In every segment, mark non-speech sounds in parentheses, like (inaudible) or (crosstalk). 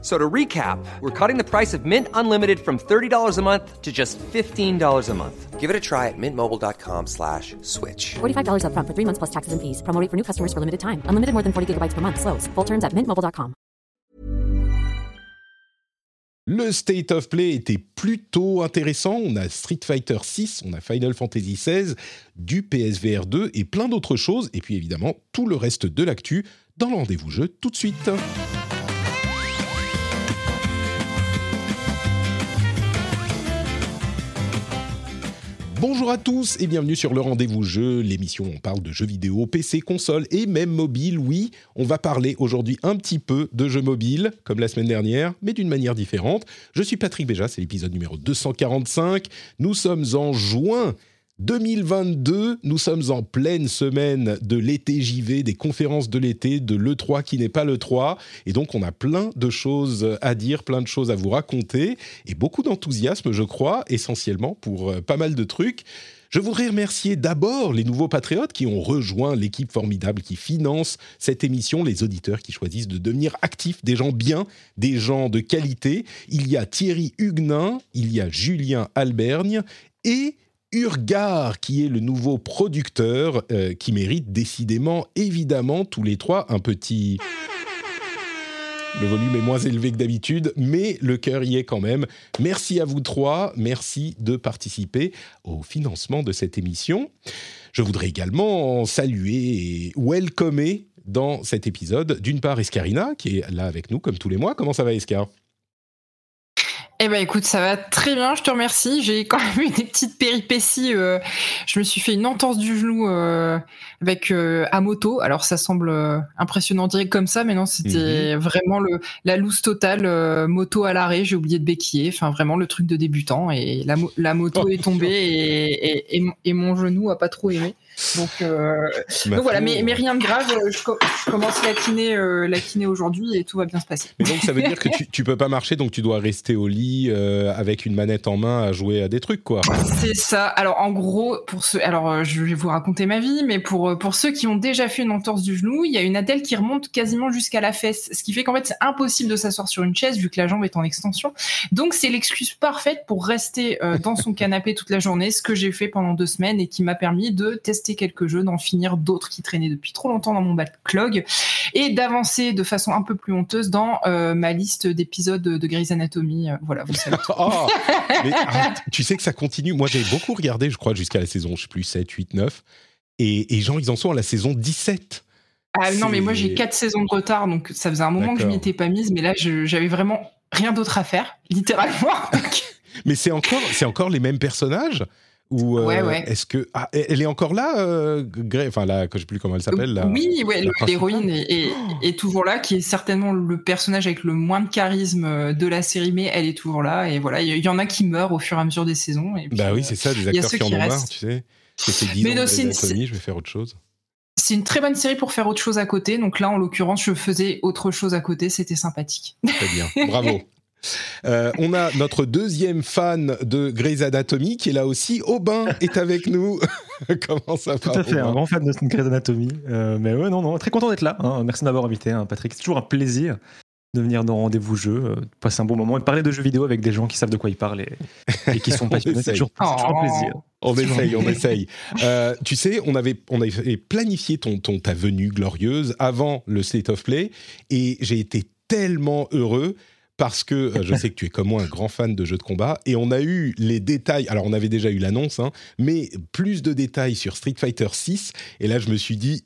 So to recap, we're cutting the price of Mint Unlimited from $30 a month to just $15 a month. Give it a try at mintmobile.com slash switch. $45 upfront for three months plus taxes and fees. Promo rate for new customers for limited time. Unlimited more than 40 gigabytes per month. Slows. Full terms at mintmobile.com. Le State of Play était plutôt intéressant. On a Street Fighter 6, on a Final Fantasy 16, du PSVR 2 et plein d'autres choses. Et puis évidemment, tout le reste de l'actu dans le rendez-vous jeu tout de suite. Bonjour à tous et bienvenue sur le rendez-vous jeu, l'émission où on parle de jeux vidéo, PC, console et même mobile. Oui, on va parler aujourd'hui un petit peu de jeux mobiles, comme la semaine dernière, mais d'une manière différente. Je suis Patrick Béja, c'est l'épisode numéro 245. Nous sommes en juin 2022, nous sommes en pleine semaine de l'été JV, des conférences de l'été, de l'E3 qui n'est pas l'E3. Et donc, on a plein de choses à dire, plein de choses à vous raconter et beaucoup d'enthousiasme, je crois, essentiellement pour euh, pas mal de trucs. Je voudrais remercier d'abord les nouveaux patriotes qui ont rejoint l'équipe formidable qui finance cette émission, les auditeurs qui choisissent de devenir actifs, des gens bien, des gens de qualité. Il y a Thierry Huguenin, il y a Julien Albergne et Urgar, qui est le nouveau producteur, euh, qui mérite décidément, évidemment, tous les trois, un petit... Le volume est moins élevé que d'habitude, mais le cœur y est quand même. Merci à vous trois, merci de participer au financement de cette émission. Je voudrais également saluer et welcomer dans cet épisode, d'une part, Escarina, qui est là avec nous comme tous les mois. Comment ça va, Escar? Eh ben écoute, ça va très bien, je te remercie. J'ai quand même eu des petites péripéties. euh, je me suis fait une entorse du genou euh, avec euh, à moto. Alors ça semble euh, impressionnant direct comme ça, mais non, c'était vraiment le la loose totale, euh, moto à l'arrêt. J'ai oublié de béquiller. Enfin vraiment le truc de débutant. Et la, mo- la moto Oh, est tombée et, et, et, mon- et mon genou a pas trop aimé. Donc, euh, Ma donc voilà, mais, mais rien de grave. Je, co- je commence la kiné, euh, la kiné aujourd'hui et tout va bien se passer. Mais donc ça veut dire que tu, tu peux pas marcher, donc tu dois rester au lit euh, avec une manette en main à jouer à des trucs, quoi. C'est ça. Alors en gros, pour ceux, alors euh, je vais vous raconter ma vie, mais pour euh, pour ceux qui ont déjà fait une entorse du genou, il y a une attelle qui remonte quasiment jusqu'à la fesse, ce qui fait qu'en fait c'est impossible de s'asseoir sur une chaise vu que la jambe est en extension. Donc c'est l'excuse parfaite pour rester euh, dans son canapé toute la journée, ce que j'ai fait pendant deux semaines et qui m'a permis de tester quelques jeux, d'en finir d'autres qui traînaient depuis trop longtemps dans mon backlog et d'avancer de façon un peu plus honteuse dans euh, ma liste d'épisodes de Grey's Anatomy. Euh, Voilà, vous savez. (laughs) Oh Mais tu sais que ça continue. Moi, j'ai beaucoup regardé, je crois, jusqu'à la saison, je sais plus, 7, 8, 9. Et, et genre, ils en sont à la saison 17. Ah non, mais moi j'ai quatre saisons de retard, donc ça faisait un moment que je m'y étais pas mise, mais là j'avais vraiment rien d'autre à faire, littéralement. (laughs) Mais c'est encore, c'est encore les mêmes personnages? Ou euh, Ouais, ouais. Est-ce que ah, elle est encore là, euh, Grey Enfin là, que je sais plus comment elle s'appelle. là. oui, ouais, la l'héroïne est, est- est toujours là, qui est certainement le personnage avec le moins de charisme euh, de la série, mais elle est toujours là. Et voilà, il y, y en a qui meurent au fur et à mesure des saisons. Et puis, Bah oui, c'est ça, des acteurs qui en ont marre, tu sais. J'ai fait 10 Mais non, c'est une- je vais faire autre chose. c'est une très bonne série pour faire autre chose à côté. Donc là, en l'occurrence, je faisais autre chose à côté, c'était sympathique. Très bien, bravo. (laughs) Euh, on a notre deuxième fan de Grey's Anatomy qui est là aussi. Aubin est avec nous. (laughs) Comment ça va Tout à fait, un grand fan de Grey's Anatomy. Euh, mais ouais, non, non, très content d'être là. hein. Merci de m'avoir invité, hein, Patrick. C'est toujours un plaisir de venir dans Rendez-vous Jeu, euh, de passer un bon moment et de parler de jeux vidéo avec des gens qui savent de quoi ils parlent et, et qui sont (laughs) passionnés. C'est toujours, un plaisir. On essaye, on essaye. Euh, tu sais, on avait, on avait planifié ton, ton, ta venue glorieuse avant le State of Play et j'ai été tellement heureux parce que euh, je (laughs) sais que tu es comme moi un grand fan de jeux de combat et on a eu les détails. Alors on avait déjà eu l'annonce, hein, mais plus de détails sur Street Fighter 6 et là je me suis dit.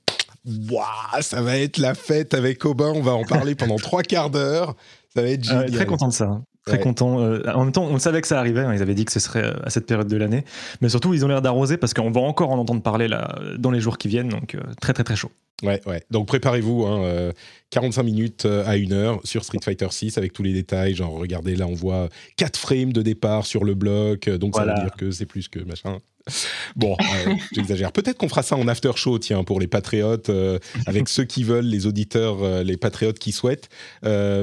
Ça va être la fête avec Aubin, on va en parler pendant (laughs) trois quarts d'heure. Ça va être Ah génial. très content de ça. hein. Très Ouais. content. Euh, en même temps, on savait que ça arrivait. hein. Ils avaient dit que ce serait euh, à cette période de l'année. Mais surtout, ils ont l'air d'arroser parce qu'on va encore en entendre parler là, dans les jours qui viennent. Donc, euh, très, très, très chaud. Ouais, ouais. Donc préparez-vous, hein, euh, 45 minutes euh, à une heure sur Street Fighter 6 avec tous les détails. Genre, regardez, là, on voit 4 frames de départ sur le bloc, euh, donc ça veut dire que c'est plus que machin. Bon, euh, (laughs) j'exagère. Peut-être qu'on fera ça en after show, tiens, pour les patriotes, euh, avec ceux qui veulent, les auditeurs, euh, les patriotes qui souhaitent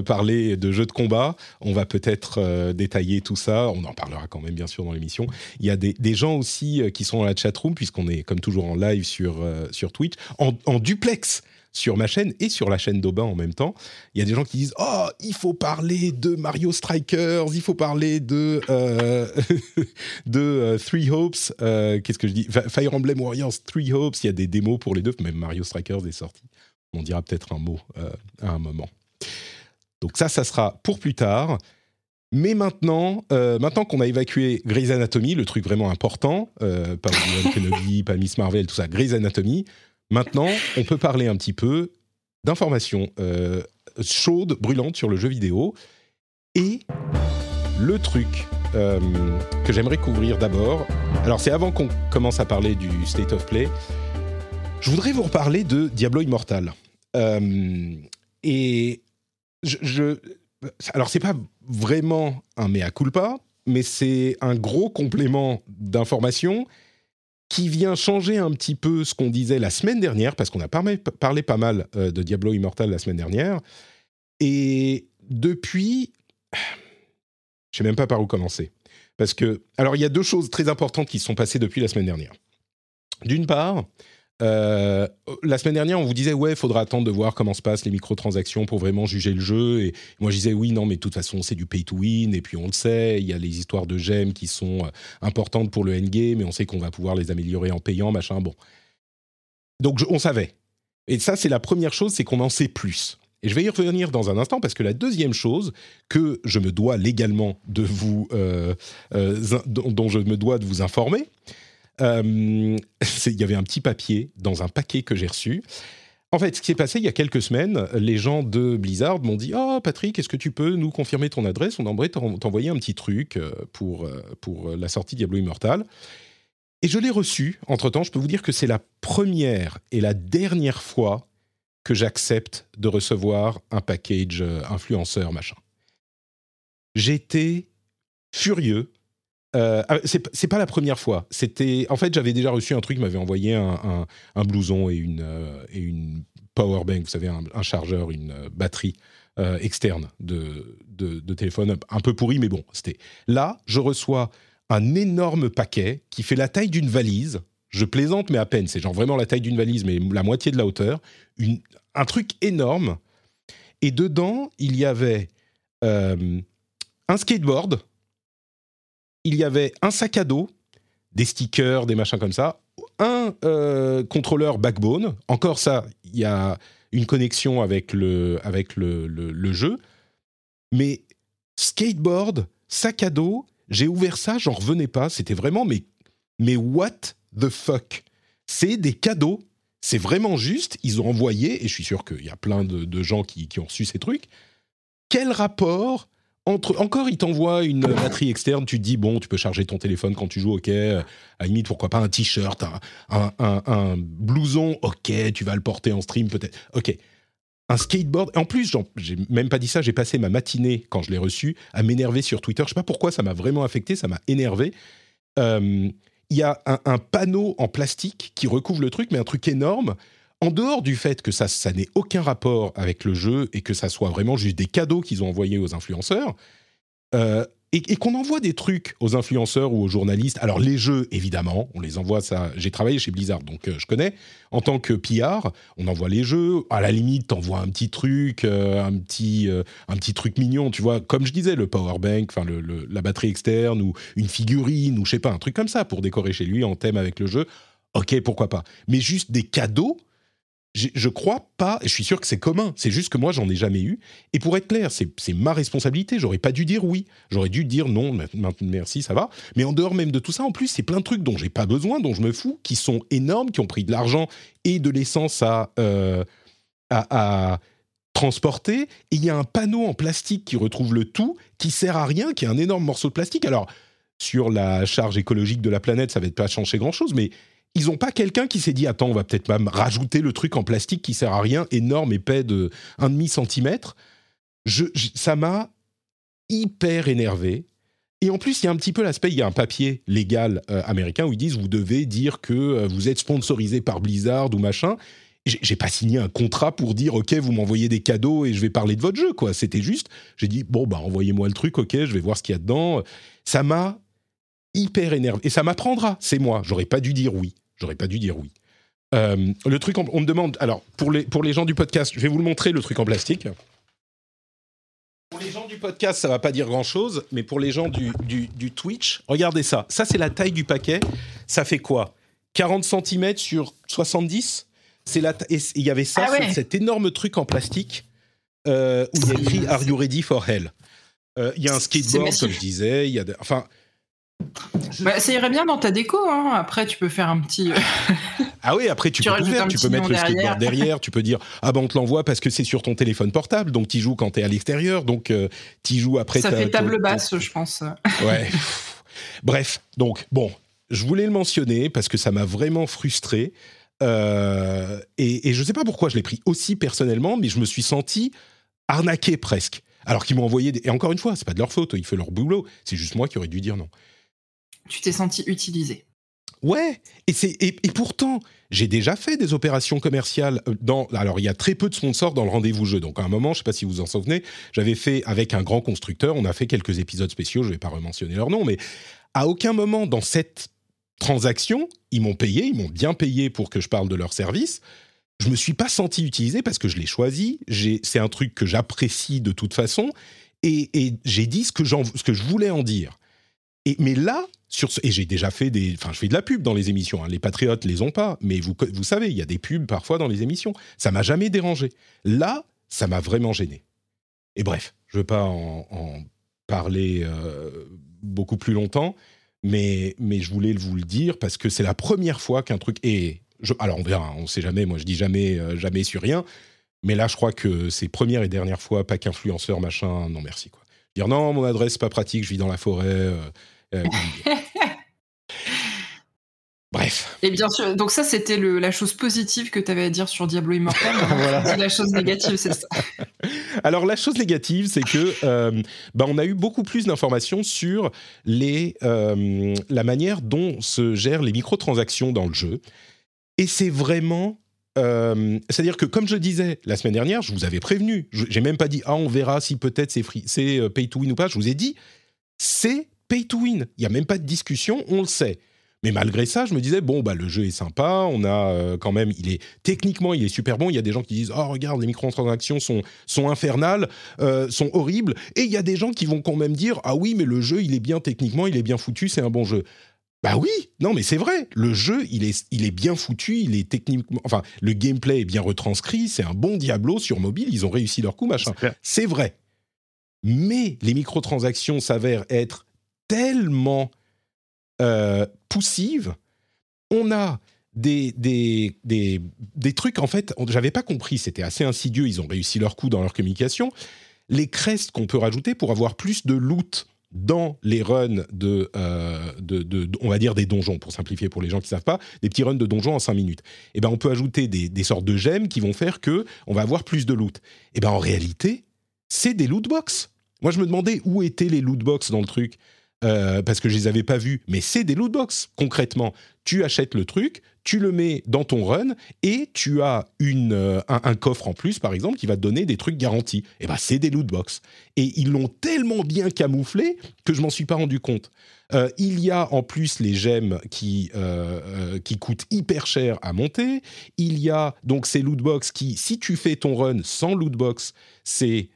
parler de jeux de combat. On va peut-être détailler tout ça. On en parlera quand même, bien sûr, dans l'émission. Il y a des, des gens aussi qui sont dans la chatroom, puisqu'on est, comme toujours, en live sur, sur Twitch, en, en duplex sur ma chaîne et sur la chaîne d'Aubin en même temps. Il y a des gens qui disent Oh, il faut parler de Mario Strikers, il faut parler de, euh, (laughs) de euh, Three Hopes. euh, Qu'est-ce que je dis? Fire Emblem Warriors, Three Hopes. Il y a des démos pour les deux, même Mario Strikers est sorti. On dira peut-être un mot à un moment. Donc, ça, ça sera pour plus tard. Mais maintenant, maintenant qu'on a évacué Grey's Anatomy, le truc vraiment important, euh, pas Obi-Wan Kenobi, (laughs) pas Miss Marvel, tout ça, Grey's Anatomy, maintenant, on peut parler un petit peu d'informations euh, chaudes, brûlantes sur le jeu vidéo. Et le truc euh, que j'aimerais couvrir d'abord, alors c'est avant qu'on commence à parler du State of Play, je voudrais vous reparler de Diablo Immortal. Euh, et je, je alors c'est pas vraiment un mea culpa, mais c'est un gros complément d'information qui vient changer un petit peu ce qu'on disait la semaine dernière, parce qu'on a parlé, parlé pas mal euh, de Diablo Immortal la semaine dernière. Et depuis, je sais même pas par où commencer. Parce que, alors il y a deux choses très importantes qui se sont passées depuis la semaine dernière. D'une part, euh, la semaine dernière, on vous disait ouais, faudra attendre de voir comment se passent les microtransactions pour vraiment juger le jeu. Et moi, je disais oui, non, mais de toute façon, c'est du pay to win. Et puis on le sait, il y a les histoires de gemmes qui sont euh, importantes pour le endgame, mais on sait qu'on va pouvoir les améliorer en payant, machin. Bon, donc on savait. Et ça, c'est la première chose, c'est qu'on en sait plus. Et je vais y revenir dans un instant parce que la deuxième chose que je me dois légalement de vous, euh, dont je me dois de vous informer, euh, (laughs) il y avait un petit papier dans un paquet que j'ai reçu. En fait, ce qui s'est passé il y a quelques semaines, les gens de Blizzard m'ont dit Ah, Patrick, est-ce que tu peux nous confirmer ton adresse? On aimerait t'en- t'envoyer un petit truc euh, pour, euh, pour la sortie Diablo Immortal. Et je l'ai reçu. Entre-temps, je peux vous dire que c'est la première et la dernière fois que j'accepte de recevoir un package influenceur, machin. J'étais furieux. Euh, ah, c'est pas la première fois. C'était, en fait, j'avais déjà reçu un truc, m'avait envoyé un, un- blouson et une, euh, et une power bank, vous savez, un, chargeur, une euh, batterie externe de, de, de téléphone, un peu pourri, mais bon, c'était. Là, je reçois un énorme paquet qui fait la taille d'une valise. Je plaisante, mais à peine. C'est genre vraiment la taille d'une valise, mais la moitié de la hauteur. Une, un truc énorme. Et dedans, il y avait un skateboard, il y avait un sac à dos, des stickers, des machins comme ça, un euh, contrôleur backbone. Encore ça, il y a une connexion avec le, avec le, le- jeu. Mais skateboard, sac à dos, j'ai ouvert ça, j'en revenais pas. C'était vraiment, mais, mais what the fuck? C'est des cadeaux. C'est vraiment juste. Ils ont envoyé, et je suis sûr qu'il y a plein de, de gens qui, qui ont reçu ces trucs. Quel rapport Encore, ils t'envoient une batterie externe, tu te dis, bon, tu peux charger ton téléphone quand tu joues, ok. À la limite, pourquoi pas un t-shirt, un, blouson, ok, tu vas le porter en stream peut-être. Ok. Un skateboard. En plus, j'ai même pas dit ça, j'ai passé ma matinée, quand je l'ai reçu, à m'énerver sur Twitter. Je sais pas pourquoi, ça m'a vraiment affecté, ça m'a énervé. Euh, Il y a un panneau en plastique qui recouvre le truc, mais un truc énorme. En dehors du fait que ça, n'ait aucun rapport avec le jeu et que ça soit vraiment juste des cadeaux qu'ils ont envoyés aux influenceurs, euh, et, qu'on envoie des trucs aux influenceurs ou aux journalistes. Alors les jeux, évidemment, on les envoie. Ça, j'ai travaillé chez Blizzard, donc euh, je connais. En tant que PR, on envoie les jeux. À la limite, t'envoies un petit truc, euh, un petit, un petit truc mignon, tu vois. Comme je disais, le power bank, la batterie externe ou une figurine ou je sais pas, un truc comme ça pour décorer chez lui en thème avec le jeu. Ok, pourquoi pas. Mais juste des cadeaux. Je crois pas, je suis sûr que c'est commun, c'est juste que moi j'en ai jamais eu. Et pour être clair, c'est ma responsabilité, j'aurais pas dû dire oui, j'aurais dû dire non, merci, ça va. Mais en dehors même de tout ça, en plus, c'est plein de trucs dont j'ai pas besoin, dont je me fous, qui sont énormes, qui ont pris de l'argent et de l'essence à, euh, à, à transporter. Et il y a un panneau en plastique qui retrouve le tout, qui sert à rien, qui est un énorme morceau de plastique. Alors, sur la charge écologique de la planète, ça va pas changer grand-chose, mais ils n'ont pas quelqu'un qui s'est dit attends on va peut-être même rajouter le truc en plastique qui sert à rien énorme épais de un demi centimètre je, ça m'a hyper énervé Et en plus, il y a un petit peu l'aspect, il y a un papier légal euh, américain où ils disent vous devez dire que euh, vous êtes sponsorisé par Blizzard ou machin. J'ai j'ai pas signé un contrat pour dire ok vous m'envoyez des cadeaux et je vais parler de votre jeu quoi. C'était juste j'ai dit bon bah envoyez-moi le truc ok je vais voir ce qu'il y a dedans. Ça m'a hyper énervé et ça m'apprendra c'est moi. J'aurais pas dû dire oui. J'aurais pas dû dire oui. Euh, le truc en- on me demande alors pour les pour les gens du podcast je vais vous le montrer le truc en plastique. Pour les gens du podcast, ça va pas dire grand-chose, mais pour les gens du, du, du Twitch, regardez ça. Ça, c'est la taille du paquet. Ça fait quoi? 40 cm sur 70 C'est la et il y avait ça Ah ouais. sur cet énorme truc en plastique euh, où il y a écrit Are you ready for hell? Euh, Il y a un skateboard, comme je disais. Il y a enfin, Bah, ça irait bien dans ta déco. Hein. Après, tu peux faire un petit. euh, (laughs) Ah oui, après tu, Tu peux tout faire, tu peux mettre le skateboard (laughs) derrière. tu peux dire ah ben on te l'envoie parce que c'est sur ton téléphone portable, donc tu joues quand tu es à l'extérieur, donc euh, tu joues après. ça fait table basse, je pense. (laughs) Ouais. Bref, donc bon, je voulais le mentionner parce que ça m'a vraiment frustré. Euh, et, et je ne sais pas pourquoi je l'ai pris aussi personnellement, mais je me suis senti arnaqué presque. Alors qu'ils m'ont envoyé des... Et encore une fois, c'est pas de leur faute, ils font leur boulot. C'est juste moi qui aurais dû dire non. Tu t'es senti utilisé. Ouais, et, c'est, et, pourtant, j'ai déjà fait des opérations commerciales euh, dans. Alors, il y a très peu de sponsors dans le rendez-vous jeu. Donc, à un moment, je ne sais pas si vous vous en souvenez, j'avais fait avec un grand constructeur, on a fait quelques épisodes spéciaux, je ne vais pas rementionner leur nom, mais à aucun moment dans cette transaction, ils m'ont payé, ils m'ont bien payé pour que je parle de leur service. Je me suis pas senti utilisé parce que je l'ai choisi. C'est un truc que j'apprécie de toute façon, et, j'ai dit ce que, j'en, ce que je voulais en dire. Mais là, sur ce, et j'ai déjà fait des, enfin, je fais de la pub dans les émissions. hein. Les patriotes les ont pas, mais vous, vous savez, il y a des pubs parfois dans les émissions. Ça m'a jamais dérangé. Là, ça m'a vraiment gêné. Et bref, je veux pas en, parler euh, beaucoup plus longtemps, mais mais je voulais vous le dire parce que c'est la première fois qu'un truc et alors on verra, on sait jamais. Moi, je dis jamais, euh, jamais sur rien. Mais là, je crois que c'est première et dernière fois, pas qu'influenceur, machin, non merci quoi. Dire non, mon adresse pas pratique, je vis dans la forêt. euh, (laughs) Bref, Et bien sûr, donc ça, c'était le- la chose positive que tu avais à dire sur Diablo Immortal. (laughs) Voilà. (laughs) C'est la chose négative, c'est ça. Alors la chose négative, c'est que euh, bah, on a eu beaucoup plus d'informations sur les, euh, la manière dont se gèrent les microtransactions dans le jeu. Et c'est vraiment... euh, C'est-à-dire que, comme je disais la semaine dernière, je vous avais prévenu. J'ai même pas dit, ah, on verra si peut-être c'est free- c'est euh, pay to win ou pas. Je vous ai dit, c'est pay to win. Il n'y a même pas de discussion, on le sait. Mais malgré ça, je me disais bon bah le jeu est sympa, on a euh, quand même, il est techniquement il est super bon. Il y a des gens qui disent oh regarde les microtransactions sont sont infernales, euh, sont horribles, et il y a des gens qui vont quand même dire ah oui mais le jeu il est bien techniquement, il est bien foutu, c'est un bon jeu. Bah oui, non mais c'est vrai, le jeu il est il est bien foutu, il est techniquement, enfin le gameplay est bien retranscrit, c'est un bon Diablo sur mobile, ils ont réussi leur coup machin. C'est vrai. Mais les microtransactions s'avèrent être tellement euh, poussives. On a des, des, des, des trucs, en fait, j'avais pas compris, c'était assez insidieux, ils ont réussi leur coup dans leur communication. Les crests qu'on peut rajouter pour avoir plus de loot dans les runs de, euh, de, de- on va dire des donjons, pour simplifier pour les gens qui savent pas, des petits runs de donjons en 5 minutes. Et ben on peut ajouter des, des sortes de gemmes qui vont faire que on va avoir plus de loot. Et ben en réalité, c'est des loot box. Moi, je me demandais où étaient les loot box dans le truc. Euh, parce que je les avais pas vus, mais c'est des loot box. Concrètement, tu achètes le truc, tu le mets dans ton run et tu as euh, un, coffre en plus, par exemple, qui va te donner des trucs garantis. Et ben, c'est des loot box. Et ils l'ont tellement bien camouflé que je m'en suis pas rendu compte. Euh, il y a en plus les gemmes qui, qui coûtent hyper cher à monter. Il y a donc ces loot box qui, si tu fais ton run sans loot box, c'est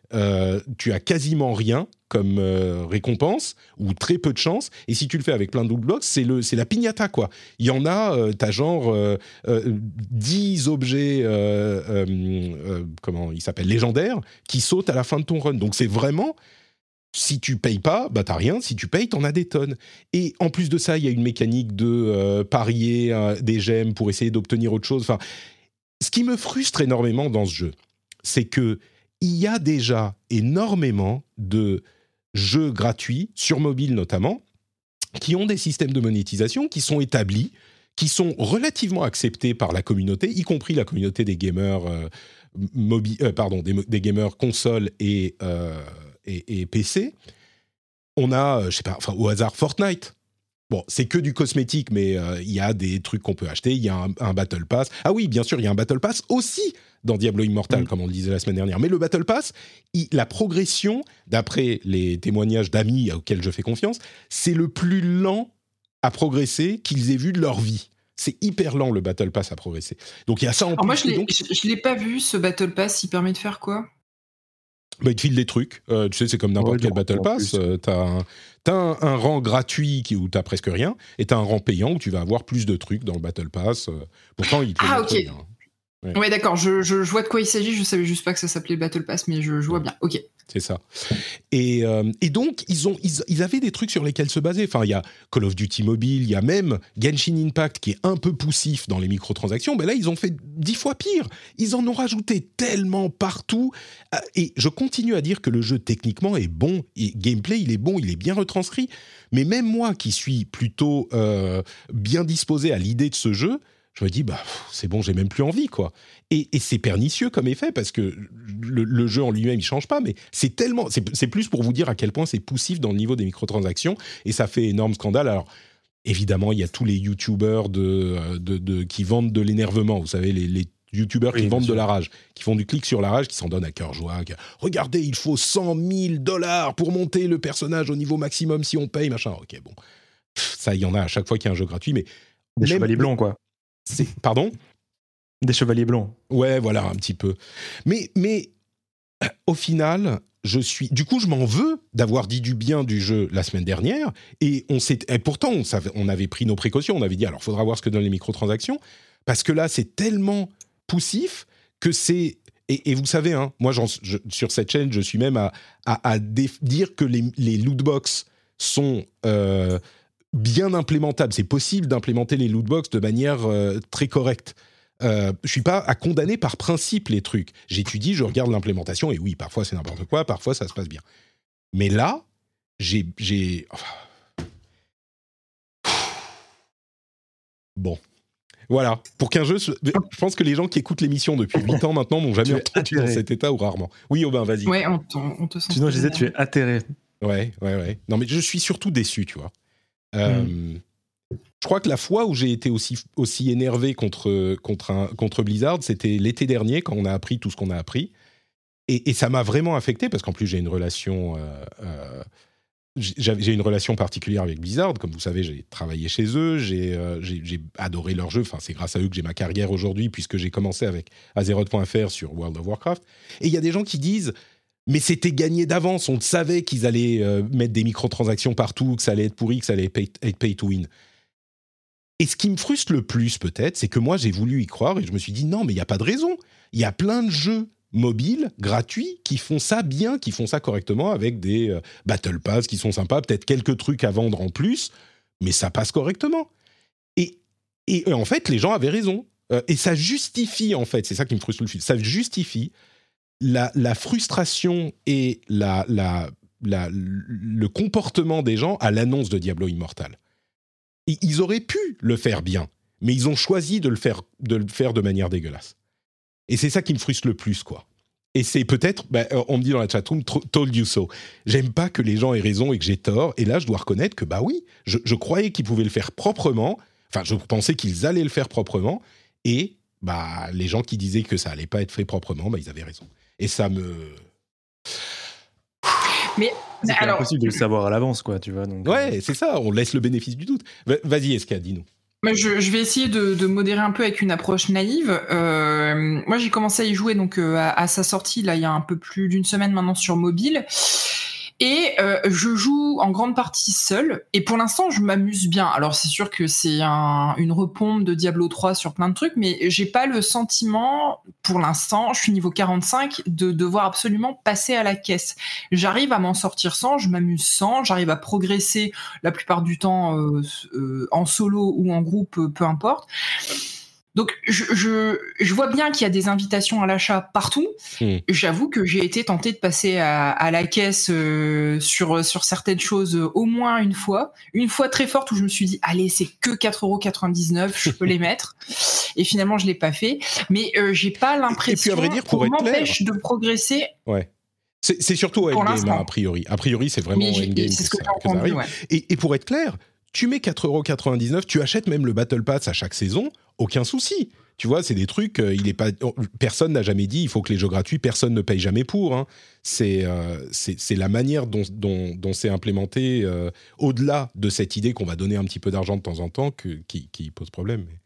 tu as quasiment rien comme euh, récompense ou très peu de chance. Et si tu le fais avec plein de loot box, c'est le c'est la piñata quoi. Il y en a, euh, t'as genre euh, euh, 10 objets euh, euh, euh, comment ils s'appellent légendaires qui sautent à la fin de ton run. Donc c'est vraiment si tu payes pas, bah t'as rien. Si tu payes, t'en as des tonnes. Et en plus de ça, il y a une mécanique de parier des gemmes pour essayer d'obtenir autre chose. Enfin, ce qui me frustre énormément dans ce jeu, c'est que il y a déjà énormément de jeux gratuits sur mobile notamment qui ont des systèmes de monétisation qui sont établis, qui sont relativement acceptés par la communauté, y compris la communauté des gamers euh, euh, pardon, des, gamers consoles et, euh, et, et PC. on a, euh, je sais pas, enfin au hasard Fortnite. Bon, c'est que du cosmétique, mais euh, il y a des trucs qu'on peut acheter. Il y a un, un Battle Pass. Ah oui, bien sûr, il y a un Battle Pass aussi dans Diablo Immortal, Mm. comme on le disait la semaine dernière. Mais le Battle Pass, il- la progression, d'après les témoignages d'amis auxquels je fais confiance, c'est le plus lent à progresser qu'ils aient vu de leur vie. C'est hyper lent le Battle Pass à progresser. Donc il y a ça en Alors moi, plus. je et l'ai, donc, je, je l'ai pas vu ce Battle Pass. Il permet de faire quoi? Bah, il te file des trucs. Euh, tu sais, c'est comme n'importe Ouais, quel Battle Pass. Euh, t'as un, t'as un, un rang gratuit qui, où t'as presque rien, et t'as un rang payant où tu vas avoir plus de trucs dans le Battle Pass. Euh, pourtant, il te Ah, ok. bien. Ouais, d'accord. Je, je, je vois de quoi il s'agit. Je savais juste pas que ça s'appelait Battle Pass, mais je, je vois bien. Ok. C'est ça. Et, euh, et donc, ils, ont, ils, ils avaient des trucs sur lesquels se baser. Enfin, il y a Call of Duty Mobile, il y a même Genshin Impact qui est un peu poussif dans les microtransactions. Mais là, ils ont fait dix fois pire. Ils en ont rajouté tellement partout. Ah, Et je continue à dire que le jeu techniquement est bon. Et gameplay, il est bon, il est bien retranscrit. Mais même moi qui suis plutôt euh, bien disposé à l'idée de ce jeu, je me dis, bah, c'est bon, j'ai même plus envie, quoi. Et, et c'est pernicieux comme effet parce que le, le jeu en lui-même, il change pas, mais c'est tellement. C'est plus pour vous dire à quel point c'est poussif dans le niveau des microtransactions et ça fait énorme scandale. Alors. Évidemment, il y a tous les youtubeurs de, euh, de, de- qui vendent de l'énervement. Vous savez, les, les youtubeurs Oui, qui vendent de la rage, qui font du clic sur la rage, qui s'en donnent à cœur joie. que, Regardez, il faut 100 000 dollars pour monter le personnage au niveau maximum si on paye, machin. Ok, bon. Pff, Ça, il y en a à chaque fois qu'il y a un jeu gratuit, mais. Des même- chevaliers blancs, quoi. C'est- Pardon? Des chevaliers blancs. Ouais, voilà, un petit peu. Mais, mais euh, au final, je suis. Du coup, je m'en veux d'avoir dit du bien du jeu la semaine dernière. Et, on s'est... et pourtant, on, savait- on avait pris nos précautions. On avait dit, alors, faudra voir ce que donnent les microtransactions. Parce que là, c'est tellement poussif que c'est. Et, et vous savez, hein, moi, je- sur cette chaîne, je suis même à, à- dire que les, les lootbox sont. euh, bien implémentables. C'est possible d'implémenter les lootbox de manière euh, très correcte. Euh, je suis pas à condamner par principe les trucs. J'étudie, je regarde l'implémentation et oui, parfois c'est n'importe quoi, parfois ça se passe bien. Mais là, j'ai, j'ai, enfin, bon, voilà. Pour qu'un jeu, se- je pense que les gens qui écoutent l'émission depuis 8 ans maintenant m'ont jamais entendu dans cet état ou rarement. Oui, Aubin, vas-y. Ouais, on, te- on te sent. Sinon, je disais, tu es atterré. Ouais, ouais, ouais. Non, mais je suis surtout déçu, tu vois. Euh, Je crois que la fois où j'ai été aussi, aussi énervé contre, contre, contre Blizzard, c'était l'été dernier, quand on a appris tout ce qu'on a appris. Et, ça m'a vraiment affecté, parce qu'en plus, j'ai une relation. euh, euh, j'ai une relation particulière avec Blizzard. Comme vous savez, j'ai travaillé chez eux, j'ai euh, adoré leur jeu. Enfin, c'est grâce à eux que j'ai ma carrière aujourd'hui, puisque j'ai commencé avec Azeroth.fr sur World of Warcraft. Et il y a des gens qui disent mais c'était gagné d'avance. On savait qu'ils allaient euh, mettre des microtransactions partout, que ça allait être pourri, que ça allait être pay to win. Et ce qui me frustre le plus, peut-être, c'est que moi, j'ai voulu y croire et je me suis dit non, mais il n'y a pas de raison. Il y a plein de jeux mobiles, gratuits, qui font ça bien, qui font ça correctement avec des euh, Battle Pass qui sont sympas, peut-être quelques trucs à vendre en plus, mais ça passe correctement. Et, euh, en fait, les gens avaient raison. Et ça justifie, en fait, c'est ça qui me frustre le plus, ça justifie la, frustration et le comportement des gens à l'annonce de Diablo Immortal. Ils auraient pu le faire bien, mais ils ont choisi de le faire de, manière dégueulasse. Et c'est ça qui me frustre le plus, quoi. Et c'est peut-être, bah, euh, on me dit dans la chatroom, tr- told you so. J'aime pas que les gens aient raison et que j'ai tort. Et là, je dois reconnaître que, bah oui, je, je croyais qu'ils pouvaient le faire proprement. Enfin, je pensais qu'ils allaient le faire proprement. Et bah, les gens qui disaient que ça allait pas être fait proprement, bah, ils avaient raison. Et ça me. Mais C'est alors, impossible de le savoir à l'avance, quoi, tu vois. Donc, euh, Ouais, c'est ça, on laisse le bénéfice du doute. Va- Vas-y, Eska, dis-nous. Moi, je, je vais essayer de, de modérer un peu avec une approche naïve. Euh, moi, j'ai commencé à y jouer donc euh, à, à sa sortie là il y a un peu plus d'une semaine maintenant sur mobile. Et euh, je joue en grande partie seul. Et pour l'instant, je m'amuse bien. Alors, c'est sûr que c'est un- une repompe de Diablo 3 sur plein de trucs, mais j'ai pas le sentiment, pour l'instant, je suis niveau 45, de devoir absolument passer à la caisse. J'arrive à m'en sortir sans, je m'amuse sans, j'arrive à progresser la plupart du temps euh, euh, en solo ou en groupe, peu importe. Donc je, je, je vois bien qu'il y a des invitations à l'achat partout. Hmm. J'avoue que j'ai été tenté de passer à, à la caisse euh, sur, sur certaines choses euh, au moins une fois. Une fois très forte où je me suis dit, allez, c'est que 4,99€, je peux les mettre. Et finalement, je l'ai pas fait. Mais euh, j'ai pas l'impression qu'on être clair- m'empêche de progresser. Ouais. C'est surtout endgame, l'instant. hein, a priori. A priori, c'est vraiment endgame c'est que ce que ça, que ça arrive. ouais. Et, et pour être clair, tu mets 4,99€, tu achètes même le Battle Pass à chaque saison, aucun souci. Tu vois, c'est des trucs, euh, il est pas, personne n'a jamais dit il faut que les jeux gratuits, personne ne paye jamais pour. hein. C'est euh, c'est la manière dont, dont, dont c'est implémenté, euh, au-delà de cette idée qu'on va donner un petit peu d'argent de temps en temps, que, qui, qui pose problème. mais-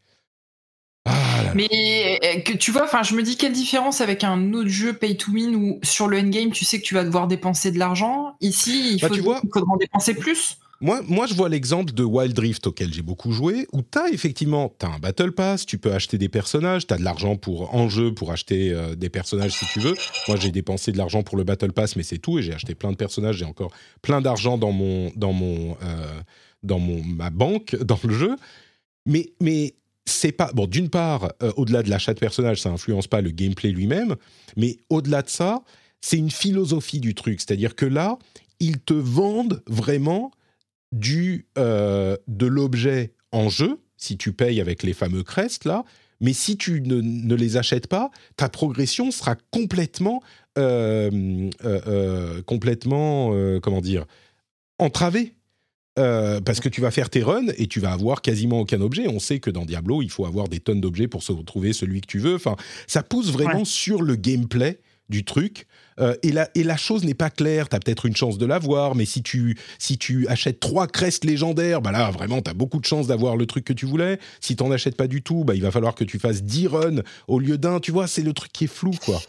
Ah là. Mais que tu vois, enfin, je me dis quelle différence avec un autre jeu pay to win où sur le endgame, tu sais que tu vas devoir dépenser de l'argent. Ici, il, Bah, faut, tu vois- il faudra en dépenser plus. Moi, moi, je vois l'exemple de Wild Rift auquel j'ai beaucoup joué, où tu as effectivement t'as un Battle Pass, tu peux acheter des personnages, tu as de l'argent pour en jeu pour acheter euh, des personnages si tu veux. Moi, j'ai dépensé de l'argent pour le Battle Pass, mais c'est tout, et j'ai acheté plein de personnages, j'ai encore plein d'argent dans mon dans mon euh, dans mon ma banque (laughs) dans le jeu. Mais mais c'est pas bon. D'une part, euh, au-delà de l'achat de personnages, ça influence pas le gameplay lui-même, mais au-delà de ça, c'est une philosophie du truc, c'est-à-dire que là, ils te vendent vraiment du, euh, de l'objet en jeu, si tu payes avec les fameux crests là, mais si tu ne, ne les achètes pas, ta progression sera complètement, euh, euh, complètement, comment dire, entravée. Euh, parce que tu vas faire tes runs et tu vas avoir quasiment aucun objet. On sait que dans Diablo, il faut avoir des tonnes d'objets pour se retrouver celui que tu veux. Enfin, ça pousse vraiment Ouais. sur le gameplay du truc. Euh, et, la, et la chose n'est pas claire. Tu as peut-être une chance de l'avoir, mais si tu, si tu achètes trois crests légendaires, bah là, vraiment, tu as beaucoup de chances d'avoir le truc que tu voulais. Si tu n'en achètes pas du tout, bah, il va falloir que tu fasses 10 runs au lieu d'un. Tu vois, c'est le truc qui est flou, quoi.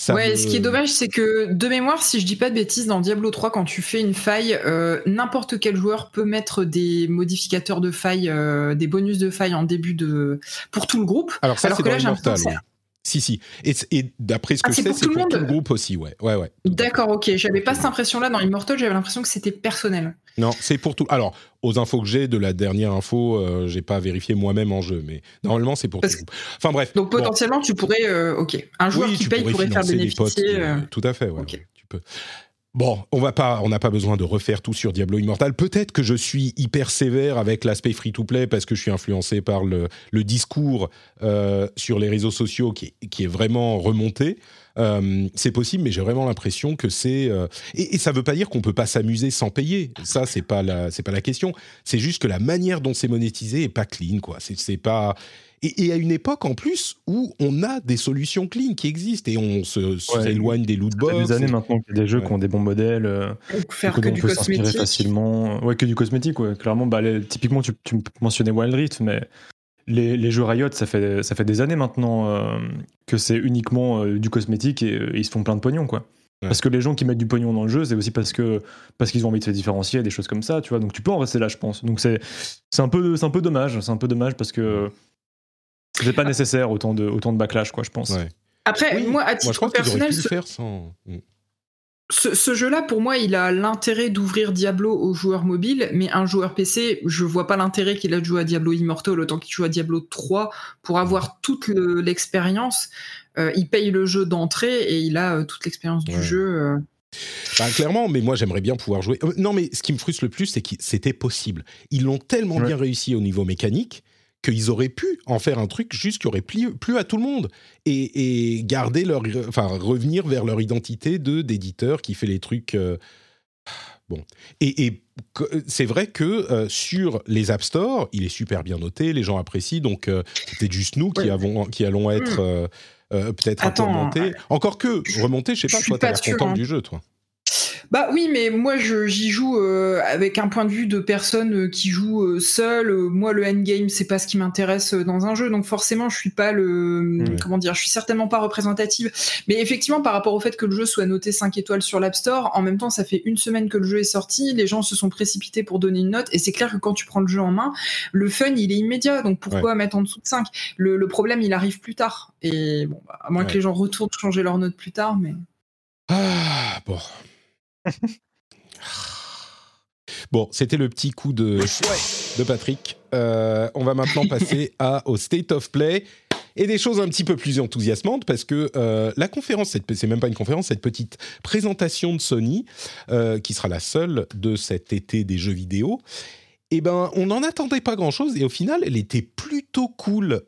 Ça ouais, me- ce qui est dommage, c'est que de mémoire, si je dis pas de bêtises, dans Diablo 3, quand tu fais une faille, euh, n'importe quel joueur peut mettre des modificateurs de faille, euh, des bonus de faille en début de pour tout le groupe. Alors, ça, alors c'est que là, j'ai l'impression Si, si. Et, et d'après ce Ah, que je c'est pour c'est tout le pour monde tout le groupe aussi, ouais. Ouais, ouais. D'accord, ok. J'avais pas cette impression-là dans Immortal. J'avais l'impression que c'était personnel. Non, c'est pour tout. Alors, aux infos que j'ai de la dernière info, euh, j'ai pas vérifié moi-même en jeu, mais normalement c'est pour Parce tout. Enfin bref. Donc Bon. potentiellement, tu pourrais, euh, ok, un joueur oui, qui tu paye pourrais pourrait faire financer des potes bénéficier. qui- euh, Tout à fait, ouais, ouais, tu peux. Bon, on va pas, on n'a pas besoin de refaire tout sur Diablo Immortal. Peut-être que je suis hyper sévère avec l'aspect free-to-play parce que je suis influencé par le, discours euh, sur les réseaux sociaux qui, est- vraiment remonté. Euh, c'est possible, mais j'ai vraiment l'impression que c'est euh, et, ça veut pas dire qu'on peut pas s'amuser sans payer. Ça, c'est pas la, pas la question. C'est juste que la manière dont c'est monétisé est pas clean, quoi. C'est pas et, et à une époque en plus où on a des solutions clean qui existent et on se s'éloigne des loot Ça fait box. des années maintenant qu'il y a des jeux Ouais. qui ont des bons modèles. euh, donc faire que que dont du on peut s'inspirer cosmétique. facilement. Ouais, que du cosmétique, ouais. Clairement, bah, les- typiquement, tu, tu mentionnais Wild Rift, mais les, les jeux Riot, ça fait, ça fait des années maintenant euh, que c'est uniquement euh, du cosmétique et euh, ils se font plein de pognon, quoi. Ouais. Parce que les gens qui mettent du pognon dans le jeu, c'est aussi parce que parce qu'ils ont envie de se différencier, des choses comme ça, tu vois. Donc tu peux en rester là, je pense. Donc c'est c'est un peu c'est un peu dommage, c'est un peu dommage parce que c'était pas nécessaire autant de autant de backlash, quoi, je pense. Ouais. Après, Oui, moi, à Moi, je titre pense qu'ils auraient personnel, ce, faire sans. Mm. ce- ce jeu-là, pour moi, il a l'intérêt d'ouvrir Diablo aux joueurs mobiles, mais un joueur PC, je vois pas l'intérêt qu'il a de jouer à Diablo Immortal autant qu'il joue à Diablo 3 pour avoir toute le- l'expérience. Euh, il paye le jeu d'entrée et il a euh, toute l'expérience du jeu. euh. Bah, clairement, mais moi j'aimerais bien pouvoir jouer. Non, mais ce qui me frustre le plus, c'est que c'était possible. Ils l'ont tellement Ouais. bien réussi au niveau mécanique qu'ils auraient pu en faire un truc juste qui aurait plu, plu à tout le monde et, et garder leur, enfin revenir vers leur identité de d'éditeur qui fait les trucs. euh, Bon, et, c'est vrai que euh, sur les App Store, il est super bien noté, les gens apprécient, donc euh, peut-être juste nous qui, avons, qui allons être euh, euh, peut-être un peu Attends, remontés. Encore que remonter, je sais pas, je toi, t'as l'air content hein. du jeu, toi. Bah oui, mais moi je- j'y joue euh, avec un point de vue de personne euh, qui joue euh, seule. Moi, le endgame, c'est pas ce qui m'intéresse dans un jeu, donc forcément, je suis pas le Ouais. comment dire, je suis certainement pas représentative. Mais effectivement, par rapport au fait que le jeu soit noté 5 étoiles sur l'App Store, en même temps, ça fait une semaine que le jeu est sorti, les gens se sont précipités pour donner une note, et c'est clair que quand tu prends le jeu en main, le fun, il est immédiat. Donc pourquoi mettre en dessous de 5 le, le problème, il arrive plus tard. Et bon, bah, à moins Ouais. que les gens retournent changer leur note plus tard, mais Ah, bon. (laughs) bon, c'était le petit coup de, de Patrick. Euh, on va maintenant (laughs) passer à, au State of Play et des choses un petit peu plus enthousiasmantes parce que euh, la conférence, c'est même pas une conférence, cette petite présentation de Sony, euh, qui sera la seule de cet été des jeux vidéo, eh ben, on n'en attendait pas grand-chose et au final, elle était plutôt cool.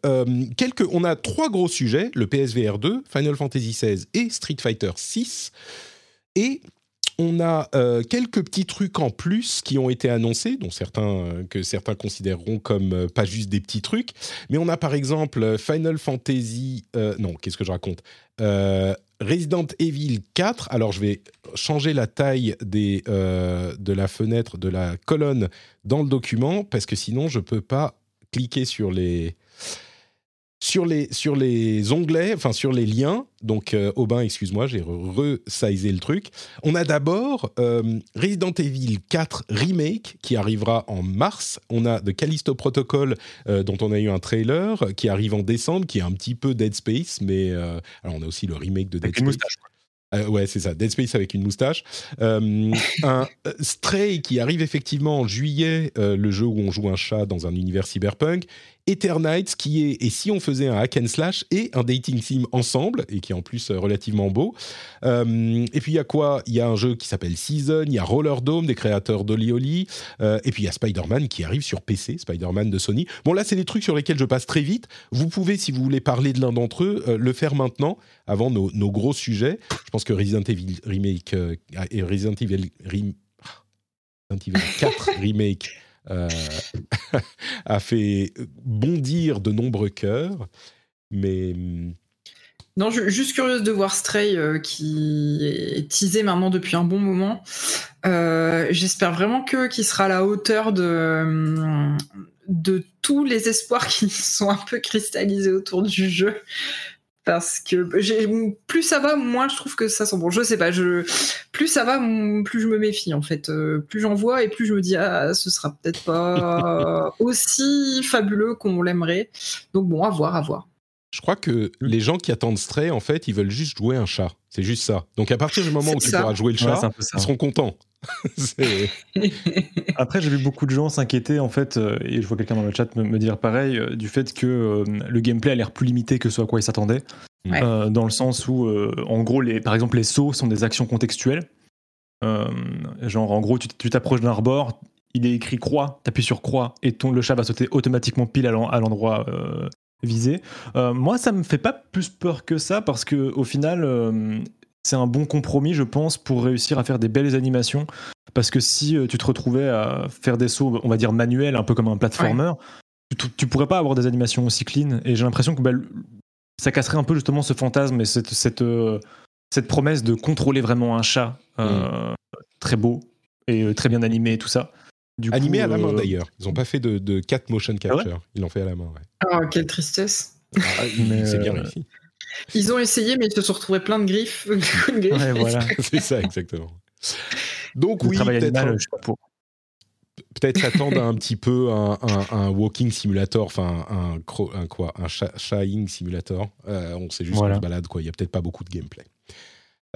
Quelques, on a trois gros sujets le PSVR 2, Final Fantasy XVI et Street Fighter 6. Et on a euh, quelques petits trucs en plus qui ont été annoncés, dont certains euh, que certains considéreront comme euh, pas juste des petits trucs. Mais on a par exemple Final Fantasy, non, qu'est-ce que je raconte Resident Evil 4. Alors je vais changer la taille de la fenêtre, de la colonne dans le document parce que sinon je peux pas cliquer sur les sur les, sur les onglets, enfin sur les liens, donc euh, Aubin, excuse-moi, j'ai resizé le truc. On a d'abord euh, Resident Evil 4 Remake qui arrivera en mars. On a The Callisto Protocol euh, dont on a eu un trailer qui arrive en décembre, qui est un petit peu Dead Space, mais alors on a aussi le remake de Dead Space. Euh, ouais, c'est ça, Dead Space avec une moustache. Euh, un Stray qui arrive effectivement en juillet, le jeu où on joue un chat dans un univers cyberpunk. Eternights qui est et si on faisait un hack and slash et un dating sim ensemble et qui est en plus relativement beau. et puis il y a quoi? Il y a un jeu qui s'appelle Season, il y a Roller Dome des créateurs d'Oli et puis il y a Spider-Man qui arrive sur PC, Spider-Man de Sony. Bon là c'est des trucs sur lesquels je passe très vite. Vous pouvez si vous voulez parler de l'un d'entre eux le faire maintenant avant nos, nos, gros sujets. Je pense que Resident Evil Remake et Resident Evil, Resident Evil 4 Remake euh, (laughs) a fait bondir de nombreux cœurs. Mais. Hmm, non, juste curieuse de voir Stray euh, qui est teasé maintenant depuis un bon moment. Euh, j'espère vraiment que qui sera à la hauteur de, hmm, de tous les espoirs (laughs) qui sont un peu cristallisés autour du jeu parce que plus ça va, moins je trouve que ça sent bon. Je sais pas, je, plus ça va, plus je me méfie en fait. Euh, plus j'en vois et plus je me dis ah ce sera peut-être pas (laughs) aussi fabuleux qu'on l'aimerait. Donc bon, à voir, à voir. Je crois que les gens qui attendent Stray, en fait, ils veulent juste jouer un chat. C'est juste ça. Donc à partir du moment où tu pourras jouer le chat, ils seront contents. (laughs) (laughs) Après, j'ai vu beaucoup de gens s'inquiéter, en fait, euh, et je vois quelqu'un dans le chat me, dire pareil, euh, du fait que euh, le gameplay a l'air plus limité que ce à quoi ils s'attendaient. dans le sens où, en gros, les, par exemple, les sauts sont des actions contextuelles. genre, en gros, tu t'approches d'un rebord, il est écrit croix, t'appuies sur croix, et ton, le chat va sauter automatiquement pile à l'endroit visé. moi, ça me fait pas plus peur que ça, parce que au final c'est un bon compromis, je pense, pour réussir à faire des belles animations. Parce que si euh, tu te retrouvais à faire des sauts, on va dire manuels, un peu comme un platformer, tu, pourrais pas avoir des animations aussi clean. Et j'ai l'impression que bah, ça casserait un peu justement ce fantasme et cette, cette, euh, cette promesse de contrôler vraiment un chat euh, mm. très beau et très bien animé et tout ça. Du animé à la main d'ailleurs. Ils n'ont pas fait de, de 4 motion ah capture. Ils l'ont fait à la main. Ouais. Oh, quelle tristesse. Ah, c'est (laughs) bien réussi. Ils ont essayé, mais ils se sont retrouvés plein (laughs) de griffes. Ouais, voilà. (laughs) c'est ça, exactement. Donc, oui, peut-être. Peut-être s'attendre un petit peu un, un, walking simulator, enfin un, un, quoi, un shying simulator. Euh, on sait juste qu'on se balade, quoi. Il y a peut-être pas beaucoup de gameplay.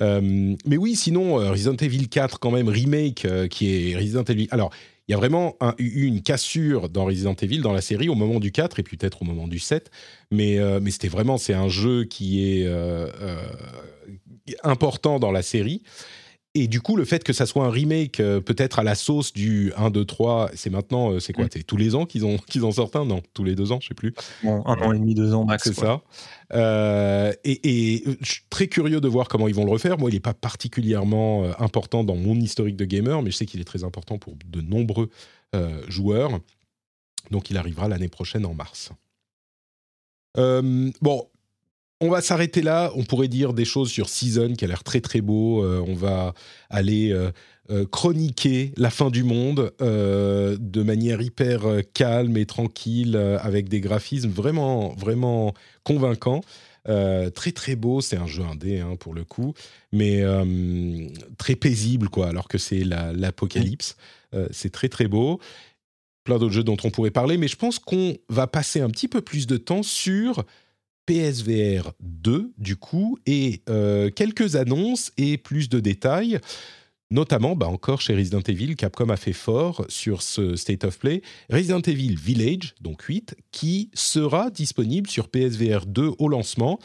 Euh, mais oui, sinon euh, Resident Evil 4 quand même remake qui est Resident Evil. Alors il y a vraiment eu une cassure dans Resident Evil, dans la série, au moment du 4 et peut-être au moment du 7. Mais, euh, mais c'était vraiment, c'est un jeu qui est euh, euh, important dans la série. Et du coup, le fait que ça soit un remake, peut-être à la sauce du 1, 2, 3, c'est maintenant, c'est quoi mm. C'est tous les ans qu'ils, ont, (laughs) qu'ils en sortent un? Non, tous les deux ans, je sais plus. un an et demi, deux ans max. C'est ça. et, et, je suis très curieux de voir comment ils vont le refaire. Moi, il n'est pas particulièrement important dans mon historique de gamer, mais je sais qu'il est très important pour de nombreux joueurs. Donc, il arrivera l'année prochaine en mars. bon, on va s'arrêter là. On pourrait dire des choses sur Season qui a l'air très très beau. Euh, on va aller euh, euh, chroniquer la fin du monde de manière hyper calme et tranquille avec des graphismes vraiment vraiment convaincants. très très beau, c'est un jeu indé hein, pour le coup, mais très paisible quoi, alors que c'est l'apocalypse. c'est très très beau plein d'autres jeux dont on pourrait parler, mais je pense qu'on va passer un petit peu plus de temps sur PSVR 2 du coup et euh, quelques annonces et plus de détails. Notamment, bah encore chez Resident Evil, Capcom a fait fort sur ce State of Play. Resident Evil Village, donc 8, qui sera disponible sur PSVR 2 au lancement.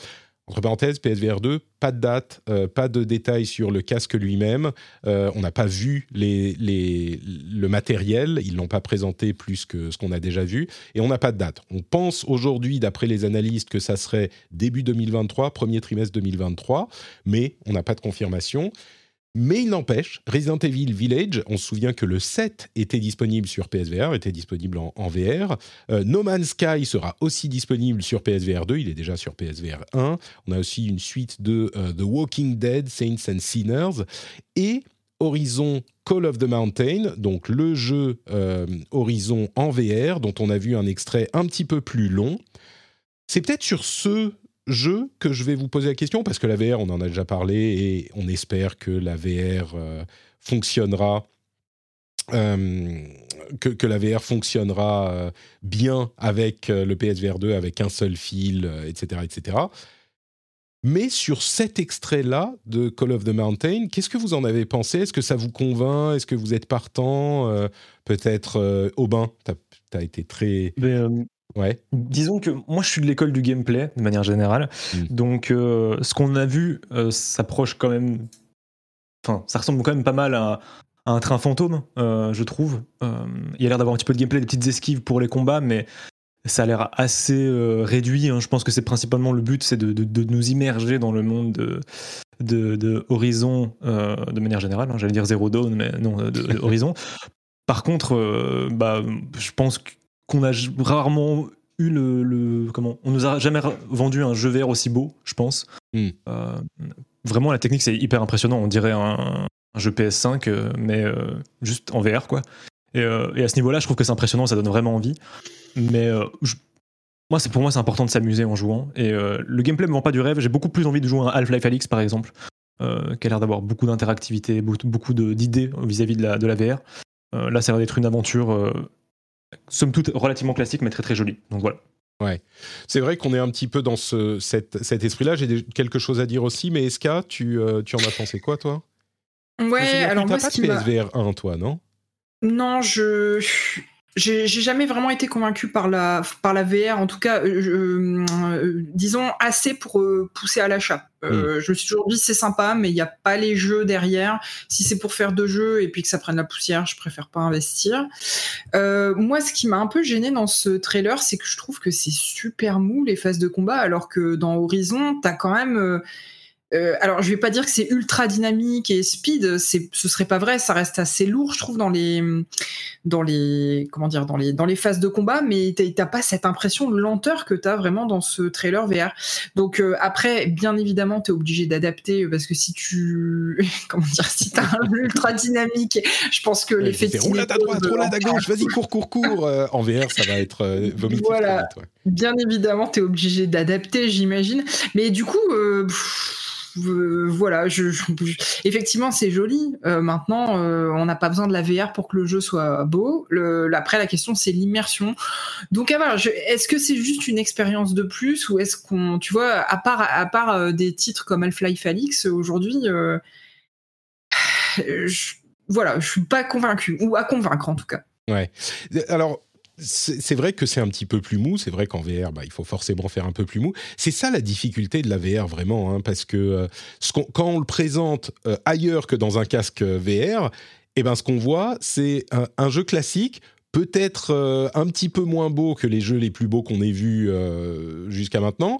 Entre parenthèses, PSVR 2, pas de date, euh, pas de détails sur le casque lui-même. Euh, on n'a pas vu le matériel, ils l'ont pas présenté plus que ce qu'on a déjà vu, et on n'a pas de date. On pense aujourd'hui, d'après les analystes, que ça serait début 2023, premier trimestre 2023, mais on n'a pas de confirmation. Mais il n'empêche, Resident Evil Village, on se souvient que le 7 était disponible sur PSVR, était disponible en, VR. Euh, no Man's Sky sera aussi disponible sur PSVR 2, il est déjà sur PSVR 1. On a aussi une suite de euh, The Walking Dead, Saints and Sinners. Et Horizon Call of the Mountain, donc le jeu euh, Horizon en VR, dont on a vu un extrait un petit peu plus long. C'est peut-être sur ce jeu que je vais vous poser la question, parce que la VR, on en a déjà parlé, et on espère que la VR euh, fonctionnera. euh, que, que la VR fonctionnera euh, bien avec le PSVR 2, avec un seul fil, etc., etc. Mais sur cet extrait-là de Call of the Mountain, qu'est-ce que vous en avez pensé? Est-ce que ça vous convainc? Est-ce que vous êtes partant? Peut-être Aubin, tu as, été très... Ouais. disons que moi, je suis de l'école du gameplay, de manière générale. Mm. Donc, euh, ce qu'on a vu euh, s'approche quand même. Enfin, ça ressemble quand même pas mal à, à un train fantôme, euh, je trouve. Il y a l'air d'avoir un petit peu de gameplay, des petites esquives pour les combats, mais ça a l'air assez réduit. hein. Je pense que c'est principalement le but, c'est de, de- de nous immerger dans le monde de, de, de Horizon de manière générale. hein. J'allais dire Zero Dawn, mais non, de, Horizon. Par contre, euh, bah, je pense qu'on a rarement eu le, le- comment On nous a jamais vendu un jeu VR aussi beau, je pense. Mm. Euh, vraiment, la technique c'est hyper impressionnant. On dirait un, un jeu PS5, euh, mais euh, juste en VR, quoi. Et, euh, et à ce niveau-là, je trouve que c'est impressionnant, ça donne vraiment envie. Mais je- moi, c'est pour moi, c'est important de s'amuser en jouant. Et le gameplay me vend pas du rêve. J'ai beaucoup plus envie de jouer à un Half-Life Alix, par exemple, qui a l'air d'avoir beaucoup d'interactivité, beaucoup, d'idées vis-à-vis de la, de la VR. Là, ça a l'air d'être une aventure, somme toute, relativement classique, mais très très jolie. Donc voilà. C'est vrai qu'on est un petit peu dans ce, cet, cet esprit-là. J'ai quelque chose à dire aussi, mais Eska, tu, euh, tu en as pensé quoi, toi? Ouais, alors moi, pas ce de qui m'a... PSVR 1, toi, non? Non, je j'ai jamais vraiment été convaincu par la par la VR. En tout cas, euh, euh, disons assez pour euh, pousser à l'achat. Euh, Je me suis toujours dit c'est sympa, mais il n'y a pas les jeux derrière. Si c'est pour faire deux jeux et puis que ça prenne la poussière, je préfère pas investir. Moi, ce qui m'a un peu gêné dans ce trailer, c'est que je trouve que c'est super mou les phases de combat, alors que dans Horizon, t'as quand même euh, euh, alors, je vais pas dire que c'est ultra dynamique et speed, c'est, ce serait pas vrai, ça reste assez lourd, je trouve, dans les, dans les, comment dire, dans les, dans les phases de combat, mais t'as, pas cette impression de lenteur que t'as vraiment dans ce trailer VR. Donc euh, après, bien évidemment, t'es obligé d'adapter parce que si tu, (laughs) comment dire, si t'as un ultra dynamique, je pense que l'effet de C'est roulade à droite, roulade à gauche, vas-y, cours, cours, cours Euh, En VR, ça va être euh, vomitif Voilà. très vite, ouais. Bien évidemment, tu es obligé d'adapter, j'imagine. Mais du coup, euh, pff, euh, voilà, je, effectivement, c'est joli. Euh, maintenant, euh, on n'a pas besoin de la VR pour que le jeu soit beau. Le, après, la question, c'est l'immersion. Donc, à voir, je- est-ce que c'est juste une expérience de plus ou est-ce qu'on, tu vois, à part, à part des titres comme Half-Life Alix, aujourd'hui, voilà, je suis pas convaincu, ou à convaincre en tout cas. Ouais. Alors, c'est vrai que c'est un petit peu plus mou. C'est vrai qu'en VR, bah, il faut forcément faire un peu plus mou. C'est ça la difficulté de la VR vraiment, hein, parce que euh, ce quand on le présente euh, ailleurs que dans un casque euh, VR, eh ben, ce qu'on voit, c'est un, un jeu classique. Peut-être euh, un petit peu moins beau que les jeux les plus beaux qu'on ait vus jusqu'à maintenant,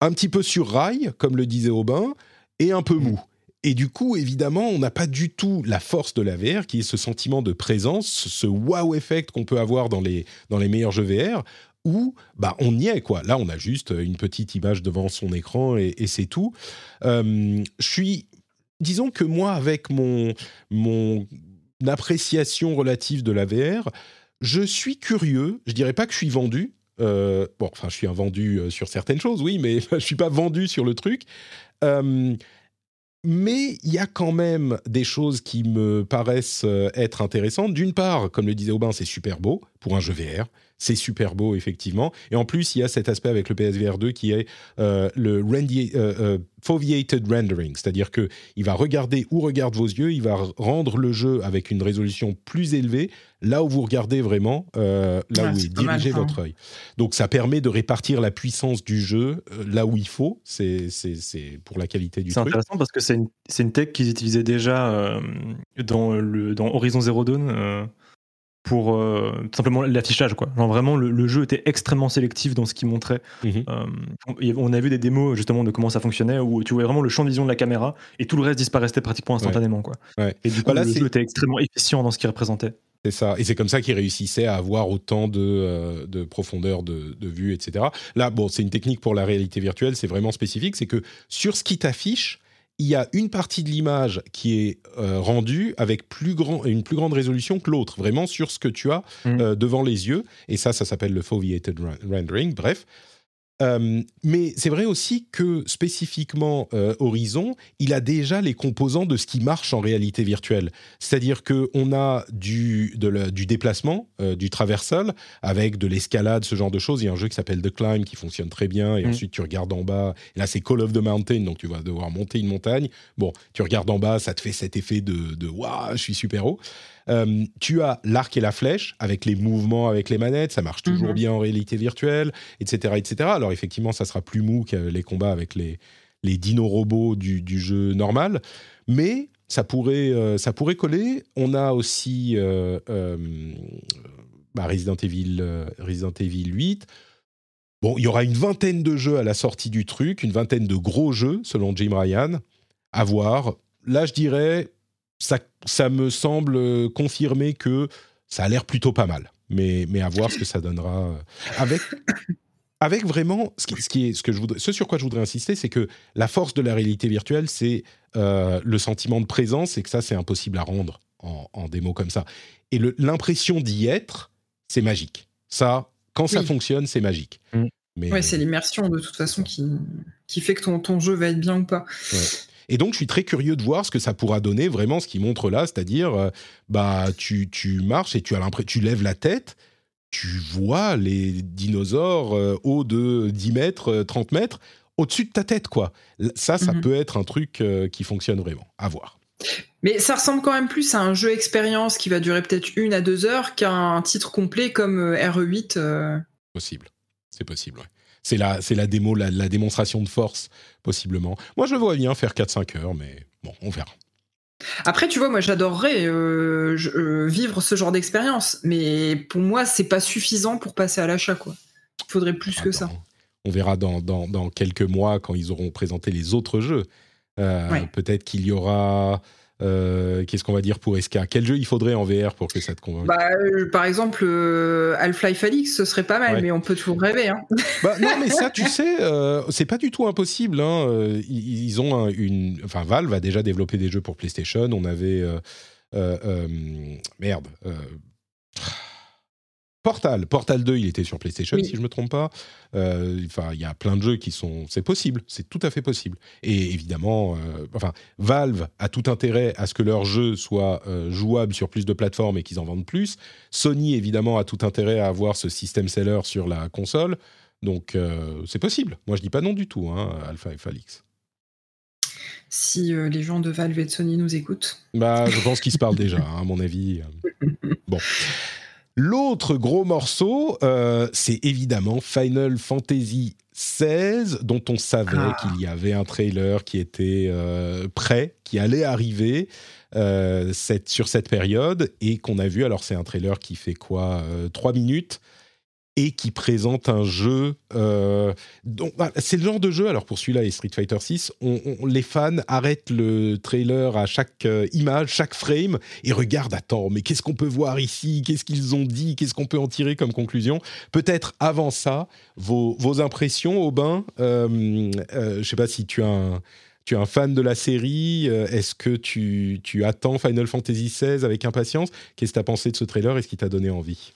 un petit peu sur rail, comme le disait Aubin, et un peu mou. Et du coup, évidemment, on n'a pas du tout la force de la VR, qui est ce sentiment de présence, ce wow effect qu'on peut avoir dans les, dans les meilleurs jeux VR, où bah, on y est. quoi. Là, on a juste une petite image devant son écran et, c'est tout. Euh, je suis... Disons que moi, avec mon, mon appréciation relative de la VR, je suis curieux. Je dirais pas que je suis vendu. Euh, bon, enfin, je suis un vendu euh, sur certaines choses, oui, mais (laughs) je suis pas vendu sur le truc. Mais il y a quand même des choses qui me paraissent euh, être intéressantes. D'une part, comme le disait Aubin, c'est super beau pour un jeu VR. C'est super beau, effectivement. Et en plus, il y a cet aspect avec le PSVR 2 qui est euh, le rendi- euh, euh, foveated rendering. C'est-à-dire qu'il va regarder où regardent vos yeux, il va rendre le jeu avec une résolution plus élevée, là où vous regardez vraiment, euh, là Ouais, où c'est mal, dirigé ça. votre œil. Donc ça permet de répartir la puissance du jeu euh, là où il faut. C'est c'est- c'est pour la qualité du C'est truc. intéressant parce que c'est une, c'est une tech qu'ils utilisaient déjà euh, dans, le, dans Horizon Zero Dawn. Pour euh, tout simplement l'affichage. Quoi. Genre vraiment, le, le jeu était extrêmement sélectif dans ce qu'il montrait. Mhm. Euh, on- a vu des démos justement de comment ça fonctionnait, où tu voyais vraiment le champ de vision de la caméra et tout le reste disparaissait pratiquement instantanément. Quoi. Ouais. Et du coup, Voilà, le jeu était extrêmement efficient dans ce qu'il représentait. C'est ça. Et c'est comme ça qu'ils réussissaient à avoir autant de, euh, de profondeur de, de vue, etc. Là, bon, c'est une technique pour la réalité virtuelle, c'est vraiment spécifique. C'est que sur ce qui t'affiche, il y a une partie de l'image qui est euh, rendue avec plus grand, une plus grande résolution que l'autre, vraiment sur ce que tu as Mhm. euh, devant les yeux. Et ça, ça s'appelle le foveated ren- rendering. Bref. Euh, mais c'est vrai aussi que spécifiquement euh, Horizon, il a déjà les composants de ce qui marche en réalité virtuelle. C'est-à-dire qu'on a du, de la- du déplacement, euh, du traversal, avec de l'escalade, ce genre de choses. Il y a un jeu qui s'appelle The Climb qui fonctionne très bien. Et Mm. ensuite, tu regardes en bas. Et là, c'est Call of the Mountain, donc tu vas devoir monter une montagne. Bon, tu regardes en bas, ça te fait cet effet de, de Waouh, je suis super haut. Euh, tu as l'arc et la flèche avec les mouvements avec les manettes, ça marche toujours Mhm. bien en réalité virtuelle, etc., etc. Alors effectivement, ça sera plus mou que les combats avec les, les dinos robots du, du jeu normal, mais ça pourrait, euh, ça pourrait coller. On a aussi euh, bah, Resident, Evil, Resident Evil 8. Bon, il y aura une vingtaine de jeux à la sortie du truc, une vingtaine de gros jeux, selon Jim Ryan. À voir. Là, je dirais, ça, ça me semble euh, confirmer que ça a l'air plutôt pas mal. Mais, mais à voir ce que ça donnera. euh, Avec, avec vraiment, ce, qui, ce, qui est, ce, que je voudrais, ce sur quoi je voudrais insister, c'est que la force de la réalité virtuelle, c'est euh, le sentiment de présence et que ça, c'est impossible à rendre en, en démo comme ça. Et l'impression d'y être, c'est magique. Ça, quand ça Oui. fonctionne, c'est magique. Mm. Mais, Ouais, c'est l'immersion de toute façon qui, qui fait que ton, ton jeu va être bien ou pas. Et donc, je suis très curieux de voir ce que ça pourra donner, vraiment ce qu'il montre là, c'est-à-dire, euh, bah, tu, tu marches et tu as l'impression, tu lèves la tête, tu vois les dinosaures euh, hauts de 10 mètres, euh, 30 mètres, au-dessus de ta tête, quoi. Ça, ça Mhm. peut être un truc euh, qui fonctionne vraiment. À voir. Mais ça ressemble quand même plus à un jeu expérience qui va durer peut-être une à deux heures qu'à un titre complet comme euh, RE8. euh. Possible. C'est possible, ouais. C'est la, c'est la démo, la, la démonstration de force, possiblement. Moi, je vois bien faire 4-5 heures, mais bon, on verra. Après, tu vois, moi j'adorerais euh, euh, vivre ce genre d'expérience, mais pour moi, c'est pas suffisant pour passer à l'achat, quoi. Il faudrait plus que ça. On verra dans, dans, dans quelques mois quand ils auront présenté les autres jeux. Euh, Ouais. Peut-être qu'il y aura. Euh, Qu'est-ce qu'on va dire pour SK Quel jeu il faudrait en VR pour que ça te convainque? Bah, euh, par exemple, euh, Half-Life Alix, ce serait pas mal, Ouais. mais on peut toujours rêver. Hein. Bah, non, mais ça, tu sais, euh, c'est pas du tout impossible. hein. Ils, ils ont un- une. Enfin, Valve a déjà développé des jeux pour PlayStation. On avait. merde. Portal. Portal 2, il était sur PlayStation, Oui. si je me trompe pas. Euh, Enfin, il y a plein de jeux qui sont. C'est possible. C'est tout à fait possible. Et évidemment, euh, enfin, Valve a tout intérêt à ce que leurs jeux soient euh, jouables sur plus de plateformes et qu'ils en vendent plus. Sony, évidemment, a tout intérêt à avoir ce système seller sur la console. Donc, c'est possible. Moi, je dis pas non du tout, hein, Alpha et Falix. Si euh, les gens de Valve et de Sony nous écoutent. Bah, je pense qu'ils se parlent déjà, hein, à mon avis. (laughs) Bon. L'autre gros morceau, euh, c'est évidemment Final Fantasy XVI, dont on savait Ah. qu'il y avait un trailer qui était euh, prêt, qui allait arriver euh, cette- sur cette période, et qu'on a vu. Alors, c'est un trailer qui fait quoi euh, Trois minutes et qui présente un jeu. euh, bah, c'est le genre de jeu, alors pour celui-là et Street Fighter 6, on, on- les fans arrêtent le trailer à chaque euh, image, chaque frame, et regardent, attends, mais qu'est-ce qu'on peut voir ici? Qu'est-ce qu'ils ont dit? Qu'est-ce qu'on peut en tirer comme conclusion? Peut-être avant ça, vos, impressions, Aubin. Euh, euh, je sais pas si tu es un fan de la série, euh, est-ce que tu, tu attends Final Fantasy XVI avec impatience? Qu'est-ce que tu as pensé de ce trailer? Et ce qui t'a donné envie?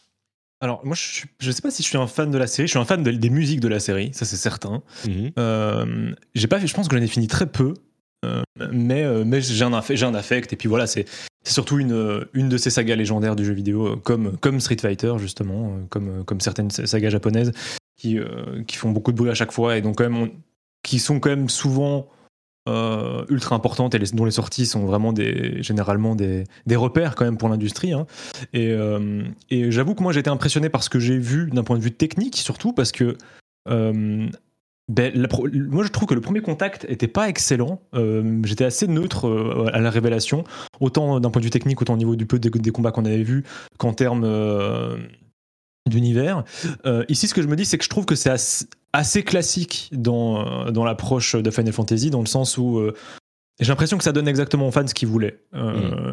Alors, moi, je, je sais pas si je suis un fan de la série. Je suis un fan de- des musiques de la série, ça c'est certain. Mhm. Euh, j'ai pas fait, je pense que j'en ai fini très peu, euh, mais, euh, mais j'ai un, affect. Et puis voilà, c'est c'est surtout une, une de ces sagas légendaires du jeu vidéo, comme, comme Street Fighter, justement, comme, comme certaines sagas japonaises qui, qui font beaucoup de bruit à chaque fois et donc, quand même, on- qui sont quand même souvent. Euh, ultra importantes et les- dont les sorties sont vraiment généralement des, repères quand même pour l'industrie. hein. Et, euh, et j'avoue que moi j'ai été impressionné par ce que j'ai vu d'un point de vue technique surtout parce que euh, Ben, moi, je trouve que le premier contact était pas excellent. J'étais assez neutre à la révélation, autant d'un point de vue technique, autant au niveau du peu des, combats qu'on avait vus, qu'en termes d'univers. Ici, ce que je me dis, c'est que je trouve que c'est assez, assez classique dans, euh, dans l'approche de Final Fantasy, dans le sens où euh, j'ai l'impression que ça donne exactement aux fans ce qu'ils voulaient. Euh,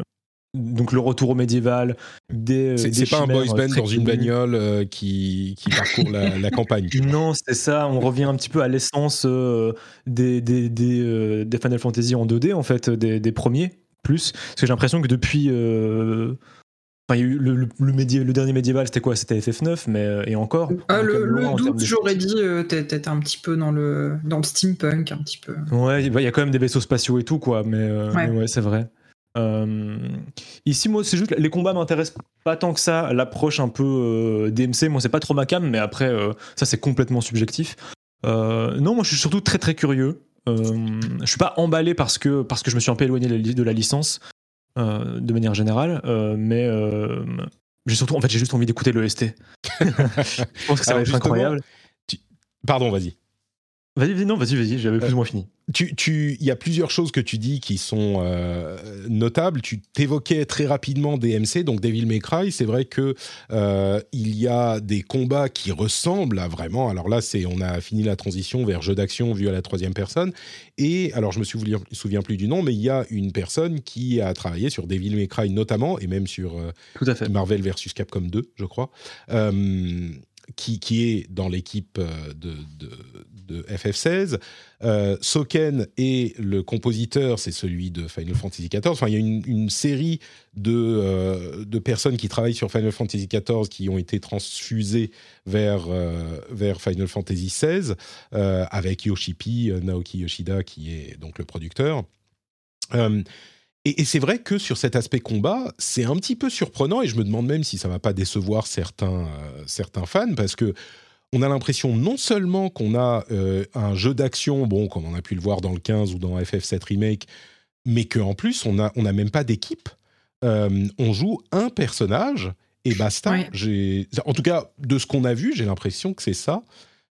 Donc le retour au médiéval, des. Mm. C'est pas un boys band dans une bagnole euh, qui, qui parcourt la, la campagne. (laughs) Non, c'est ça. On revient un petit peu à l'essence des, des, des, des Final Fantasy en 2D, en fait, des premiers, plus. Parce que j'ai l'impression que depuis. Enfin, il y a eu le, le, le médi- le dernier médiéval, c'était quoi? C'était FF9, mais euh, et encore? Ah, le, le doute, j'aurais dit, euh, t'es un petit peu dans le, dans le steampunk, un petit peu. Ouais, il y a quand même des vaisseaux spatiaux et tout, quoi, mais, euh, Ouais. mais ouais, c'est vrai. Euh, ici, moi, c'est juste les combats m'intéressent pas tant que ça. L'approche un peu euh, DMC, moi, c'est pas trop ma cam, mais après, ça, c'est complètement subjectif. Non, moi, je suis surtout très très curieux. Je suis pas emballé parce que parce que je me suis un peu éloigné de la licence euh, de manière générale, euh, mais euh, j'ai surtout, en fait, j'ai juste envie d'écouter le ST. (laughs) je pense que ça Alors, va être incroyable. Pardon, vas-y. Vas-y, vas-y, non, vas-y, vas-y, j'avais plus ou moins fini. Tu, tu, il y a plusieurs choses que tu dis qui sont euh, notables. Tu t'évoquais très rapidement DMC, donc Devil May Cry. C'est vrai que euh, il y a des combats qui ressemblent à vraiment. Alors là, c'est on a fini la transition vers jeu d'action vu à la troisième personne. Et alors, je me souviens, souviens plus du nom, mais il y a une personne qui a travaillé sur Devil May Cry notamment, et même sur euh, Tout à fait. Marvel versus Capcom 2, je crois, euh, qui, qui est dans l'équipe euh, de, de, de FF16. Euh, Soken est le compositeur, c'est celui de Final Fantasy XIV. Enfin, il y a une, série de, euh, de personnes qui travaillent sur Final Fantasy XIV qui ont été transfusées vers, euh, vers Final Fantasy XVI, avec Yoshipi, Naoki Yoshida, qui est donc le producteur. Et, c'est vrai que sur cet aspect combat, c'est un petit peu surprenant et je me demande même si ça va pas décevoir certains, certains fans parce que on a l'impression non seulement qu'on a euh, un jeu d'action, bon, comme on a pu le voir dans le 15 ou dans FF7 Remake, mais qu'en plus, on n'a on a même pas d'équipe. Euh, on joue un personnage et basta. Ouais. En tout cas, de ce qu'on a vu, j'ai l'impression que c'est ça.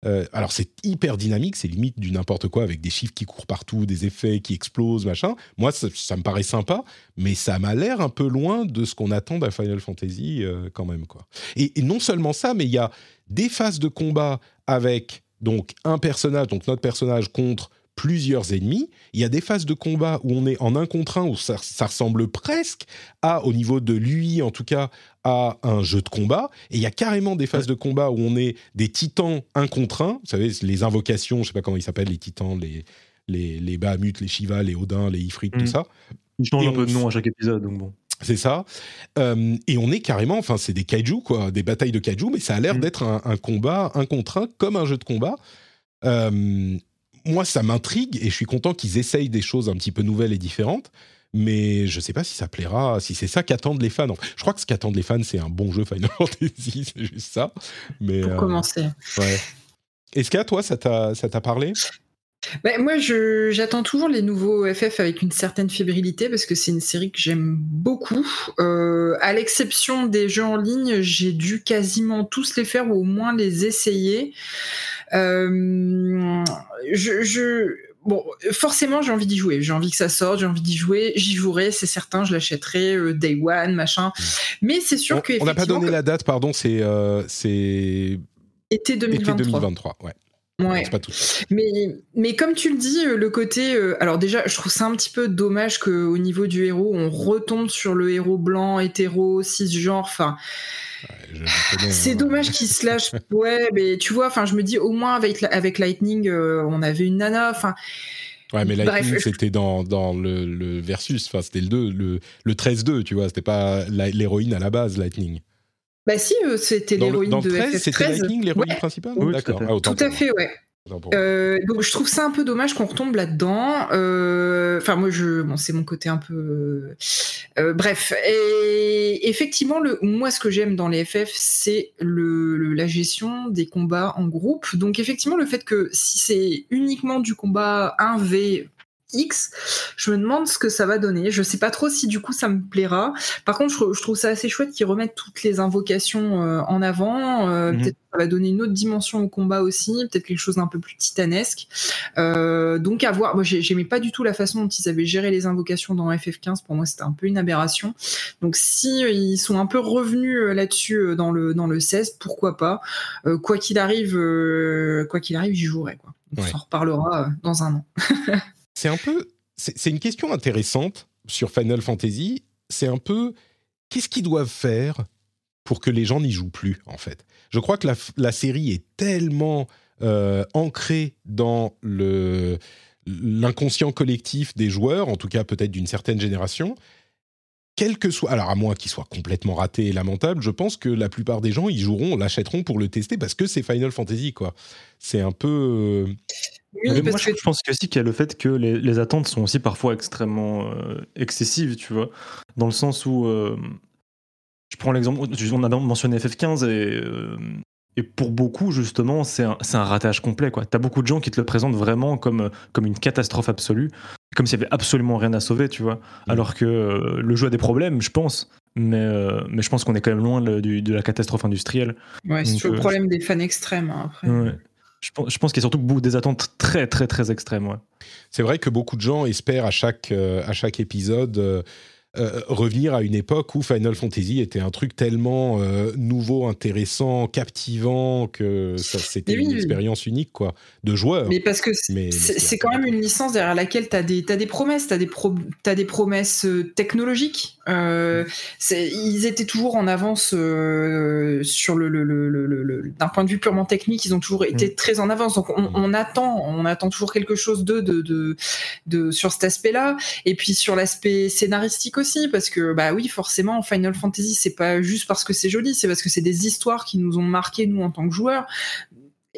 Euh, alors c'est hyper dynamique, c'est limite du n'importe quoi avec des chiffres qui courent partout, des effets qui explosent, machin. Moi, ça, me paraît sympa, mais ça m'a l'air un peu loin de ce qu'on attend d'un Final Fantasy euh, quand même quoi. Et, et non seulement ça, mais il y a des phases de combat avec donc un personnage, donc notre personnage contre plusieurs ennemis. Il y a des phases de combat où on est en un contre un, où ça, ça ressemble presque à, au niveau de lui en tout cas, à un jeu de combat. Et il y a carrément des phases de combat où on est des titans un contre un. Vous savez, les invocations, je sais pas comment ils s'appellent, les titans, les, les, les Bahamut, les Shiva, les Odin, les Ifrit, tout Mm. ça. Il change Et un peu de nom à chaque épisode, donc bon. C'est ça. Euh, et on est carrément, enfin, c'est des kaiju, quoi, des batailles de kaiju, mais ça a l'air Mm. d'être un, un combat un contre un, comme un jeu de combat. Euh, moi, ça m'intrigue et je suis content qu'ils essayent des choses un petit peu nouvelles et différentes. Mais je sais pas si ça plaira, si c'est ça qu'attendent les fans. Je crois que ce qu'attendent les fans, c'est un bon jeu Final (laughs) Fantasy, c'est juste ça. Mais Pour euh, commencer. ouais. Est-ce qu'à toi, ça t'a ça t'a parlé? Bah, moi, j'attends toujours les nouveaux FF avec une certaine fébrilité parce que c'est une série que j'aime beaucoup. Euh, à l'exception des jeux en ligne, j'ai dû quasiment tous les faire ou au moins les essayer. Euh, je, je- bon, forcément, j'ai envie d'y jouer. J'ai envie que ça sorte, j'ai envie d'y jouer. J'y jouerai, c'est certain. Je l'achèterai euh, day one, machin. Mais c'est sûr On que on n'a pas donné la date, pardon, c'est euh, c'est été été 2023. 2023. Ouais, Ouais. pas tout. Mais, mais comme tu le dis, le côté. euh, alors, déjà, je trouve ça un petit peu dommage qu'au niveau du héros, on retombe sur le héros blanc, hétéro, cisgenre. Enfin, C'est hein. dommage qu'il se lâche. (laughs) Ouais, mais tu vois, enfin, je me dis, au moins avec, avec Lightning, euh, on avait une nana. Enfin, Ouais, mais Lightning, c'était dans, dans le, le versus, enfin, c'était le 2, le, le 13-2, tu vois, c'était pas l'héroïne à la base, Lightning. bah si, euh, c'était l'héroïne dans de le 13, c'était FF13. Lightning, l'héroïne Ouais. principale Oui, tout à D'accord. fait. Ah, Tout à fait, ouais. Euh, donc je trouve ça un peu dommage qu'on retombe là-dedans. Euh, Enfin moi je, bon c'est mon côté un peu. euh, bref, et effectivement le, moi ce que j'aime dans les FF c'est le, le- la gestion des combats en groupe. Donc effectivement le fait que si c'est uniquement du combat 1v X. Je me demande ce que ça va donner. Je sais pas trop si du coup ça me plaira. Par contre, je, je trouve ça assez chouette qu'ils remettent toutes les invocations euh, en avant. Euh, Mhm. Peut-être que ça va donner une autre dimension au combat aussi, peut-être quelque chose d'un peu plus titanesque. Euh, donc à voir. Moi, j'ai- j'aimais pas du tout la façon dont ils avaient géré les invocations dans FF15. Pour moi, c'était un peu une aberration. Donc si ils sont un peu revenus là-dessus dans le dans le 16, pourquoi pas. Quoi qu'il arrive, quoi qu'il arrive, j'y jouerai. Quoi. On Ouais. s'en reparlera dans un an. (laughs) C'est un peu. C'est une question intéressante sur Final Fantasy. C'est un peu. Qu'est-ce qu'ils doivent faire pour que les gens n'y jouent plus, en fait? Je crois que la, série est tellement euh, ancrée dans l'inconscient collectif des joueurs, en tout cas peut-être d'une certaine génération. Quel que soit, alors à moins qu'il soit complètement raté et lamentable, je pense que la plupart des gens y joueront, l'achèteront pour le tester parce que c'est Final Fantasy, quoi. C'est un peu. Oui, moi, je, que je pense aussi qu'il y a le fait que les, les attentes sont aussi parfois extrêmement euh, excessives, tu vois, dans le sens où euh, je prends l'exemple, on a mentionné FF15 et, euh, et pour beaucoup justement c'est un, un ratage complet quoi. T'as beaucoup de gens qui te le présentent vraiment comme comme une catastrophe absolue, comme s'il y avait absolument rien à sauver, tu vois. Alors que le jeu a des problèmes, je pense, mais euh, mais je pense qu'on est quand même loin de, du- de la catastrophe industrielle. ouais, c'est toujours le problème des fans extrêmes hein, après. Ouais. Je pense, qu'il y a surtout des attentes très très très extrêmes. C'est vrai que beaucoup de gens espèrent à chaque, euh, à chaque épisode euh, revenir à une époque où Final Fantasy était un truc tellement euh, nouveau, intéressant, captivant que ça c'était oui, une oui. expérience unique quoi, de joueur. Mais parce que c'est quand même une licence derrière laquelle tu as des, t'as des promesses, tu as, des pro- t'as des promesses euh, technologiques. Euh, c'est- ils étaient toujours en avance euh, sur le, le, le, le- le- le- d'un point de vue purement technique, ils ont toujours été très en avance. Donc on, on attend, on attend toujours quelque chose d'eux de, de, de, sur cet aspect-là. Et puis sur l'aspect scénaristique aussi, parce que bah oui, forcément, Final Fantasy, c'est pas juste parce que c'est joli, c'est parce que c'est des histoires qui nous ont marqué nous en tant que joueurs.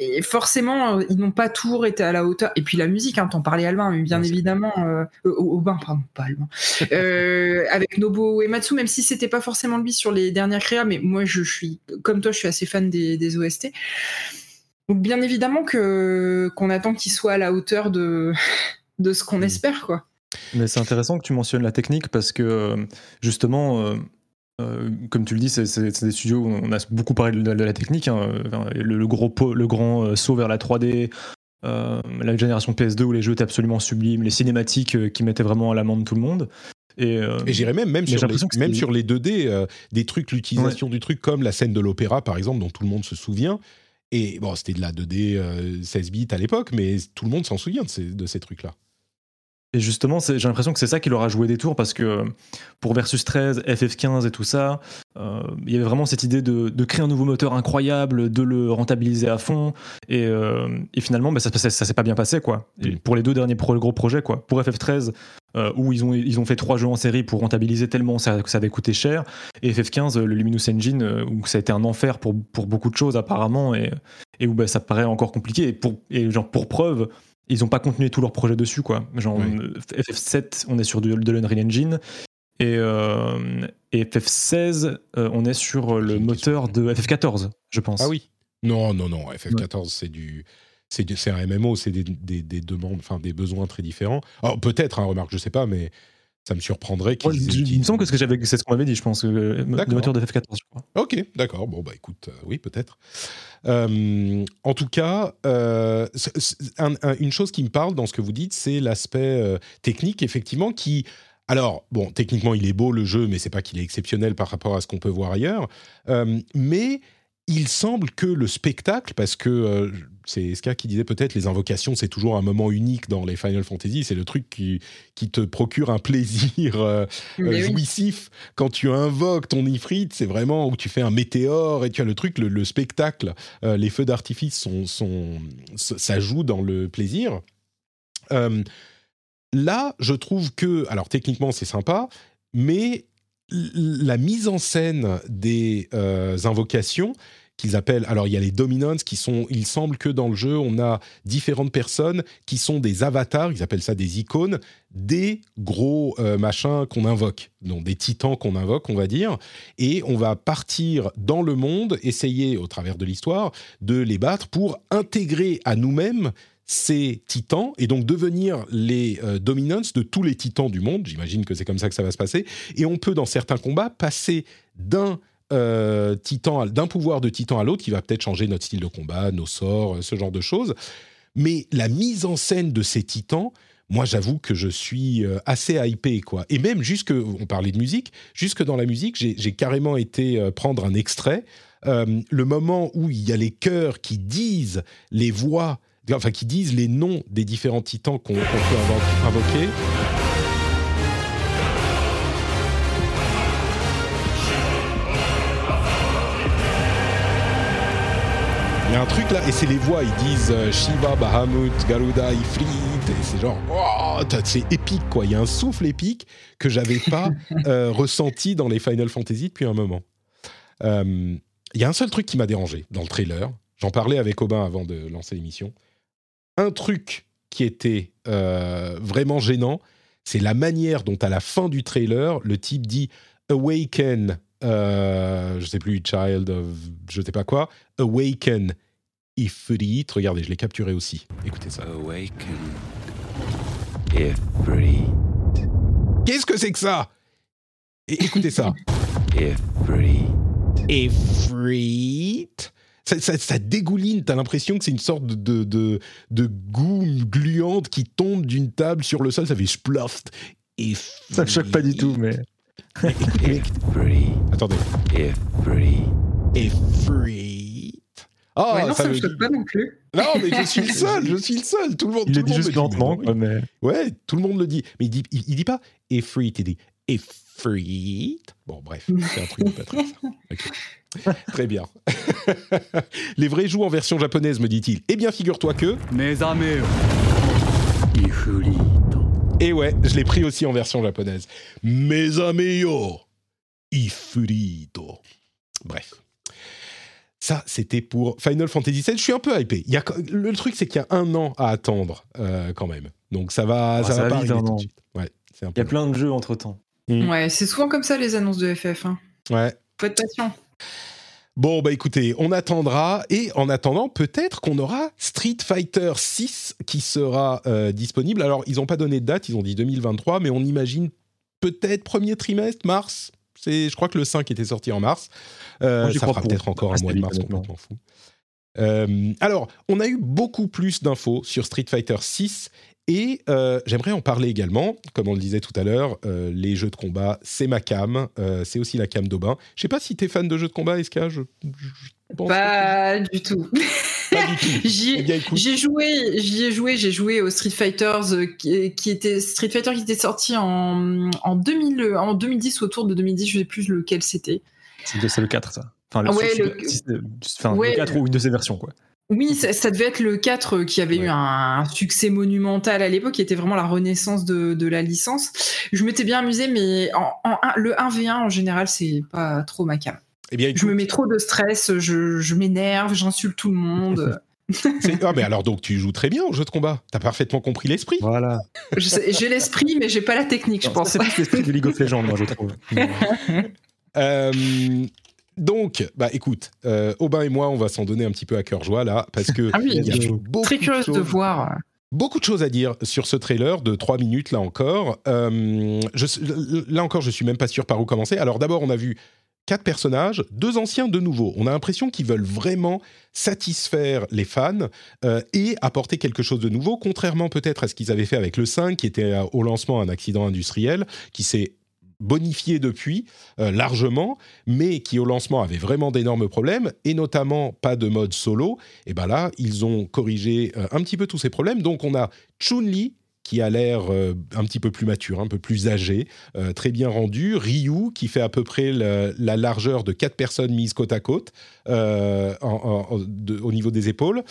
Et forcément, euh, ils n'ont pas toujours été à la hauteur. Et puis la musique, hein, t'en parlais Albin, mais bien évidemment, euh, euh, Aubin, pardon, pas Albin, (laughs) Euh, avec Nobuo Uematsu, même si c'était pas forcément lui sur les dernières créas, mais moi je suis, comme toi, je suis assez fan des, des OST. Donc bien évidemment que qu'on attend qu'il soit à la hauteur de (laughs) de ce qu'on Mm. espère, quoi. Mais c'est intéressant que tu mentionnes la technique parce que euh, justement, euh, euh, comme tu le dis, c'est- des studios où on a beaucoup parlé de, de la technique. hein, le, le gros pot- le grand saut vers la 3D, euh, la génération PS2 où les jeux étaient absolument sublimes, les cinématiques qui mettaient vraiment à l'amende tout le monde. Et, euh, Et j'irais même, même, sur les, l'impression que même c'est- sur les 2D, euh, des trucs, l'utilisation du truc comme la scène de l'opéra, par exemple, dont tout le monde se souvient. Et bon, c'était de la 2D euh, 16 bits à l'époque, mais tout le monde s'en souvient de ces, de ces trucs-là. Et justement, j'ai l'impression que c'est ça qui leur a joué des tours parce que euh, pour Versus 13, FF15 et tout ça, euh, il y avait vraiment cette idée de, de créer un nouveau moteur incroyable, de le rentabiliser à fond. Et, euh, et finalement, bah, ça, ça, ça s'est pas bien passé, quoi. Et pour les deux derniers pro- gros projets, quoi. Pour FF13, euh, où ils ont, ils ont fait trois jeux en série pour rentabiliser tellement ça, que ça avait coûté cher. Et FF15, euh, le Luminous Engine, où ça a été un enfer pour, pour beaucoup de choses apparemment, et, et où bah, ça paraît encore compliqué. Et, pour, et genre, pour preuve, ils n'ont pas continué tous leurs projets dessus, quoi. Genre, Ouais. euh, FF7, on est sur de, de l'Unreal Engine. Et, euh, et FF16, euh, on est sur le moteur de FF14, je pense. Ah oui Non, non, non. FF14, c'est du. C'est du- c'est un MMO, c'est des, des- des demandes, enfin des besoins très différents. Peut-être, hein, remarque, je sais pas, mais ça me surprendrait qu'ils. Ouais, il il me semble que, c'est ce qu'on m'avait dit, je pense, euh, le D'accord. moteur de FF14, je crois. Ok, d'accord. Bon, bah écoute, euh, oui, peut-être. Euh, en tout cas, euh, un- un- une chose qui me parle dans ce que vous dites, c'est l'aspect euh, technique, effectivement, qui. Alors, bon, techniquement, il est beau le jeu, mais c'est pas qu'il est exceptionnel par rapport à ce qu'on peut voir ailleurs. Euh, mais il semble que le spectacle, parce que euh, c'est Ska qui disait peut-être les invocations, c'est toujours un moment unique dans les Final Fantasy, c'est le truc qui, qui te procure un plaisir euh, euh, oui. jouissif quand tu invoques ton ifrit, c'est vraiment où tu fais un météore et tu as le truc, le, le spectacle, euh, les feux d'artifice sont, sont, ça joue dans le plaisir. Euh, là, je trouve que, alors techniquement c'est sympa, mais la mise en scène des invocations qu'ils appellent, alors il y a les dominants qui sont, il semble que dans le jeu on a différentes personnes qui sont des avatars, ils appellent ça des icônes, des gros euh, machins qu'on invoque, donc des titans qu'on invoque, on va dire, et on va partir dans le monde, essayer au travers de l'histoire de les battre pour intégrer à nous-mêmes ces titans et donc devenir les euh, dominants de tous les titans du monde. J'imagine que c'est comme ça que ça va se passer. Et on peut, dans certains combats, passer d'un euh, titan, d'un pouvoir de titan à l'autre qui va peut-être changer notre style de combat, nos sorts, euh, ce genre de choses. Mais la mise en scène de ces titans, moi j'avoue que je suis euh, assez hypé quoi. Et même jusque, on parlait de musique, jusque dans la musique, j'ai carrément été prendre un extrait. Le moment où il y a les chœurs qui disent les voix, enfin qui disent les noms des différents titans qu'on peut invo- invoquer. Il y a un truc là, et c'est les voix, ils disent euh, Shiva, Bahamut, Garuda, Ifrit, et c'est genre, oh, c'est épique quoi. Il y a un souffle épique que j'avais pas (laughs) euh, ressenti dans les Final Fantasy depuis un moment. Euh, Il y a un seul truc qui m'a dérangé dans le trailer. J'en parlais avec Aubin avant de lancer l'émission. Un truc qui était euh, vraiment gênant, c'est la manière dont à la fin du trailer, le type dit Awaken, euh, je sais plus, Child of, je sais pas quoi, Awaken Ifrit. Regardez, je l'ai capturé aussi. Écoutez ça. Awaken. Ifrit. Qu'est-ce que c'est que ça? Écoutez ça. (laughs) Ifrit. Ifrit. Ça, ça, ça dégouline, t'as l'impression que c'est une sorte de, de, de, de goût gluante qui tombe d'une table sur le sol, ça fait sploft. Ifrit. Ça me choque pas du tout, mais free. Attendez. If free. If free. Oh, ouais, non, ça, ça me choque pas non plus. Non, mais je suis le seul, je suis le seul. Tout le monde. Il tout le dit monde juste lentement, dit, mais... Ouais, tout le monde le dit. Mais il dit, il, il dit pas if free, il dit if free. Bon, bref, c'est un truc pas très. (laughs) Okay. Très bien. (laughs) Les vrais joues en version japonaise, me dit-il. Eh bien, figure-toi que. Mes amis. Ifuri. Et ouais, je l'ai pris aussi en version japonaise. Mes amigos, Ifrito. Bref. Ça, c'était pour Final Fantasy VII. Je suis un peu hypé. Il y a, le truc, c'est qu'il y a un an à attendre euh, quand même. Donc ça va, Ah, ça ça va vite, tout de suite. Ouais, Il y a plein de jeux entre temps. Mm. Ouais, c'est souvent comme ça les annonces de FF. Hein. Ouais. Faut être patient. Bon, bah écoutez, on attendra. Et en attendant, peut-être qu'on aura Street Fighter 6 qui sera euh, disponible. Alors, ils n'ont pas donné de date, ils ont dit 2023, mais on imagine peut-être premier trimestre, mars. C'est, je crois que le 5 était sorti en mars. Euh, Moi, ça fera peut-être encore un Reste mois de mars complètement fou. Euh, alors, on a eu beaucoup plus d'infos sur Street Fighter 6 et euh, j'aimerais en parler également. Comme on le disait tout à l'heure, euh, les jeux de combat, c'est ma cam. euh, c'est aussi la cam d'Aubin. Je sais pas si tu es fan de jeux de combat, Eska. Je, je pense Pas du tout. que- pas du tout. J'y Eh J'ai joué, j'y ai joué, j'ai joué au Street Fighters euh, qui, qui était Street Fighter qui était sorti en, en 2000, euh, en 2010 autour de 2010, je sais plus lequel c'était. C'est le 4, ça. Enfin, le, ouais, le- le 4 ou une de ses versions, quoi. Oui, ça, ça devait être le 4 qui avait Ouais. eu un, un succès monumental à l'époque, qui était vraiment la renaissance de, de la licence. Je m'étais bien amusé, mais en, en un- le 1v1 en général, c'est pas trop ma cam. eh bien, Je me mets trop de stress, je, je m'énerve, j'insulte tout le monde. (laughs) (laughs) c'est- ah, mais alors donc tu joues très bien au jeu de combat. T'as parfaitement compris l'esprit. Voilà. J'ai l'esprit, mais j'ai pas la technique, je pense. C'est l'esprit de League of Legends, moi, je trouve. (laughs) Euh, donc, bah écoute, euh, Aubin et moi, on va s'en donner un petit peu à cœur joie là, parce que Ah oui, y a je suis beaucoup Très curieuse de voir. Beaucoup de choses à dire sur ce trailer de 3 minutes, là encore. Euh, je- là encore, je suis même pas sûr par où commencer. Alors d'abord, on a vu quatre personnages, deux anciens, deux nouveaux. On a l'impression qu'ils veulent vraiment satisfaire les fans euh, et apporter quelque chose de nouveau, contrairement peut-être à ce qu'ils avaient fait avec le 5, qui était au lancement un accident industriel, qui s'est bonifié depuis euh, largement, mais qui au lancement avait vraiment d'énormes problèmes, et notamment pas de mode solo. Et ben là, ils ont corrigé euh, un petit peu tous ces problèmes. Donc on a Chun-Li qui a l'air euh, un petit peu plus mature, un peu plus âgé, euh, très bien rendu. Ryu, qui fait à peu près la, la largeur de quatre personnes mises côte à côte euh, au niveau des épaules.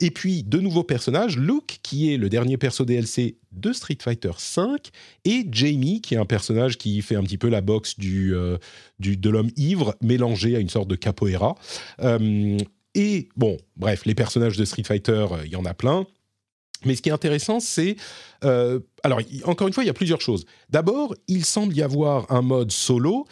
Et puis, deux nouveaux personnages. Luke, qui est le dernier perso DLC de Street Fighter V, et Jamie, qui est un personnage qui fait un petit peu la boxe du, du, de l'homme ivre, mélangé à une sorte de capoeira. Et bon, bref, les personnages de Street Fighter, il y en a plein. Mais ce qui est intéressant, c'est... euh, alors, encore une fois, il y a plusieurs choses. D'abord, il semble y avoir un mode solo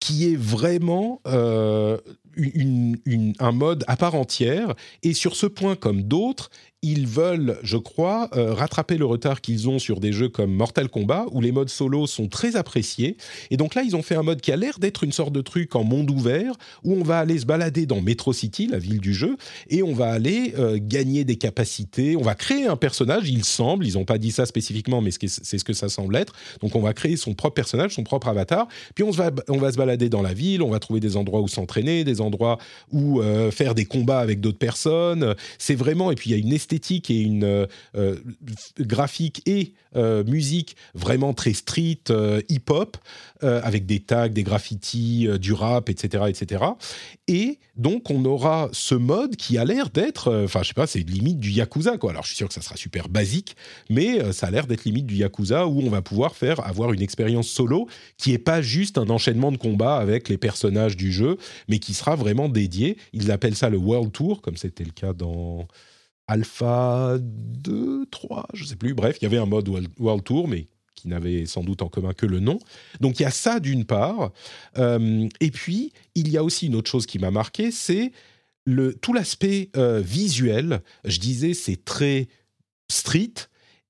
qui est vraiment... euh, une- un mode à part entière. Et sur ce point, comme d'autres, ils veulent, je crois, euh, rattraper le retard qu'ils ont sur des jeux comme Mortal Kombat, où les modes solo sont très appréciés. Et donc là, ils ont fait un mode qui a l'air d'être une sorte de truc en monde ouvert, où on va aller se balader dans Metro City, la ville du jeu, et on va aller euh, gagner des capacités. On va créer un personnage, il semble, ils n'ont pas dit ça spécifiquement, mais c'est ce que ça semble être. Donc on va créer son propre personnage, son propre avatar, puis on, va, on va se balader dans la ville, on va trouver des endroits où s'entraîner, des endroits où euh, faire des combats avec d'autres personnes. C'est vraiment, et puis il y a une esthétique et une euh, euh, graphique et musique vraiment très street, euh, hip-hop, euh, avec des tags, des graffitis, euh, du rap, etc., etc. Et donc on aura ce mode qui a l'air d'être, euh, enfin je sais pas, c'est limite du Yakuza quoi. Alors je suis sûr que ça sera super basique, mais euh, ça a l'air d'être limite du Yakuza où on va pouvoir faire avoir une expérience solo qui est pas juste un enchaînement de combats avec les personnages du jeu, mais qui sera vraiment dédié. Ils appellent ça le World Tour, comme c'était le cas dans Alpha 2, 3, je sais plus. Bref, il y avait un mode World- World Tour, mais qui n'avait sans doute en commun que le nom. Donc il y a ça d'une part. Euh, et puis, il y a aussi une autre chose qui m'a marqué, c'est le, tout l'aspect euh, visuel. Je disais, c'est très street,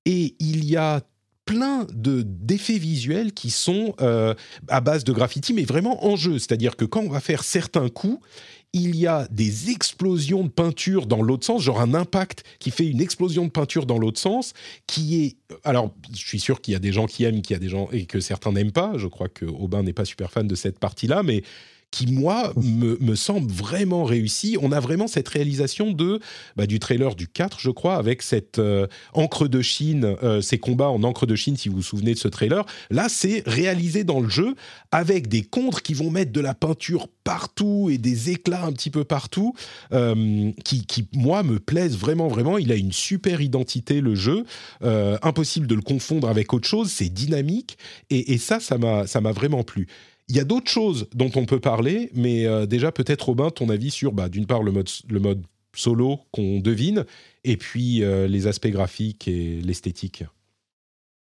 et il y a plein de d'effets visuels qui sont euh, à base de graffiti, mais vraiment en jeu. C'est-à-dire que quand on va faire certains coups, il y a des explosions de peinture dans l'autre sens, genre un impact qui fait une explosion de peinture dans l'autre sens, qui est... Alors, je suis sûr qu'il y a des gens qui aiment, qu'il y a des gens et que certains n'aiment pas. Je crois que Aubin n'est pas super fan de cette partie-là, mais qui, moi, me, semble vraiment réussi. On a vraiment cette réalisation de, bah, du trailer du 4, je crois, avec cette euh, encre de Chine, euh, ces combats en encre de Chine, si vous vous souvenez de ce trailer. Là, c'est réalisé dans le jeu avec des contres qui vont mettre de la peinture partout et des éclats un petit peu partout, euh, qui, qui, moi, me plaisent vraiment, vraiment. Il a une super identité, le jeu. Impossible de le confondre avec autre chose. C'est dynamique. Et, et ça, ça m'a vraiment plu. Il y a d'autres choses dont on peut parler, mais euh, déjà peut-être Robin, ton avis sur, bah, d'une part le mode, solo qu'on devine, et puis euh, les aspects graphiques et l'esthétique.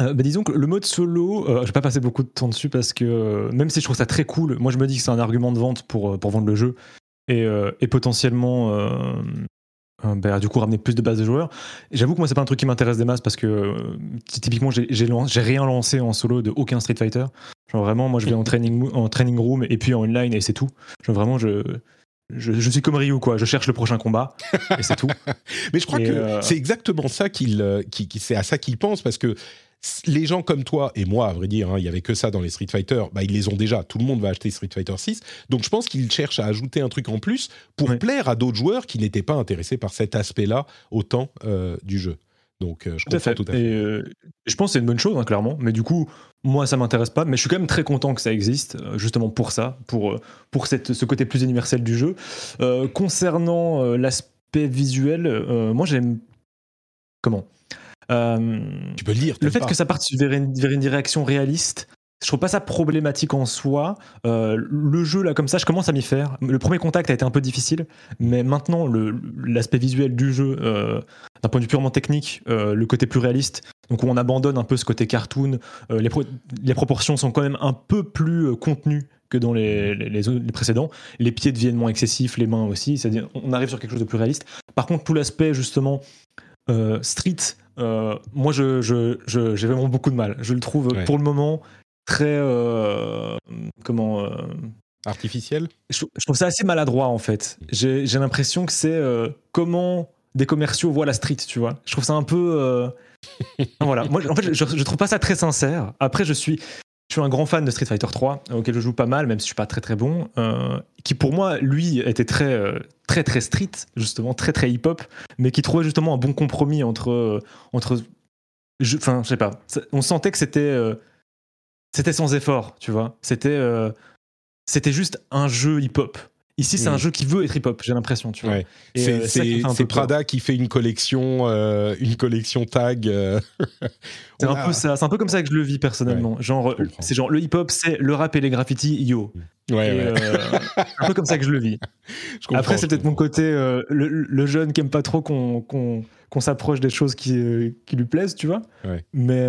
Euh, bah, disons que le mode solo, euh, je vais pas passer beaucoup de temps dessus parce que même si je trouve ça très cool, moi je me dis que c'est un argument de vente pour, pour vendre le jeu et, et potentiellement bah, du coup ramener plus de bases de joueurs. J'avoue que moi c'est pas un truc qui m'intéresse des masses parce que typiquement j'ai j'ai rien lancé en solo de aucun Street Fighter. Genre vraiment moi je vais en (laughs) training, en training room et puis en online et c'est tout. Genre vraiment je, je, je suis comme Ryu quoi, je cherche le prochain combat et c'est tout. (laughs) Mais je crois Et, que euh, c'est exactement ça qu'il, euh, c'est à ça qu'il pense parce que les gens comme toi et moi, à vrai dire, hein, il y avait que ça dans les Street Fighter, bah, ils les ont déjà. Tout le monde va acheter Street Fighter 6. Donc je pense qu'il cherche à ajouter un truc en plus pour plaire à d'autres joueurs qui n'étaient pas intéressés par cet aspect-là autant euh, du jeu. Donc je Tout à comprends fait. tout à fait. Et euh, je pense que c'est une bonne chose, hein, clairement. Mais du coup, moi, ça m'intéresse pas. Mais je suis quand même très content que ça existe, euh, justement pour ça, pour, euh, pour cette, ce côté plus universel du jeu. Euh, concernant euh, l'aspect visuel, moi, j'aime. Comment? Tu peux le lire. Le fait pas. que ça parte vers une, vers une direction réaliste, je trouve pas ça problématique en soi. Euh, le jeu, là, comme ça, je commence à m'y faire. Le premier contact a été un peu difficile, mais maintenant, l'aspect visuel du jeu, euh, d'un point de vue purement technique, euh, le côté plus réaliste, donc où on abandonne un peu ce côté cartoon, les, pro- les proportions sont quand même un peu plus contenues que dans les, précédents. Les pieds deviennent moins excessifs, les mains aussi, c'est-à-dire on arrive sur quelque chose de plus réaliste. Par contre, tout l'aspect, justement, street, euh, moi, je, j'ai vraiment beaucoup de mal. Je le trouve, Ouais. pour le moment, très... euh, comment... euh, Artificiel je, trou- je trouve ça assez maladroit en fait. J'ai l'impression que c'est euh, comment des commerciaux voient la street, tu vois. Je trouve ça un peu. (laughs) voilà. Moi, en fait, je, je trouve pas ça très sincère. Après, je suis. Je suis un grand fan de Street Fighter 3, auquel je joue pas mal, même si je suis pas très très bon. euh, qui pour moi, lui, était très euh, très très street, justement, très très hip-hop, mais qui trouvait justement un bon compromis entre entre. je- Enfin, je sais pas. On sentait que c'était euh, c'était sans effort, tu vois. C'était euh, c'était juste un jeu hip-hop. Ici, c'est Mm. un jeu qui veut être hip-hop, j'ai l'impression, tu vois. Ouais. C'est euh, peur. Prada qui fait une collection, euh, une collection tag. (laughs) C'est un a- peu ça, c'est un peu comme ça que je le vis personnellement. Genre, c'est genre le hip-hop, c'est le rap et les graffitis, yo. Ouais, Et, ouais. un peu comme ça que je le vis. (laughs) Je Après, c'est peut-être mon côté le, le jeune qui aime pas trop qu'on s'approche des choses qui, qui lui plaisent, tu vois. Mais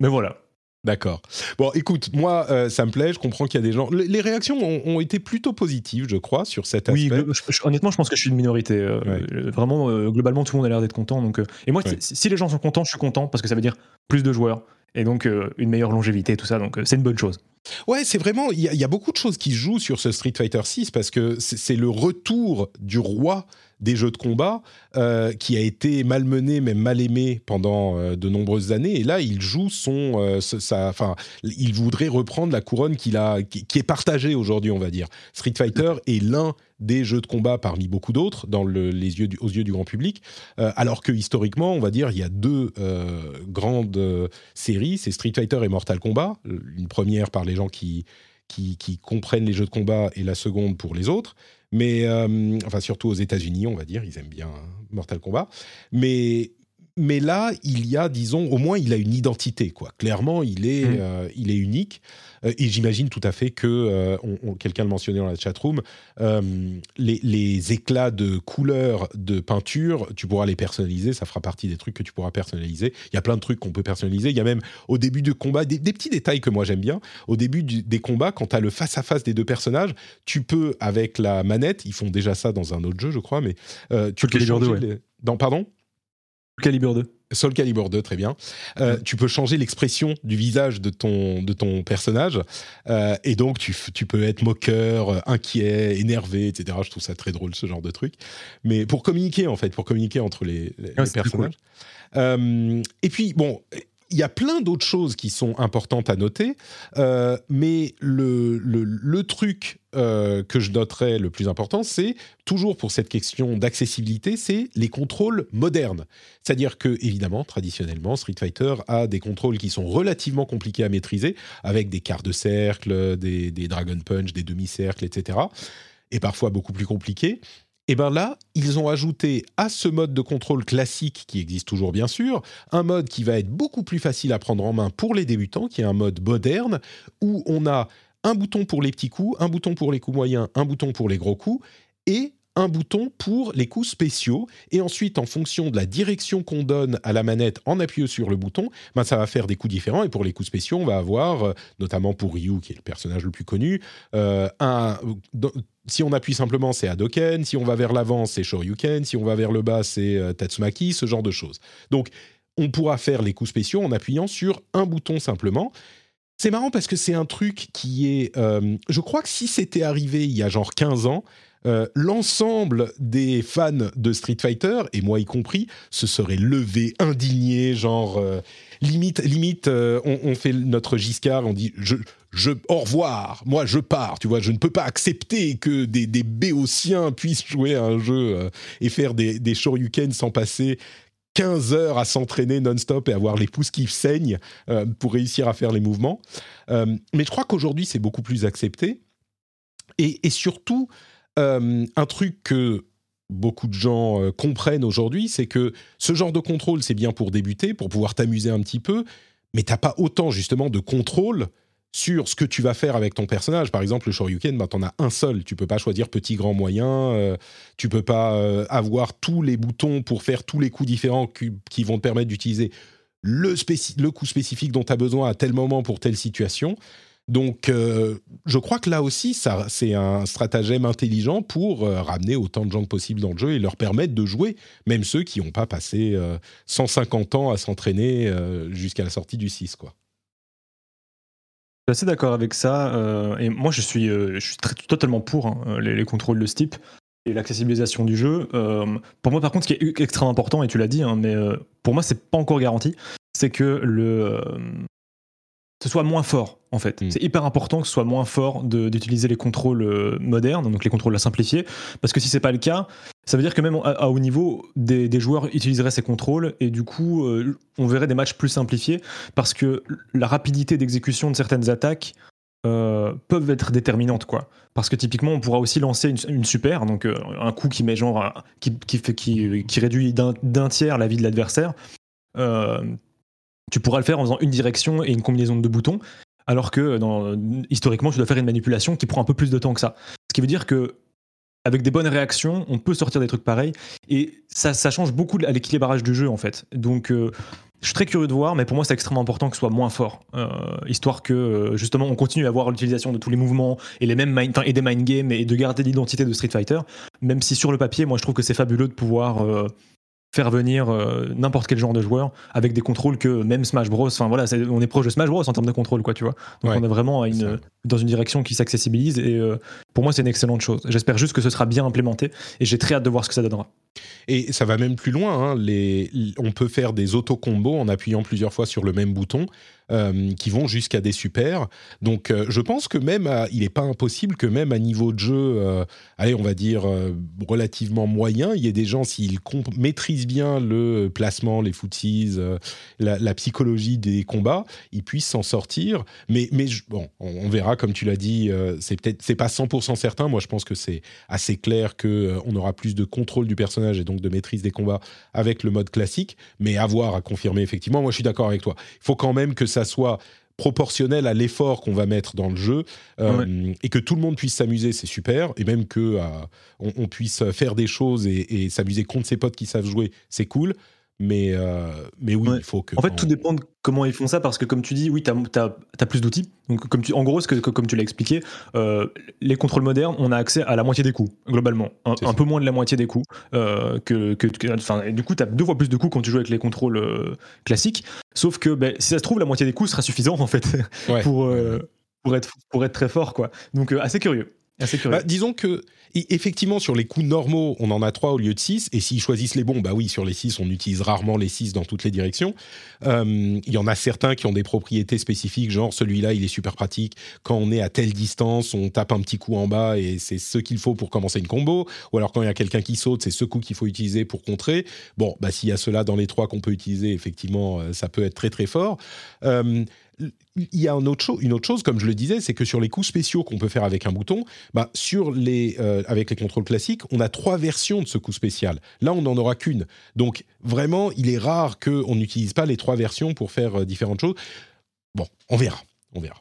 voilà. D'accord. Bon, écoute, moi, euh, ça me plaît. Je comprends qu'il y a des gens. Les, les réactions ont, ont été plutôt positives, je crois, sur cet aspect. Oui, glo- je- je- honnêtement, je pense que je suis une minorité. euh, Ouais. euh, Vraiment, euh, globalement, tout le monde a l'air d'être content. Donc, et moi, Ouais. si- les gens sont contents, je suis content parce que ça veut dire plus de joueurs et donc une meilleure longévité, tout ça. Donc, c'est une bonne chose. Ouais, c'est vraiment. Il y, y a beaucoup de choses qui jouent sur ce Street Fighter 6 parce que c'est le retour du roi des jeux de combat euh, qui a été malmené, même mal aimé pendant euh, de nombreuses années. Et là, il joue son. euh, enfin, il voudrait reprendre la couronne a, qui, est partagée aujourd'hui, on va dire. Street Fighter est l'un des jeux de combat parmi beaucoup d'autres dans le- les yeux aux yeux du grand public, alors que historiquement, on va dire, il y a deux grandes séries, c'est Street Fighter et Mortal Kombat. Une première par les gens qui comprennent les jeux de combat et la seconde pour les autres. Mais, euh, enfin, surtout aux États-Unis, on va dire, ils aiment bien hein, Mortal Kombat. Mais, mais là, il y a, disons, au moins, il a une identité, quoi. Clairement, il est, Mhm. euh, il est unique. Euh, et j'imagine tout à fait que, euh, on- on- quelqu'un le mentionnait dans la chatroom, euh, les, les éclats de couleurs de peinture, tu pourras les personnaliser, ça fera partie des trucs que tu pourras personnaliser. Il y a plein de trucs qu'on peut personnaliser. Il y a même au début du combat des, des petits détails que moi j'aime bien. Au début du- des combats, quand tu as le face-à-face des deux personnages, tu peux, avec la manette, ils font déjà ça dans un autre jeu, je crois, mais euh, tu Soul peux Calibur changer 2, les- dans, pardon? Calibre 2. Soul Calibur 2, très bien. Euh, Tu peux changer l'expression du visage de ton, de ton personnage. Euh, et donc, tu, tu peux être moqueur, euh, inquiet, énervé, etc. Je trouve ça très drôle, ce genre de truc. Mais pour communiquer, en fait, pour communiquer entre les, les- plus personnages. Euh, et puis, bon, il y a plein d'autres choses qui sont importantes à noter. euh, mais le, le, truc euh, que je noterais le plus important, c'est toujours pour cette question d'accessibilité, c'est les contrôles modernes. C'est-à-dire que, évidemment, traditionnellement, Street Fighter a des contrôles qui sont relativement compliqués à maîtriser, avec des quarts de cercle, des, des Dragon Punch, des demi-cercles, etc. Et parfois beaucoup plus compliqués. Et bien là, ils ont ajouté à ce mode de contrôle classique, qui existe toujours bien sûr, un mode qui va être beaucoup plus facile à prendre en main pour les débutants, qui est un mode moderne, où on a un bouton pour les petits coups, un bouton pour les coups moyens, un bouton pour les gros coups, et un bouton pour les coups spéciaux. Et ensuite, en fonction de la direction qu'on donne à la manette en appuyant sur le bouton, ben, ça va faire des coups différents. Et pour les coups spéciaux, on va avoir, euh, notamment pour Ryu, qui est le personnage le plus connu, euh, dans- si on appuie simplement, c'est Hadoken. Si on va vers l'avant, c'est Shoryuken. Si on va vers le bas, c'est euh, Tatsumaki, ce genre de choses. Donc, on pourra faire les coups spéciaux en appuyant sur un bouton simplement. C'est marrant parce que c'est un truc qui est... euh, je crois que si c'était arrivé il y a genre 15 ans, euh, l'ensemble des fans de Street Fighter, et moi y compris, se seraient levés, indignés, genre... euh, limite, limite euh, on, fait notre Giscard, on dit... Je, je, au revoir, moi je pars, tu vois, je ne peux pas accepter que des, des béotiens puissent jouer à un jeu et faire des, des sans passer 15 heures à s'entraîner non-stop et avoir les pouces qui saignent pour réussir à faire les mouvements. Mais je crois qu'aujourd'hui, c'est beaucoup plus accepté. Et, et surtout, euh, un truc que beaucoup de gens euh, comprennent aujourd'hui, c'est que ce genre de contrôle, c'est bien pour débuter, pour pouvoir t'amuser un petit peu, mais t'as pas autant justement de contrôle sur ce que tu vas faire avec ton personnage. Par exemple, le Shoryuken, ben, t'en as un seul. Tu peux pas choisir petit, grand, moyen. Euh, tu peux pas euh, avoir tous les boutons pour faire tous les coups différents qui, vont te permettre d'utiliser le, le coup spécifique dont tu as besoin à tel moment pour telle situation. Donc, euh, je crois que là aussi, ça, c'est un stratagème intelligent pour euh, ramener autant de gens que possible dans le jeu et leur permettre de jouer, même ceux qui n'ont pas passé euh, 150 ans à s'entraîner euh, jusqu'à la sortie du 6. Quoi. Je suis assez d'accord avec ça. euh, et moi, je suis, euh, je suis totalement pour hein, les, les contrôles de ce type et l'accessibilisation du jeu. Euh, pour moi, par contre, ce qui est extrêmement important, et tu l'as dit, hein, mais euh, pour moi, c'est pas encore garanti, c'est que le, euh, ce soit moins fort, en fait. Mm. C'est hyper important que ce soit moins fort d'utiliser les contrôles euh, modernes, donc les contrôles à simplifier, parce que si c'est pas le cas, ça veut dire que même à, à haut niveau, des, des joueurs utiliseraient ces contrôles, et du coup, euh, on verrait des matchs plus simplifiés, parce que la rapidité d'exécution de certaines attaques euh, peuvent être déterminantes, quoi. Parce que typiquement, on pourra aussi lancer une, une super, donc euh, un coup qui met genre, qui, qui, fait, qui, qui réduit d'un d'un tiers la vie de l'adversaire. Tu pourras le faire en faisant une direction et une combinaison de deux boutons, alors que historiquement, tu dois faire une manipulation qui prend un peu plus de temps que ça. Ce qui veut dire que avec des bonnes réactions, on peut sortir des trucs pareils, et ça, change beaucoup à l'équilibrage du jeu en fait. Donc, euh, je suis très curieux de voir, mais pour moi, c'est extrêmement important que ce soit moins fort, euh, histoire que euh, justement on continue à voir l'utilisation de tous les mouvements et les mêmes mind, et des mind games et de garder l'identité de Street Fighter. Même si sur le papier, moi, je trouve que c'est fabuleux de pouvoir faire venir euh, n'importe quel genre de joueur avec des contrôles que même Smash Bros. Enfin voilà, on est proche de Smash Bros en termes de contrôle, quoi, tu vois. Donc Ouais, on est vraiment à une. Dans une direction qui s'accessibilise et euh, pour moi, c'est une excellente chose. J'espère juste que ce sera bien implémenté et j'ai très hâte de voir ce que ça donnera. Et ça va même plus loin. hein. On peut faire des auto-combos en appuyant plusieurs fois sur le même bouton euh, qui vont jusqu'à des super. Donc euh, je pense que même, il n'est pas impossible que même à niveau de jeu, allez, on va dire relativement moyen, il y ait des gens, s'ils maîtrisent bien le placement, les footsies, euh, la, psychologie des combats, ils puissent s'en sortir. Mais, bon, on, on verra, comme tu l'as dit, euh, c'est peut-être c'est pas 100% certain. Moi, je pense que c'est assez clair que euh, on aura plus de contrôle du personnage et donc de maîtrise des combats avec le mode classique. Mais à voir, à confirmer effectivement. Moi, je suis d'accord avec toi. Il faut quand même que ça soit proportionnel à l'effort qu'on va mettre dans le jeu euh, et que tout le monde puisse s'amuser, c'est super. Et même que euh, on, on puisse faire des choses et, et s'amuser contre ses potes qui savent jouer, c'est cool. Mais, euh, mais oui, Ouais. il faut que. En fait, tout dépend de comment ils font ça, parce que comme tu dis, oui, tu as, plus d'outils. Donc, comme tu, en gros, que, que- comme tu l'as expliqué, euh, les contrôles modernes, on a accès à la moitié des coups, globalement. Un, peu moins de la moitié des coups. euh, que, que, que- enfin, et du coup, tu as deux fois plus de coups quand tu joues avec les contrôles classiques. Sauf que ben, si ça se trouve, la moitié des coups sera suffisant, en fait, Ouais. (laughs) pour, pour, être, pour être très fort. quoi. Donc, assez curieux. Bah, disons que, effectivement, sur les coups normaux, on en a trois au lieu de six. Et s'ils choisissent les bons, bah oui, sur les six, on utilise rarement les six dans toutes les directions. Il y en a certains qui ont des propriétés spécifiques, genre celui-là, il est super pratique. Quand on est à telle distance, on tape un petit coup en bas et c'est ce qu'il faut pour commencer une combo. Ou alors quand il y a quelqu'un qui saute, c'est ce coup qu'il faut utiliser pour contrer. Bon, bah s'il y a cela dans les trois qu'on peut utiliser, effectivement, euh, ça peut être très très fort. Euh, il y a une autre chose, comme je le disais, c'est que sur les coups spéciaux qu'on peut faire avec un bouton, bah, sur les, euh, avec les contrôles classiques, on a trois versions de ce coup spécial. Là, on n'en aura qu'une. Donc, vraiment, il est rare qu'on n'utilise pas les trois versions pour faire euh, différentes choses. Bon, on verra. On verra.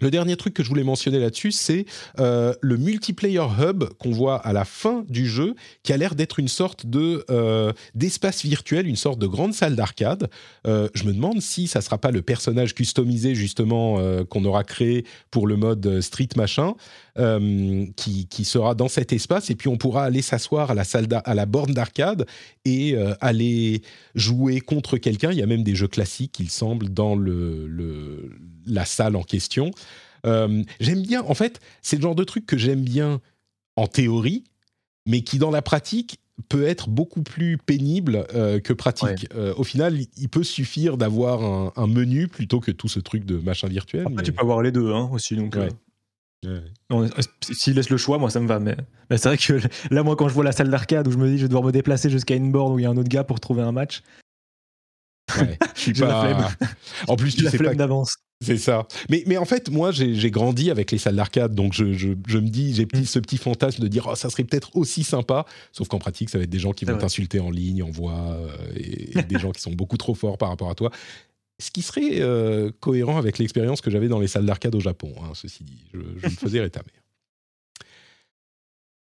Le dernier truc que je voulais mentionner là-dessus, c'est euh, le multiplayer hub qu'on voit à la fin du jeu, qui a l'air d'être une sorte de euh, d'espace virtuel, une sorte de grande salle d'arcade. Euh, je me demande si ça sera pas le personnage customisé justement qu'on aura créé pour le mode Street machin, euh, qui, qui sera dans cet espace, et puis on pourra aller s'asseoir à la salle d'ar- à la borne d'arcade et euh, aller jouer contre quelqu'un. Il y a même des jeux classiques, il semble, dans le, le- la salle en question. Euh, j'aime bien, en fait, c'est le genre de truc que j'aime bien en théorie, mais qui dans la pratique peut être beaucoup plus pénible euh, que pratique. Euh, au final, il peut suffire d'avoir un, un menu plutôt que tout ce truc de machin virtuel. Après, mais- tu peux avoir les deux hein, aussi. Donc, Ouais. Euh, S'il laisse le choix, moi ça me va. Mais, mais c'est vrai que (laughs) là, moi, quand je vois la salle d'arcade où je me dis je vais devoir me déplacer jusqu'à une borne où il y a un autre gars pour trouver un match, Ouais, je (laughs) suis la pas. En plus, tu la sais pas flemme d'avance. C'est ça. Mais, mais en fait, moi, j'ai grandi avec les salles d'arcade, donc je, je, je me dis, j'ai petit, Mm. ce petit fantasme de dire, oh, ça serait peut-être aussi sympa, sauf qu'en pratique, ça va être des gens qui vont t'insulter en ligne, en voix, euh, et, et des gens qui sont beaucoup trop forts par rapport à toi. Ce qui serait euh, cohérent avec l'expérience que j'avais dans les salles d'arcade au Japon, hein, ceci dit. Je, je me faisais rétamer. (laughs)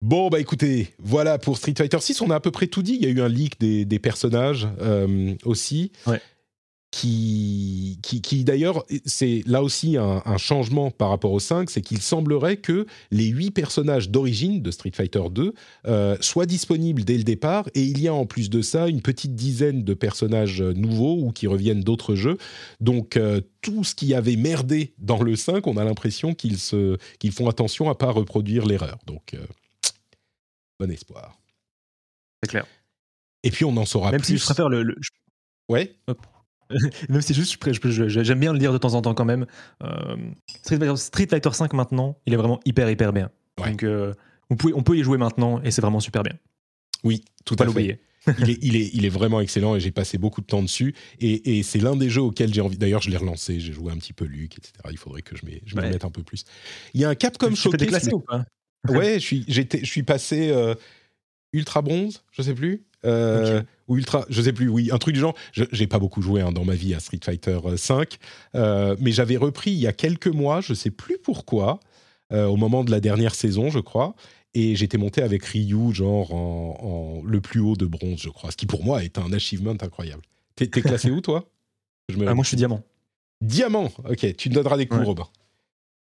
Bon, bah écoutez, voilà pour Street Fighter 6. On a à peu près tout dit. Il y a eu un leak des, personnages euh, aussi. Ouais. Qui, qui, qui d'ailleurs, c'est là aussi un, un changement par rapport au 5, c'est qu'il semblerait que les huit personnages d'origine de Street Fighter 2 euh, soient disponibles dès le départ, et il y a en plus de ça une petite dizaine de personnages euh, nouveaux ou qui reviennent d'autres jeux. Donc euh, tout ce qui avait merdé dans le 5, on a l'impression qu'ils se, qu'ils font attention à pas reproduire l'erreur. Donc euh, bon espoir. C'est clair. Et puis on en saura Même plus. si je préfère le. le- Ouais. (laughs) Même si juste, j'aime bien le dire de temps en temps quand même. euh, Street, Fighter, Street Fighter 5 maintenant, il est vraiment hyper hyper bien. Ouais. Donc euh, on, peut, on peut y jouer maintenant et c'est vraiment super bien. Oui, tout à fait. l'oublier. (laughs) il, est, il, est, il est vraiment excellent et j'ai passé beaucoup de temps dessus. Et, et c'est l'un des jeux auxquels j'ai envie. D'ailleurs, je l'ai relancé, j'ai joué un petit peu Luc, etc. Il faudrait que je m'y je Ouais. remette un peu plus. Il y a un Capcom Showcase. déclassé ou pas? Ouais, je suis, j'étais, je suis passé euh, ultra bronze, je sais plus. Euh, Ou ultra, je sais plus, oui, un truc du genre. Je- J'ai pas beaucoup joué hein, dans ma vie à Street Fighter euh, 5, euh, mais j'avais repris il y a quelques mois, je sais plus pourquoi, euh, au moment de la dernière saison, je crois, et j'étais monté avec Ryu, genre en, en le plus haut de bronze, je crois, ce qui pour moi est un achievement incroyable. T'es t'es classé où, toi? Je me... Ah, moi, je suis diamant. Diamant Ok, tu me donneras des coups, Ouais. Robin.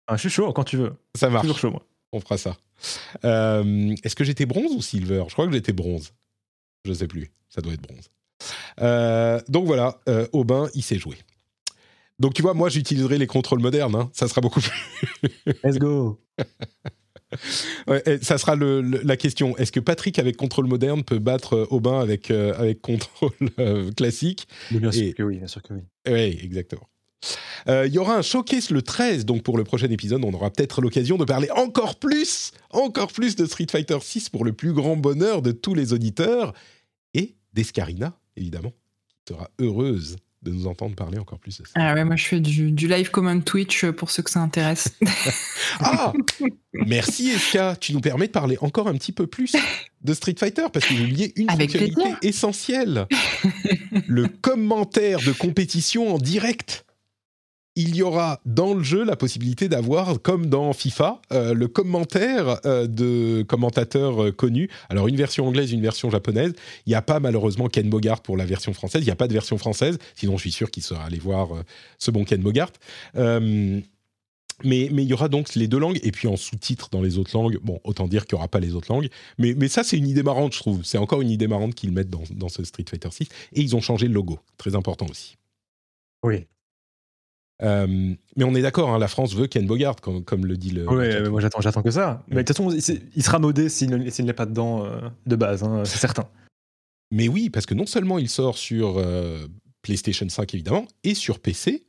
Ah, je suis chaud quand tu veux. Ça marche. Toujours chaud, moi. On fera ça. Euh, Est-ce que j'étais bronze ou silver? Je crois que j'étais bronze. Je sais plus. Ça doit être bronze. Euh, donc voilà, euh, Aubin, il sait jouer. Donc tu vois, moi j'utiliserai les contrôles modernes. hein. Ça sera beaucoup plus. (laughs) Let's go. Ouais, ça sera le- le- la question. Est-ce que Patrick avec contrôle moderne peut battre euh, Aubin avec, euh, avec contrôle classique? Bien sûr Et- que oui, bien sûr que oui. Oui, exactement. Euh, Il y aura un showcase le 13, donc pour le prochain épisode, on aura peut-être l'occasion de parler encore plus, encore plus de Street Fighter 6 pour le plus grand bonheur de tous les auditeurs et d'Escarina, évidemment, qui sera heureuse de nous entendre parler encore plus de ça. Ah ouais, moi je fais du, du live comment Twitch euh, pour ceux que ça intéresse. (laughs) Ah Merci Eska, tu nous permets de parler encore un petit peu plus de Street Fighter parce que j'ai oublié une Avec fonctionnalité plaisir. essentielle. le commentaire de compétition en direct. Il y aura dans le jeu la possibilité d'avoir, comme dans FIFA, euh, le commentaire euh, de commentateurs euh, connus. Alors une version anglaise, une version japonaise. Il n'y a pas malheureusement Ken Bogart pour la version française. Il n'y a pas de version française. Sinon, je suis sûr qu'il sera allé voir ce bon Ken Bogart. Mais, mais il y aura donc les deux langues, et puis en sous-titres dans les autres langues. Bon, autant dire qu'il n'y aura pas les autres langues. Mais, mais ça, c'est une idée marrante, je trouve. C'est encore une idée marrante qu'ils mettent dans, dans ce Street Fighter 6. Et ils ont changé le logo. Très important aussi. Oui. Euh, mais on est d'accord, hein, la France veut Ken Bogart, comme, comme le dit le. Oui, moi j'attends, j'attends que ça. Mais de toute façon, il, il sera modé s'il ne- s'il n'est pas dedans euh, de base, hein, c'est certain. Mais oui, parce que non seulement il sort sur euh, PlayStation 5, évidemment, et sur PC,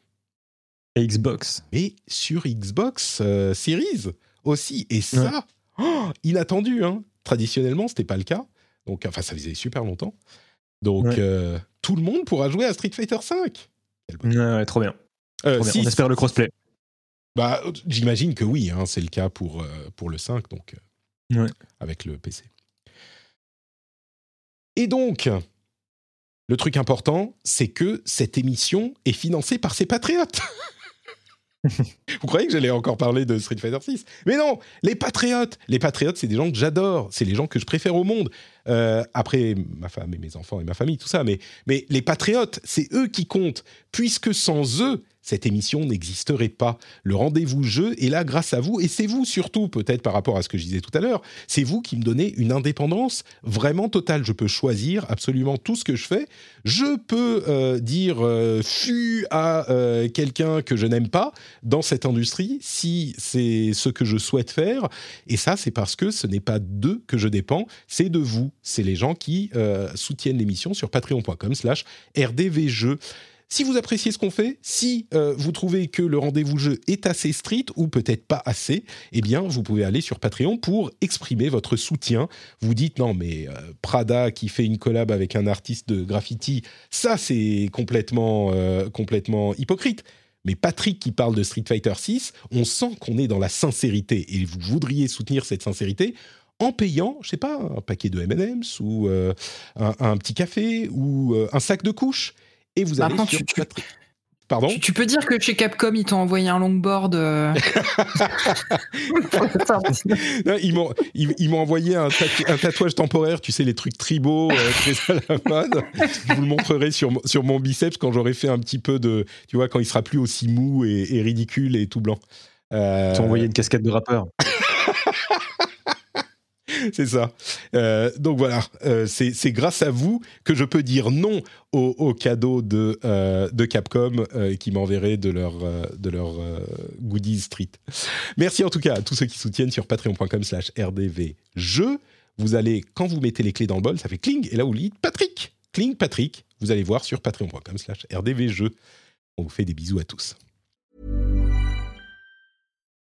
Et Xbox. mais sur Xbox Series aussi. Et ça, oh, inattendu. Hein. Traditionnellement, c'était pas le cas. Donc, enfin, ça faisait super longtemps. Donc, Ouais. tout le monde pourra jouer à Street Fighter 5. Ouais, ouais, trop bien. Euh, si, On espère le crossplay. bah, j'imagine que oui, hein, c'est le cas pour, euh, pour le 5, donc euh, Ouais. avec le PC. Et donc, le truc important, c'est que cette émission est financée par ses patriotes. (laughs) Vous croyez que j'allais encore parler de Street Fighter 6 Mais non, les patriotes Les patriotes, c'est des gens que j'adore, c'est les gens que je préfère au monde. Euh, après ma femme et mes enfants et ma famille, tout ça, mais, mais les patriotes, c'est eux qui comptent, puisque sans eux, cette émission n'existerait pas. Le rendez-vous jeu est là grâce à vous, et c'est vous surtout, peut-être par rapport à ce que je disais tout à l'heure, c'est vous qui me donnez une indépendance vraiment totale. Je peux choisir absolument tout ce que je fais. Je peux euh, dire euh, fu à euh, quelqu'un que je n'aime pas dans cette industrie si c'est ce que je souhaite faire. Et ça, c'est parce que ce n'est pas d'eux que je dépends, c'est de vous. C'est les gens qui euh, soutiennent l'émission sur patreon.com slash rdvjeux. Si vous appréciez ce qu'on fait, si euh, vous trouvez que le rendez-vous jeu est assez street ou peut-être pas assez, eh bien, vous pouvez aller sur Patreon pour exprimer votre soutien. Vous dites non, mais euh, Prada qui fait une collab avec un artiste de graffiti, ça c'est complètement, euh, hypocrite. Mais Patrick qui parle de Street Fighter 6, on sent qu'on est dans la sincérité et vous voudriez soutenir cette sincérité en payant, je sais pas, un paquet de M&M's ou un, petit café ou un sac de couches. Et vous allez Maintenant, sur tu-. Pardon Tu, tu peux dire que chez Capcom, ils t'ont envoyé un longboard. euh, (laughs) Non, ils m'ont ils, ils m'ont envoyé un, tatou- un tatouage temporaire, tu sais, les trucs tribaux euh, très à la mode. Je vous le montrerai sur, mon- sur mon biceps quand j'aurai fait un petit peu de. Tu vois, quand il sera plus aussi mou et, et ridicule et tout blanc. Euh, Ils t'ont envoyé une casquette de rappeur. (laughs) (laughs) C'est ça. Euh, donc voilà, euh, c'est grâce à vous que je peux dire non au, au cadeau de, euh, de Capcom qui m'enverrait de leur, de leur goodies street. Merci en tout cas à tous ceux qui soutiennent sur patreon.com slash rdvjeux. Vous allez, quand vous mettez les clés dans le bol, ça fait cling, et là vous dites Patrick, cling Patrick, vous allez voir sur patreon.com slash rdvjeux. On vous fait des bisous à tous.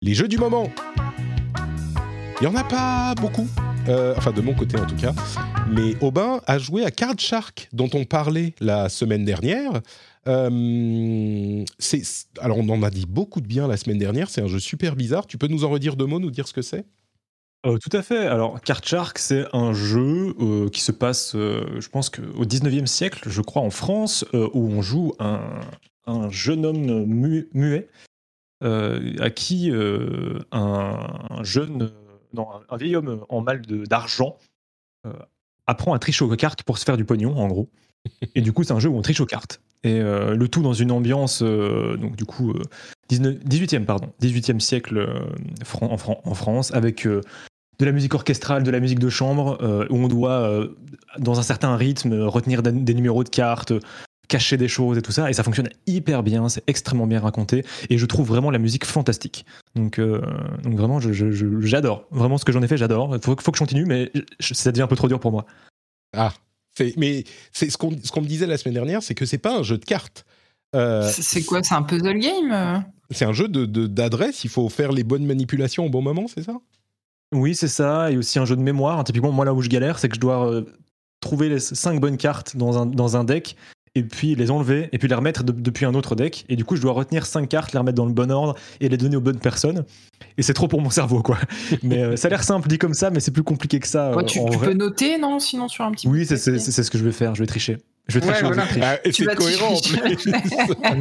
Les jeux du moment. Il n'y en a pas beaucoup. Euh, enfin, de mon côté en tout cas. Mais Aubin a joué à Card Shark, dont on parlait la semaine dernière. Euh, alors, on en a dit beaucoup de bien la semaine dernière. C'est un jeu super bizarre. Tu peux nous en redire deux mots, nous dire ce que c'est? Euh, tout à fait. Alors, Card Shark, c'est un jeu euh, qui se passe, je pense qu'au 19e siècle, je crois, en France, où on joue un, un jeune homme mu- muet à qui euh, un, un jeune, euh, non, un, un vieil homme en mal d'argent euh, apprend à tricher aux cartes pour se faire du pognon, en gros. (laughs) Et du coup, c'est un jeu où on triche aux cartes. Et euh, le tout dans une ambiance, euh, donc du coup, euh, 19 18e, pardon, 18e siècle euh, Fran- en, Fran- en France, avec euh, de la musique orchestrale, de la musique de chambre, euh, où on doit, euh, dans un certain rythme, retenir des numéros de cartes, cacher des choses et tout ça. Et ça fonctionne hyper bien, c'est extrêmement bien raconté. Et je trouve vraiment la musique fantastique. Donc, euh, donc vraiment, je- je- je- j'adore. Vraiment, ce que j'en ai fait, j'adore. Il faut, faut que je continue, mais je- ça devient un peu trop dur pour moi. Ah, c'est, mais c'est ce qu'on, ce qu'on me disait la semaine dernière, c'est que c'est pas un jeu de cartes. Euh, C'est quoi C'est un puzzle game euh c'est un jeu de, de- d'adresse. Il faut faire les bonnes manipulations au bon moment, c'est ça? Oui, c'est ça. Et aussi un jeu de mémoire. Typiquement, moi, là où je galère, c'est que je dois euh, trouver les cinq bonnes cartes dans un, dans un deck et puis les enlever et puis les remettre de- depuis un autre deck. Et du coup, je dois retenir cinq cartes, les remettre dans le bon ordre et les donner aux bonnes personnes. Et c'est trop pour mon cerveau, quoi. (laughs) Mais euh, ça a l'air simple dit comme ça, mais c'est plus compliqué que ça. Ouais, euh, tu, peux noter, non Sinon, sur un petit Oui, c'est c'est- papier. c'est ce que je vais faire. Je vais tricher. Je vais Ouais, tricher. je voilà. Ah, Et Tu c'est vas cohérent en (laughs) tricher. plus.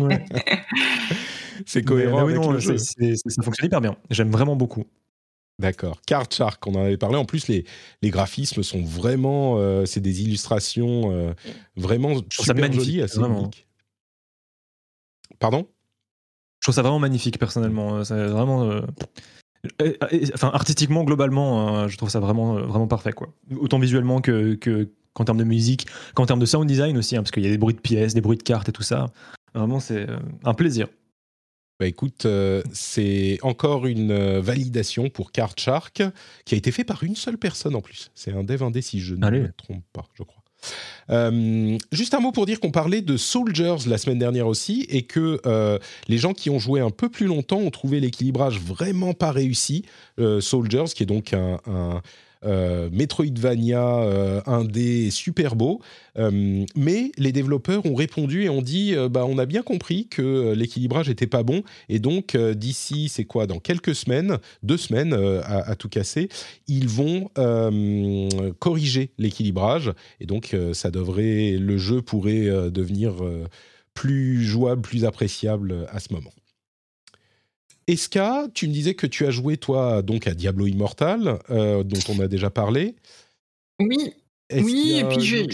Ouais. c'est cohérent mais oui, avec non, le jeu. ça fonctionne hyper bien. J'aime vraiment beaucoup. D'accord. Card Shark, on en avait parlé. En plus, les, les graphismes sont vraiment. euh, c'est des illustrations euh, vraiment trouve ça super magnifique, jolies, assez vraiment. uniques. Pardon? Je trouve ça vraiment magnifique personnellement. C'est vraiment. euh, et- et- Enfin, artistiquement, globalement, euh, je trouve ça vraiment, vraiment parfait. Quoi. Autant visuellement que, que- qu'en termes de musique, qu'en termes de sound design aussi, hein, parce qu'il y a des bruits de pièces, des bruits de cartes et tout ça. Vraiment, c'est un plaisir. Bah écoute, euh, c'est encore une euh, validation pour Card Shark qui a été fait par une seule personne en plus. C'est un dev indé si je ne Allez. me trompe pas, je crois. Euh, juste un mot pour dire qu'on parlait de Soldiers la semaine dernière aussi et que les gens qui ont joué un peu plus longtemps ont trouvé l'équilibrage vraiment pas réussi. Soldiers, qui est donc un, un, Metroidvania euh, indé super beau, Euh, mais les développeurs ont répondu et ont dit euh, bah, on a bien compris que euh, l'équilibrage était pas bon. Et donc euh, d'ici c'est quoi dans quelques semaines, deux semaines euh, à, à tout casser, ils vont euh, corriger l'équilibrage. Et donc euh, ça devrait le jeu pourrait euh, devenir euh, plus jouable, plus appréciable à ce moment. Eska, tu me disais que tu as joué toi donc à Diablo Immortal, euh, dont on a déjà parlé? Oui, Oui, qu'il y a et puis j'ai-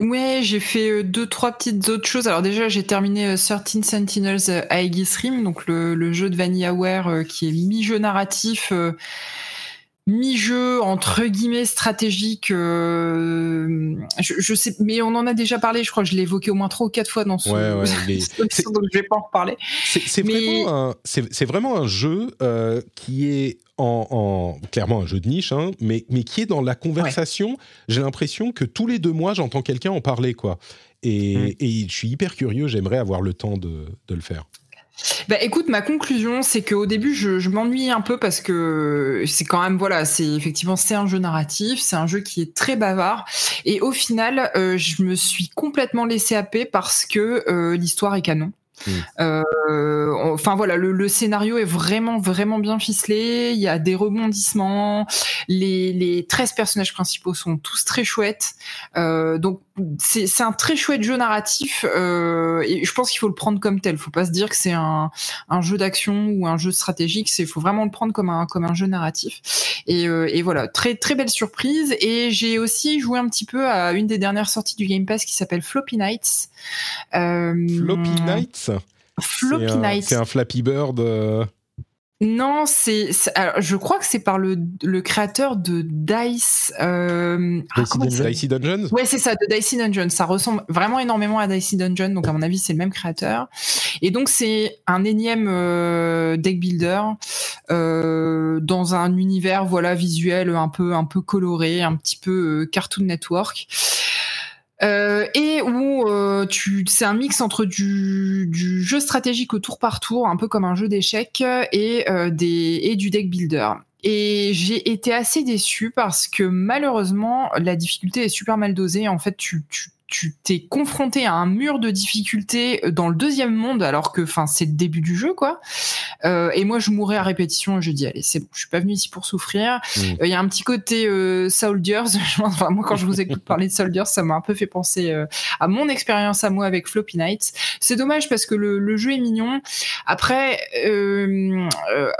Ouais, j'ai fait euh, deux, trois petites autres choses. Alors déjà, j'ai terminé euh, 13 Sentinels euh, Aegis Rim, donc le, le jeu de VanillaWare qui est mi-jeu narratif, mi-jeu entre guillemets stratégique. euh, je, je sais, mais on en a déjà parlé. Je crois que je l'ai évoqué au moins trois ou quatre fois dans ce. Ouais, (laughs) donc je vais pas en reparler. C'est Mais- vraiment, un- c'est- c'est vraiment un jeu euh, qui est en, en- clairement un jeu de niche, hein, mais, mais qui est dans la conversation. J'ai l'impression que tous les deux mois, j'entends quelqu'un en parler, quoi. Et, Mm. et je suis hyper curieux. J'aimerais avoir le temps de, de le faire. Bah écoute, ma conclusion, c'est qu'au début, je, je m'ennuie un peu parce que c'est quand même, voilà, c'est effectivement, c'est un jeu narratif, c'est un jeu qui est très bavard. Et au final, euh, je me suis complètement laissé happer parce que euh, l'histoire est canon. Mm. Euh, enfin voilà, le, le scénario est vraiment vraiment bien ficelé. Il y a des rebondissements. Les, les 13 personnages principaux sont tous très chouettes. Euh, donc c'est c'est un très chouette jeu narratif euh, et je pense qu'il faut le prendre comme tel. Faut pas se dire que c'est un, un jeu d'action ou un jeu stratégique. C'est faut vraiment le prendre comme un comme un jeu narratif. Et, euh, et voilà, très très belle surprise. Et j'ai aussi joué un petit peu à une des dernières sorties du Game Pass qui s'appelle Floppy Nights. Euh, Floppy Nights? Floppy Nights. C'est un Flappy Bird. Non, c'est. Je crois que c'est par le, le créateur de Dice. euh, ah, Dicey comment il Dungeon. s'appelle? Dicey Dungeons? Ouais, c'est ça, de Dicey Dungeon. Ça ressemble vraiment énormément à Dicey Dungeon, donc à mon avis, c'est le même créateur. Et donc, c'est un énième euh, deck builder euh, dans un univers, voilà, visuel un peu, un peu coloré, un petit peu euh, Cartoon Network. Euh, et où euh, tu, c'est un mix entre du, du jeu stratégique au tour par tour, un peu comme un jeu d'échecs, et, euh, des, et du deck builder. Et j'ai été assez déçue parce que malheureusement, la difficulté est super mal dosée. En fait, tu, tu, tu t'es confronté à un mur de difficulté dans le deuxième monde, alors que, enfin, c'est le début du jeu, quoi. Euh, et moi, je mourais à répétition. Et je dis, allez, c'est bon, je suis pas venu ici pour souffrir. Mm. Euh, Il y a un petit côté euh, Soldiers. (laughs) enfin, moi, quand je vous écoute parler de Soldiers, ça m'a un peu fait penser euh, à mon expérience à moi avec Floppy Nights. C'est dommage parce que le, le jeu est mignon. Après, euh, euh,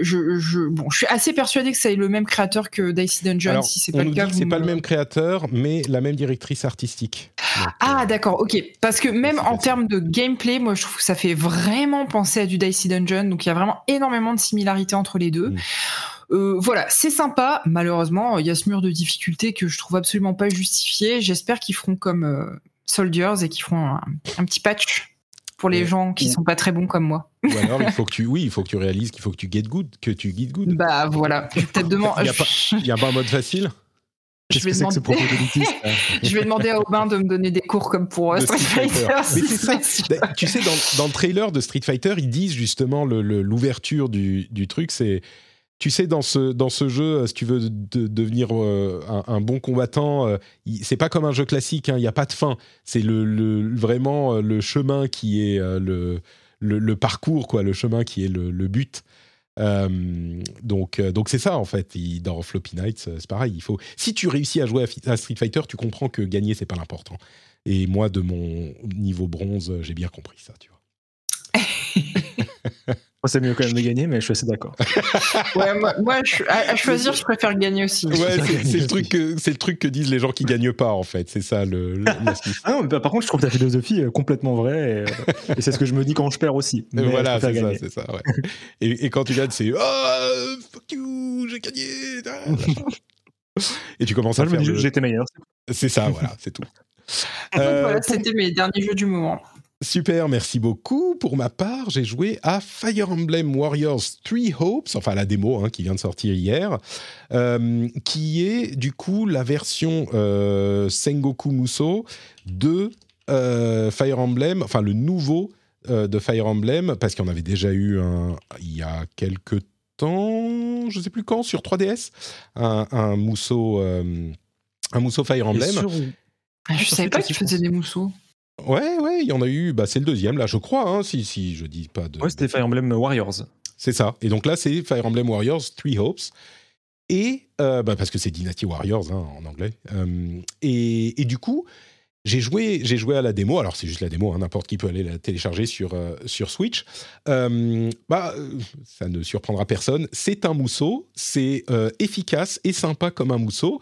je, je, bon, je suis assez persuadée que c'est le même créateur que Dicey Dungeon. Alors, si c'est pas le cas, c'est pas me- le même créateur, mais la même directrice artistique. Donc, Ah euh, d'accord, ok. Parce que même en termes de gameplay, moi je trouve que ça fait vraiment penser à du Dicey Dungeon, donc il y a vraiment énormément de similarités entre les deux. Mm. Euh, voilà, c'est sympa. Malheureusement, il y a ce mur de difficulté que je trouve absolument pas justifié. J'espère qu'ils feront comme euh, Soldiers et qu'ils feront un, un petit patch pour les Ouais. gens qui Ou- sont pas très bons comme moi. Ou alors, il faut que tu, oui, il faut que tu réalises qu'il faut que tu get good, que tu get good. Bah voilà, peut-être (laughs) demander. Il y a pas- Il y a pas un mode facile Je Qu'est-ce vais demander- (laughs) Je vais demander à Aubin de me donner des cours comme pour euh, Street Street Fighter. Fighter. Mais si c'est ça. possible. Bah, tu sais, dans, dans le trailer de Street Fighter, ils disent justement le- le- l'ouverture du, du truc, c'est. Tu sais, dans ce, dans ce jeu, si tu veux de- devenir euh, un, un bon combattant, euh, c'est pas comme un jeu classique, hein, il n'y a pas de fin. C'est le, le- vraiment euh, le chemin qui est euh, le, parcours, quoi, le chemin qui est le but. Euh, donc, euh, donc c'est ça en fait. Dans Floppy Nights, euh, c'est pareil. Il faut, si tu réussis à jouer à, à Street Fighter, tu comprends que gagner c'est pas l'important. Et moi, de mon niveau bronze, j'ai bien compris ça, tu vois. (laughs) Moi, c'est mieux quand même de gagner, mais je suis assez d'accord. (laughs) Ouais, moi, moi, je à, à choisir, je préfère gagner aussi. Ouais, c'est le truc que c'est le truc que disent les gens qui gagnent pas en fait. C'est ça le. (laughs) Ah non, mais par contre, je trouve ta philosophie euh, complètement vraie, et, euh, (laughs) et c'est ce que je me dis quand je perds aussi. Mais Euh, voilà, je préfère c'est ça, c'est ça. ouais. et, et quand tu gagnes, c'est oh fuck you, j'ai gagné. ah. et tu commences à je me faire. le- j'étais meilleur. C'est ça, voilà, c'est tout. Euh, voilà, pour- c'était mes derniers jeux du moment. Super, merci beaucoup. Pour ma part, j'ai joué à Fire Emblem Warriors Three Hopes, enfin la démo hein, qui vient de sortir hier, euh, qui est du coup la version euh, Sengoku Muso de euh, Fire Emblem, enfin le nouveau euh, de Fire Emblem, parce qu'il y en avait déjà eu un il y a quelques temps, je sais plus quand, sur 3DS, un, un Muso, euh, un Muso Fire Emblem. Ah, je sur savais Switch pas je faisaient pense. des mousseaux. Ouais, ouais, il y en a eu. Bah, c'est le deuxième, là, je crois, hein, si, si je dis pas de. Ouais, c'était Fire Emblem Warriors. C'est ça. Et donc là, c'est Fire Emblem Warriors Three Hopes. Et euh, bah, parce que c'est Dynasty Warriors hein, en anglais. Euh, et, et du coup, j'ai joué, j'ai joué à la démo. Alors c'est juste la démo, hein, n'importe qui peut aller la télécharger sur euh, sur Switch. Bah, ça ne surprendra personne. C'est un mousseau. C'est efficace et sympa comme un mousseau.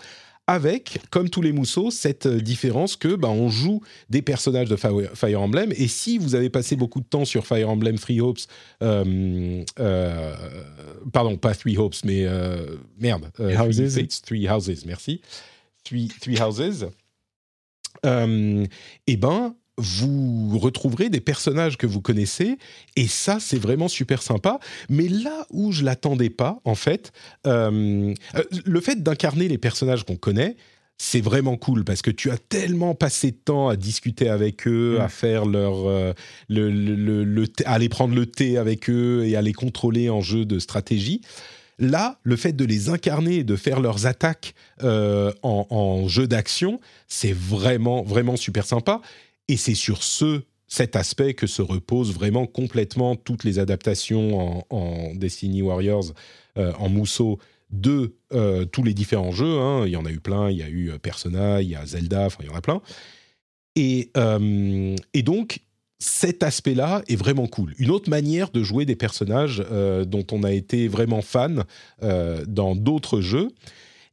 Avec, comme tous les mousseaux, cette euh, différence que bah, on joue des personnages de Fire Emblem. Et si vous avez passé beaucoup de temps sur Fire Emblem Three Hopes, euh, euh, pardon, pas Three Hopes, mais euh, merde, euh, Houses. Three Fates, Three Houses, merci. Three, three Houses. Eh ben, vous retrouverez des personnages que vous connaissez, et ça, c'est vraiment super sympa. Mais là où je l'attendais pas, en fait, euh, euh, le fait d'incarner les personnages qu'on connaît, c'est vraiment cool parce que tu as tellement passé de temps à discuter avec eux, Mm. à faire leur, euh, le, le- à aller prendre le thé avec eux et à les contrôler en jeu de stratégie. Là, le fait de les incarner et de faire leurs attaques euh, en, en jeu d'action, c'est vraiment, vraiment super sympa. Et c'est sur ce, cet aspect que se reposent vraiment complètement toutes les adaptations en, Destiny Warriors, euh, en mousseau de euh, tous les différents jeux. hein. Il y en a eu plein, il y a eu euh, Persona, il y a Zelda, enfin il y en a plein. Et, donc, cet aspect-là est vraiment cool. Une autre manière de jouer des personnages dont on a été vraiment fan dans d'autres jeux.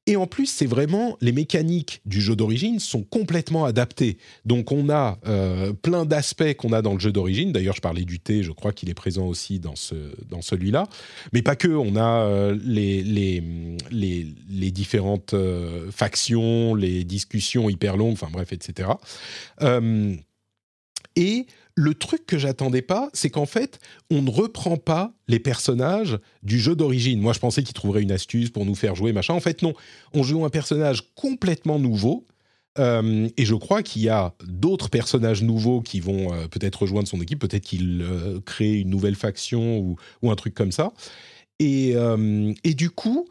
Et en plus, c'est vraiment les mécaniques du jeu d'origine sont complètement adaptées. Donc, on a euh, plein d'aspects qu'on a dans le jeu d'origine. D'ailleurs, je parlais du thé, je crois qu'il est présent aussi dans, ce, dans celui-là. Mais pas que, on a euh, les, les, les, différentes euh, factions, les discussions hyper longues, enfin bref, etc. et le truc que j'attendais pas, c'est qu'en fait, on ne reprend pas les personnages du jeu d'origine. Moi, je pensais qu'ils trouveraient une astuce pour nous faire jouer, machin. En fait, non. On joue un personnage complètement nouveau. Euh, et je crois qu'il y a d'autres personnages nouveaux qui vont euh, peut-être rejoindre son équipe, peut-être qu'il euh, crée une nouvelle faction ou, un truc comme ça. Et du coup,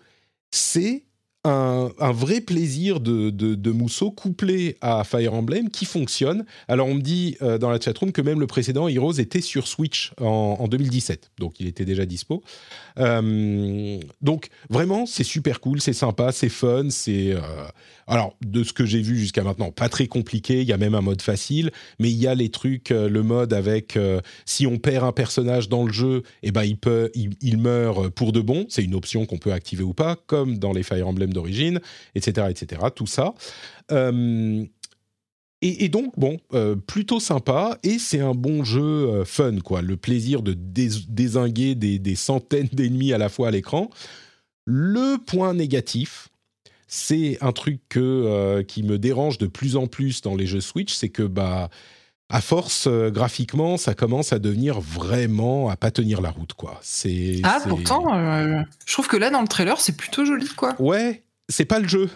c'est un, vrai plaisir de, Mousseau couplé à Fire Emblem qui fonctionne. Alors on me dit euh, dans la chatroom que même le précédent Heroes était sur Switch en, 2017, donc il était déjà dispo. Euh, donc vraiment c'est super cool, c'est sympa, c'est fun, c'est euh, alors, de ce que j'ai vu jusqu'à maintenant, pas très compliqué. Il y a même un mode facile, mais il y a les trucs, le mode avec si on perd un personnage dans le jeu, eh ben il peut, il, meurt pour de bon. C'est une option qu'on peut activer ou pas, comme dans les Fire Emblem d'origine, etc., etc. Tout ça. Euh, et, donc, bon, plutôt sympa, et c'est un bon jeu fun, quoi. Le plaisir de désinguer des, des centaines d'ennemis à la fois à l'écran. Le point négatif, c'est un truc que, euh, qui me dérange de plus en plus dans les jeux Switch, c'est que bah à force euh, graphiquement, ça commence à devenir vraiment à pas tenir la route quoi. C'est ah pourtant, euh, je trouve que là dans le trailer c'est plutôt joli quoi. Ouais, c'est pas le jeu.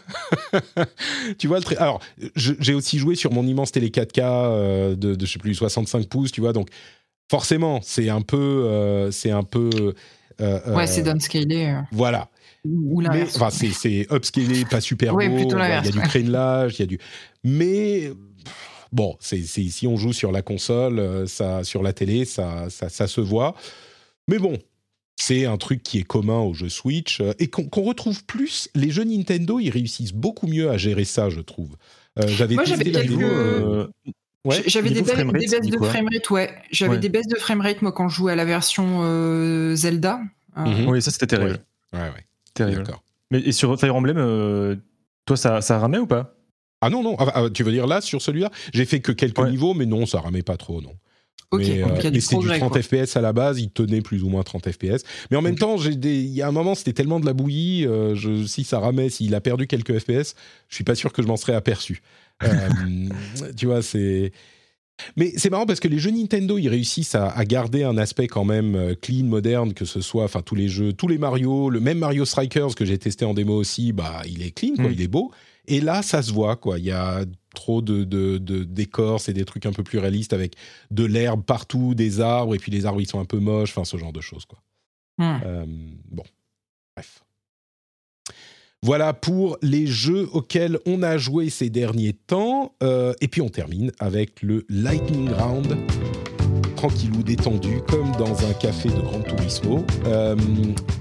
(laughs) tu vois le tra... Alors, j'ai aussi joué sur mon immense télé 4K de, de, je sais plus 65 pouces, tu vois. Donc forcément, c'est un peu c'est un peu ouais, c'est downscalé. Voilà. Ou Enfin, c'est upscalé, pas super beau. Il y a du crénelage, il y a du. Mais bon, c'est si on joue sur la console, euh, ça, sur la télé, ça, ça, se voit. Mais bon, c'est un truc qui est commun aux jeux Switch euh, et qu'on retrouve plus. Les jeux Nintendo, ils réussissent beaucoup mieux à gérer ça, je trouve. Euh, j'avais testé la vidéo. J'avais des, baisses de framerate, ouais. J'avais des baisses de framerate, moi, quand je jouais à la version Zelda. Mhm. Oui, ça, c'était terrible. Ouais, ouais. D'accord. Mais et sur Fire Emblem, euh, toi, ça, ça ramait ou pas? Ah non, non. Ah, ah, tu veux dire là, sur celui-là? J'ai fait que quelques niveaux, mais non, ça ramait pas trop, non. Ok, mais, euh, du c'était du 30 FPS à la base, il tenait plus ou moins 30 FPS. Mais en même temps, il y a un moment, c'était tellement de la bouillie, euh, je, si ça ramait, s'il a perdu quelques FPS, je suis pas sûr que je m'en serais aperçu. (laughs) tu vois, c'est mais c'est marrant parce que les jeux Nintendo, ils réussissent à, garder un aspect quand même euh, clean, moderne, que ce soit, enfin tous les jeux, tous les Mario, le même Mario Strikers que j'ai testé en démo aussi, bah il est clean, quoi, mm. il est beau. Et là, ça se voit, quoi. Il y a trop de, de, de décors, c'est des trucs un peu plus réalistes avec de l'herbe partout, des arbres, et puis les arbres ils sont un peu moches, enfin ce genre de choses, quoi. Mm. Euh, bon, bref. Voilà pour les jeux auxquels on a joué ces derniers temps. Euh, et puis on termine avec le Lightning Round. Tranquillou, détendu, comme dans un café de Grand Turismo. Euh,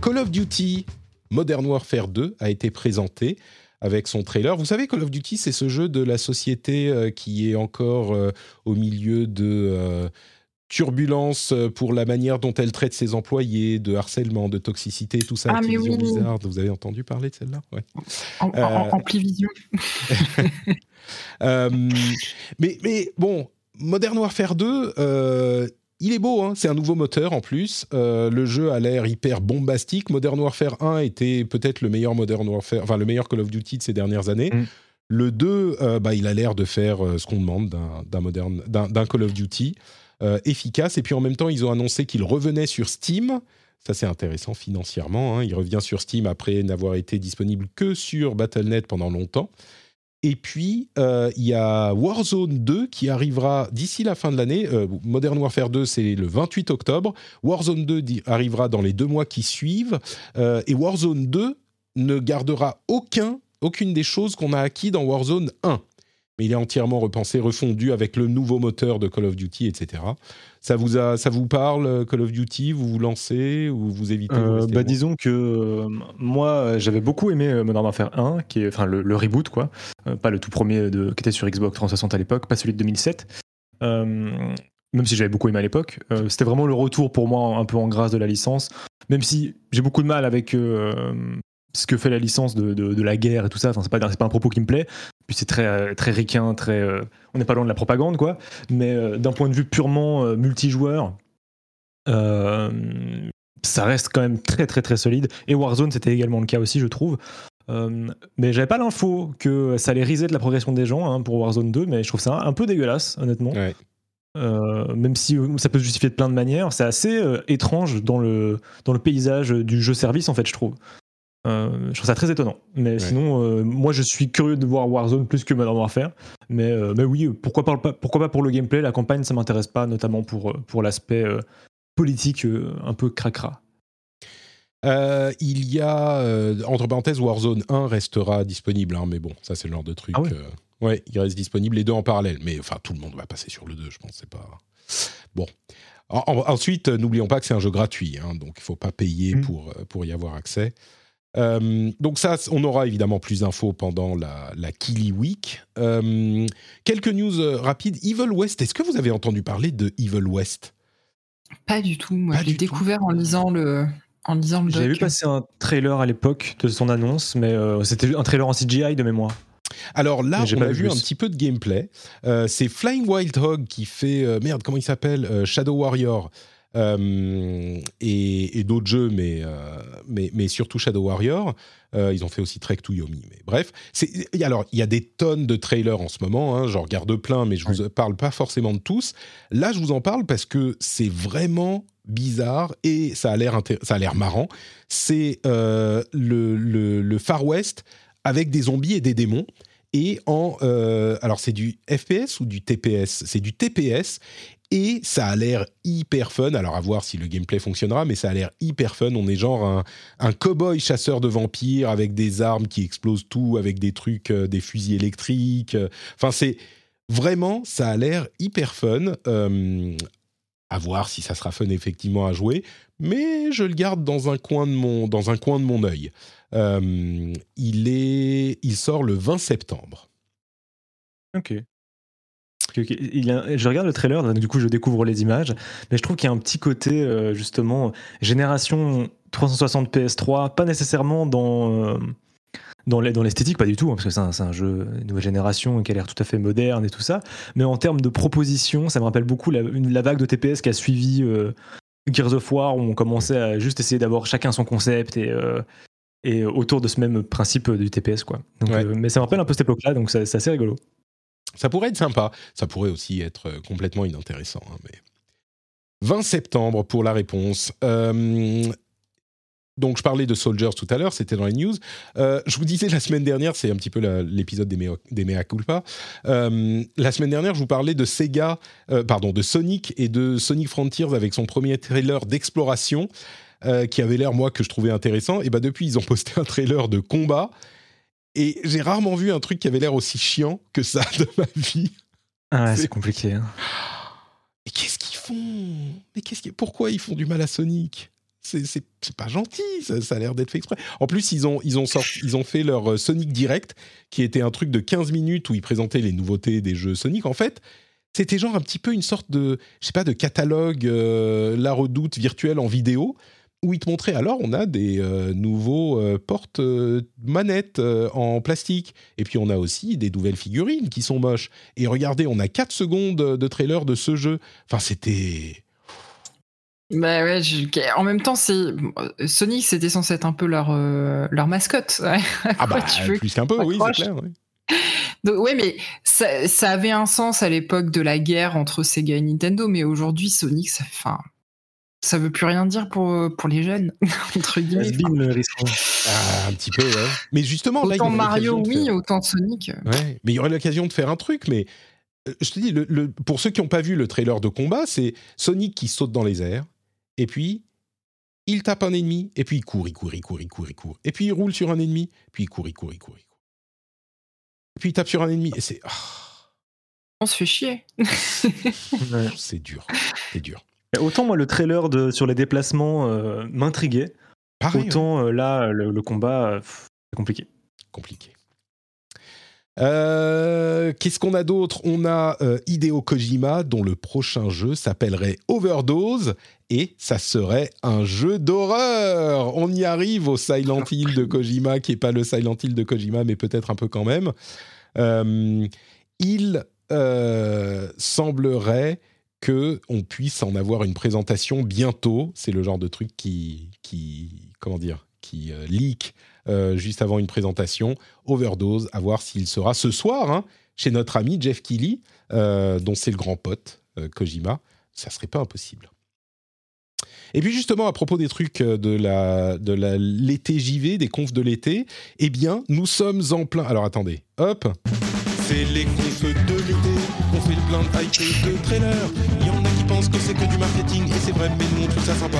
Call of Duty Modern Warfare 2 a été présenté avec son trailer. Vous savez, Call of Duty, c'est ce jeu de la société euh, qui est encore au milieu de turbulence euh, pour la manière dont elle traite ses employés, de harcèlement, de toxicité, tout ça, ah, vision bizarre. Vous avez entendu parler de celle-là? Ouais. En, euh... (laughs) (laughs) euh, mais, mais bon, Modern Warfare 2, euh, il est beau, hein c'est un nouveau moteur en plus. le jeu a l'air hyper bombastique. Modern Warfare 1 était peut-être le meilleur Modern Warfare, enfin le meilleur Call of Duty de ces dernières années. Mm. Le 2, bah, il a l'air de faire ce qu'on demande d'un Call of Duty. Euh, efficace. Et puis en même temps, ils ont annoncé qu'ils revenaient sur Steam. Ça, c'est intéressant financièrement. Hein. Il revient sur Steam après n'avoir été disponible que sur Battle.net pendant longtemps. Et puis, euh, il y a Warzone 2 qui arrivera d'ici la fin de l'année. Euh, Modern Warfare 2, c'est le 28 octobre. Warzone 2 arrivera dans les deux mois qui suivent. et Warzone 2 ne gardera aucun, aucune des choses qu'on a acquis dans Warzone 1 mais il est entièrement repensé, refondu avec le nouveau moteur de Call of Duty, etc. Ça vous, a, ça vous parle, Call of Duty? Vous vous lancez ou vous évitez euh, bah, Disons que euh, moi, j'avais beaucoup aimé euh, Modern Warfare 1, qui est, enfin le, reboot, quoi. pas le tout premier de, qui était sur Xbox 360 à l'époque, pas celui de 2007. même si j'avais beaucoup aimé à l'époque. C'était vraiment le retour pour moi un peu en grâce de la licence. Même si j'ai beaucoup de mal avec ce que fait la licence de, de, de la guerre et tout ça. Enfin, c'est pas, un propos qui me plaît. Puis c'est très, euh, très ricain, très. euh, on n'est pas loin de la propagande, quoi. Mais euh, d'un point de vue purement euh, multijoueur, ça reste quand même très, très, très solide. Et Warzone, c'était également le cas aussi, je trouve. Mais j'avais pas l'info que ça allait riser de la progression des gens hein, pour Warzone 2, mais je trouve ça un, un peu dégueulasse, honnêtement. Ouais. Euh, même si ça peut se justifier de plein de manières, c'est assez euh, étrange dans le, dans le paysage du jeu service, en fait, je trouve. Euh, je trouve ça très étonnant. Mais sinon, euh, moi, je suis curieux de voir Warzone plus que Modern Warfare. Mais, euh, mais oui, pourquoi pas, pourquoi pas pour le gameplay? La campagne, ça m'intéresse pas, notamment pour, pour l'aspect politique un peu cracra. Euh, il y a, euh, entre parenthèses, Warzone 1 restera disponible, hein, mais bon, ça c'est le genre de truc. Ah ouais? euh, ouais, il reste disponible les deux en parallèle, mais enfin tout le monde va passer sur le 2, je pense. C'est pas bon. En- en- ensuite, n'oublions pas que c'est un jeu gratuit, hein, donc il faut pas payer Mm. pour pour y avoir accès. Euh, donc ça, on aura évidemment plus d'infos pendant la, la Kili Week. Euh, quelques news euh, rapides. Evil West, est-ce que vous avez entendu parler de Evil West? Pas du tout. Moi, tout. découvert en lisant le, en lisant le J'avais vu passer un trailer à l'époque de son annonce, mais euh, c'était un trailer en CGI de mémoire. Alors là, j'ai on pas a vu un petit peu de gameplay. Euh, c'est Flying Wild Hog qui fait euh, merde, comment il s'appelle? Euh, Shadow Warrior euh, et, et d'autres jeux, mais, euh, mais mais surtout Shadow Warrior. Euh, ils ont fait aussi Trek to Yomi. Mais bref, alors il y a des tonnes de trailers en ce moment. Hein, J'en regarde plein, mais je vous parle pas forcément de tous. Là, je vous en parle parce que c'est vraiment bizarre et ça a l'air intér- ça a l'air marrant. C'est le, le, le Far West avec des zombies et des démons. Et en. euh, alors, c'est du FPS ou du TPS C'est du TPS. Et ça a l'air hyper fun. Alors, à voir si le gameplay fonctionnera, mais ça a l'air hyper fun. On est genre un, cow-boy chasseur de vampires avec des armes qui explosent tout, avec des trucs, euh, des fusils électriques. Enfin, c'est. Vraiment, ça a l'air hyper fun. Euh, à voir si ça sera fun effectivement à jouer, mais je le garde dans un coin de mon, dans un coin de mon œil. Euh, il, est, il sort le 20 septembre. Ok. Il a- je regarde le trailer, donc du coup je découvre les images, mais je trouve qu'il y a un petit côté euh, justement génération 360 PS3, pas nécessairement dans euh, dans les- dans l'esthétique, pas du tout, hein, parce que c'est un, un jeu nouvelle génération qui a l'air tout à fait moderne et tout ça, mais en termes de proposition, ça me rappelle beaucoup la, une- la vague de TPS qui a suivi euh, Gears of War, où on commençait à juste essayer d'avoir chacun son concept et et autour de ce même principe du TPS quoi. Donc, Ouais. mais ça me rappelle un peu cette époque-là, donc c'est assez rigolo. Ça pourrait être sympa. Ça pourrait aussi être euh, complètement inintéressant. hein, mais 20 septembre pour la réponse. Euh, donc, je parlais de Soldiers tout à l'heure, c'était dans les news. Euh, je vous disais la semaine dernière, c'est un petit peu l'épisode des, mea, culpa. La semaine dernière, je vous parlais de Sega, pardon, de Sonic et de Sonic Frontiers avec son premier trailer d'exploration qui avait l'air, moi, que je trouvais intéressant. Et bah, depuis, ils ont (laughs) posté un trailer de combat. Et j'ai rarement vu un truc qui avait l'air aussi chiant que ça (laughs) de ma vie. Ah ouais, C'est- compliqué. hein. (gasps) Mais qu'est-ce qu'ils font? Mais qu'est-ce qui... pourquoi ils font du mal à Sonic? C'est, pas gentil, ça, ça a l'air d'être fait exprès. En plus, ils ont, ils ont, sorti, ils ont fait leur euh, Sonic Direct, qui était un truc de 15 minutes où ils présentaient les nouveautés des jeux Sonic. En fait, c'était genre un petit peu une sorte de, je sais pas, de catalogue euh, La Redoute virtuelle en vidéo, où ils te montraient alors on a des euh, nouveaux euh, portes euh, manettes en plastique, et puis on a aussi des nouvelles figurines qui sont moches. Et regardez, on a 4 secondes de trailer de ce jeu. Enfin, c'était. Bah ouais, je- en même temps, c'est Sonic, c'était censé être un peu leur leur mascotte. (laughs) Ouais. Ah bah, tu veux plus qu'un peu, oui, c'est accroche clair. oui. Donc, ouais, mais ça, ça avait un sens à l'époque de la guerre entre Sega et Nintendo, mais aujourd'hui, Sonic, ça, enfin, ça veut plus rien dire pour, pour les jeunes, (laughs) entre guillemets. Ah, un petit peu, ouais. Mais justement, là, il y Autant Mario, oui, faire- autant Sonic. euh, Ouais, mais il y aurait l'occasion de faire un truc, mais euh, je te dis, le, le- pour ceux qui n'ont pas vu le trailer de combat, c'est Sonic qui saute dans les airs, et puis il tape un ennemi, et puis il court, il court, il court, il court, il court, et puis il roule sur un ennemi, puis il court, il court, il court, il court. Et puis il tape sur un ennemi, et c'est... ah, On se fait chier. (laughs) (laughs) C'est dur, c'est dur. Autant moi le trailer de, sur les déplacements euh, m'intriguait, ouais, autant euh, là le, le combat euh, c'est compliqué. compliqué. Euh, Qu'est-ce qu'on a d'autre? On a euh, Hideo Kojima, dont le prochain jeu s'appellerait Overdose, et ça serait un jeu d'horreur. On y arrive au Silent (laughs) Hill de Kojima, qui est pas le Silent Hill de Kojima, mais peut-être un peu quand même. Euh, il semblerait que on puisse en avoir une présentation bientôt. C'est le genre de truc qui, comment dire, qui euh, leak euh, juste avant une présentation. Overdose, à voir s'il sera ce soir hein, chez notre ami Jeff Keighley, euh, dont c'est le grand pote Kojima. Ça serait pas impossible. Et puis justement, à propos des trucs de la de l'été JV, des confs de l'été, eh bien, nous sommes en plein. Alors attendez, hop. C'est les confs de l'été, de hype et de trailers. Il y en a qui pensent que c'est que du marketing, et c'est vrai, mais nous on trouve ça sympa.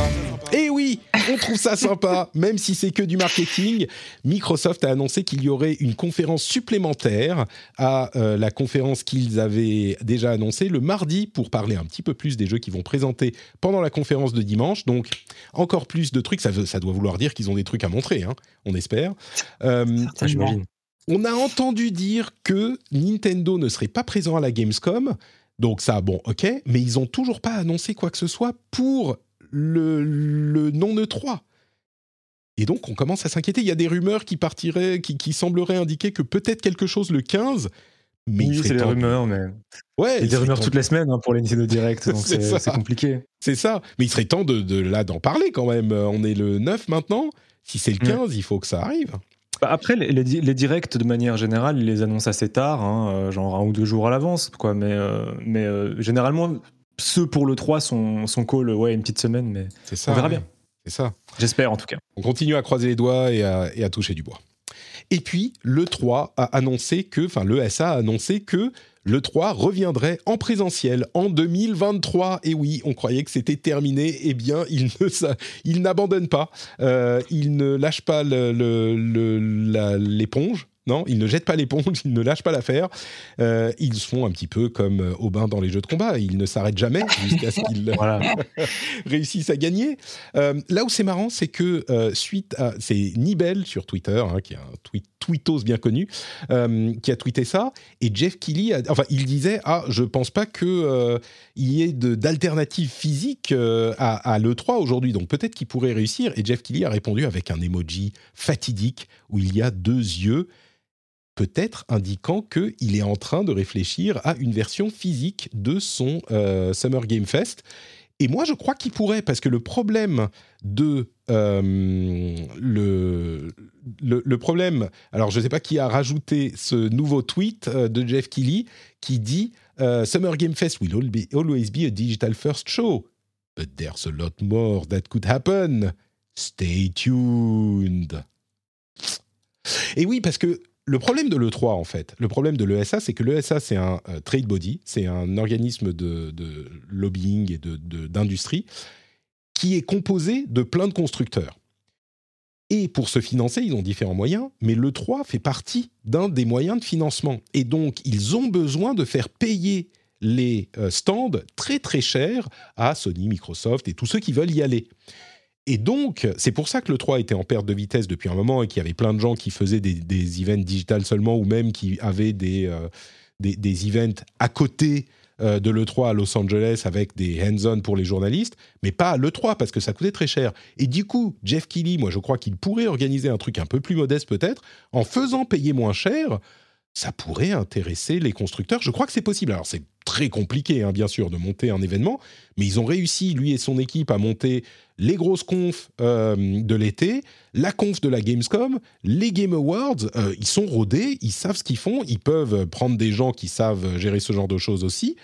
Et oui, on trouve ça sympa, même si c'est que du marketing. Microsoft a annoncé qu'il y aurait une conférence supplémentaire à euh, la conférence qu'ils avaient déjà annoncée le mardi pour parler un petit peu plus des jeux qu'ils vont présenter pendant la conférence de dimanche. Donc, encore plus de trucs, ça, doit vouloir dire qu'ils ont des trucs à montrer, hein, on espère. Euh, Ça, j'imagine. On a entendu dire que Nintendo ne serait pas présent à la Gamescom. Donc ça, bon, ok, mais ils ont toujours pas annoncé quoi que ce soit pour le, le non E3. Et donc on commence à s'inquiéter. Il y a des rumeurs qui partiraient, qui, qui sembleraient indiquer que peut-être quelque chose le 15. Mais oui, c'est des rumeurs, mais Ouais, il y a des rumeurs temps toutes les semaines hein, pour les Nintendo Direct, (laughs) donc C'est compliqué. C'est ça. Mais il serait temps de, de là d'en parler quand même. On est le 9 maintenant. Si c'est le 15, il faut que ça arrive. Bah, Après, les, les, di- les directs, de manière générale, ils les annoncent assez tard, hein, euh, genre un ou deux jours à l'avance, quoi. Mais, euh, mais euh, généralement, ceux pour le 3 sont, sont call, ouais, une petite semaine, mais ça. on verra ouais. bien. C'est ça. J'espère en tout cas. On continue à croiser les doigts et à, et à toucher du bois. Et puis, le 3 a annoncé que, enfin, l'ESA a annoncé que le 3 reviendrait en présentiel en 2023. Et oui, on croyait que c'était terminé. Eh bien, il ne, (laughs) ça- il n'abandonne pas. Euh, il ne lâche pas le- le- le- la- l'éponge. Non, ils ne jettent pas l'éponge, ils ne lâchent pas l'affaire. Euh, ils font un petit peu comme euh, Aubin dans les jeux de combat. Ils ne s'arrêtent jamais (laughs) jusqu'à ce qu'ils (laughs) réussissent à gagner. Euh, là où c'est marrant, c'est que euh, suite à. C'est Nibel sur Twitter, hein, qui est un tweet, tweetos bien connu, euh, qui a tweeté ça. Et Jeff Keighley, a- enfin, il disait Ah, je pense pas qu'il y ait d'alternatives physiques euh, à, à l'E3 aujourd'hui. Donc peut-être qu'il pourrait réussir. Et Jeff Keighley a répondu avec un emoji fatidique où il y a deux yeux peut-être indiquant qu'il est en train de réfléchir à une version physique de son euh, Summer Game Fest. Et moi, je crois qu'il pourrait, parce que le problème de euh, le, problème. Alors, je ne sais pas qui a rajouté ce nouveau tweet euh, de Jeff Keighley qui dit euh, Summer Game Fest will always be a digital first show, but there's a lot more that could happen. Stay tuned. Et oui, parce que le problème de l'E3, en fait, le problème de l'ESA, c'est que l'ESA, c'est un euh, trade body, c'est un organisme de, lobbying et de- de- d'industrie qui est composé de plein de constructeurs. Et pour se financer, ils ont différents moyens, mais l'E3 fait partie d'un des moyens de financement. Et donc, ils ont besoin de faire payer les euh, stands très très chers à Sony, Microsoft et tous ceux qui veulent y aller. Et donc, c'est pour ça que le 3 était en perte de vitesse depuis un moment et qu'il y avait plein de gens qui faisaient des, des events digital seulement ou même qui avaient des, euh, des, events à côté euh, de l'E3 à Los Angeles avec des hands-on pour les journalistes, mais pas à l'E3 parce que ça coûtait très cher. Et du coup, Jeff Keighley, moi je crois qu'il pourrait organiser un truc un peu plus modeste peut-être, en faisant payer moins cher, ça pourrait intéresser les constructeurs. Je crois que c'est possible. Alors c'est très compliqué, hein, bien sûr, de monter un événement, mais ils ont réussi, lui et son équipe, à monter les grosses confs euh, de l'été, la conf de la Gamescom, les Game Awards. euh, ils sont rodés, ils savent ce qu'ils font, ils peuvent prendre des gens qui savent gérer ce genre de choses aussi.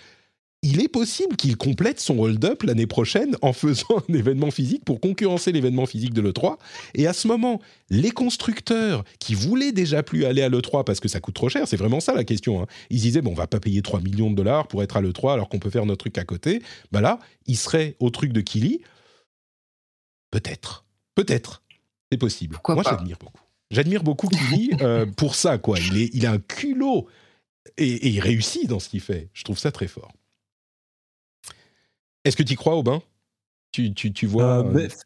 Il est possible qu'il complète son hold-up l'année prochaine en faisant un événement physique pour concurrencer l'événement physique de l'E3. Et à ce moment, les constructeurs qui voulaient déjà plus aller à l'E3 parce que ça coûte trop cher, c'est vraiment ça la question. hein. Ils disaient, bon, on va pas payer 3 millions de dollars pour être à l'E3 alors qu'on peut faire notre truc à côté. Bah là, ils seraient au truc de Kili. Peut-être. Peut-être. C'est possible. Pourquoi Moi, j'admire beaucoup. J'admire beaucoup Kili (laughs) euh, pour ça, quoi. Il, est, il a un culot et, et il réussit dans ce qu'il fait. Je trouve ça très fort. Est-ce que tu y crois, Aubin? Tu, tu, tu vois. Euh, euh, bah, f-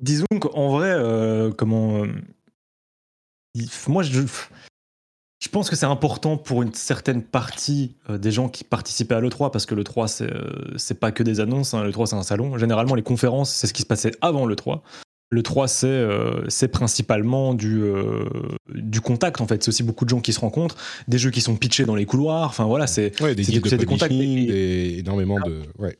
disons qu'en vrai, euh, comment. euh, moi, je, Je pense que c'est important pour une certaine partie euh, des gens qui participaient à l'E3, parce que l'E3, c'est c'est pas que des annonces, hein, l'E3 c'est un salon. Généralement, les conférences, c'est ce qui se passait avant l'E3. L'E3, c'est c'est principalement du, du contact, en fait. C'est aussi beaucoup de gens qui se rencontrent, des jeux qui sont pitchés dans les couloirs, enfin voilà, c'est Ouais, des c'est de c'est des contacts. des- énormément de. Ouais.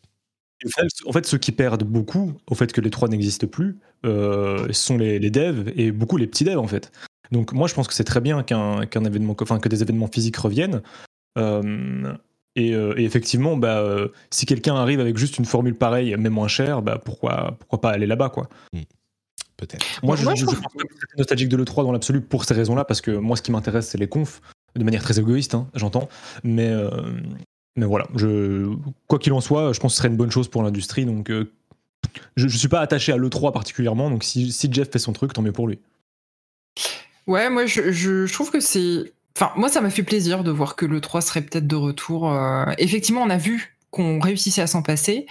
En fait, ceux qui perdent beaucoup au fait que les trois n'existent plus euh, sont les, les devs et beaucoup les petits devs en fait. Donc moi je pense que c'est très bien qu'un qu'un événement, enfin que des événements physiques reviennent. Euh, et, euh, et effectivement, bah, euh, si quelqu'un arrive avec juste une formule pareille, mais moins chère, bah, pourquoi, pourquoi pas aller là-bas quoi. Peut-être. Moi, Moi, je, moi, je, je pense pas que c'est nostalgique de l'E3 dans l'absolu pour ces raisons-là, parce que moi ce qui m'intéresse c'est les confs, de manière très égoïste, hein, j'entends. Mais, euh, mais voilà, je, quoi qu'il en soit, je pense que ce serait une bonne chose pour l'industrie. Donc euh, je, je suis pas attaché à l'E3 particulièrement, donc si, si Jeff fait son truc, tant mieux pour lui. Ouais, moi je, je- trouve que c'est. Enfin, moi ça m'a fait plaisir de voir que le 3 serait peut-être de retour. euh, Effectivement, on a vu qu'on réussissait à s'en passer.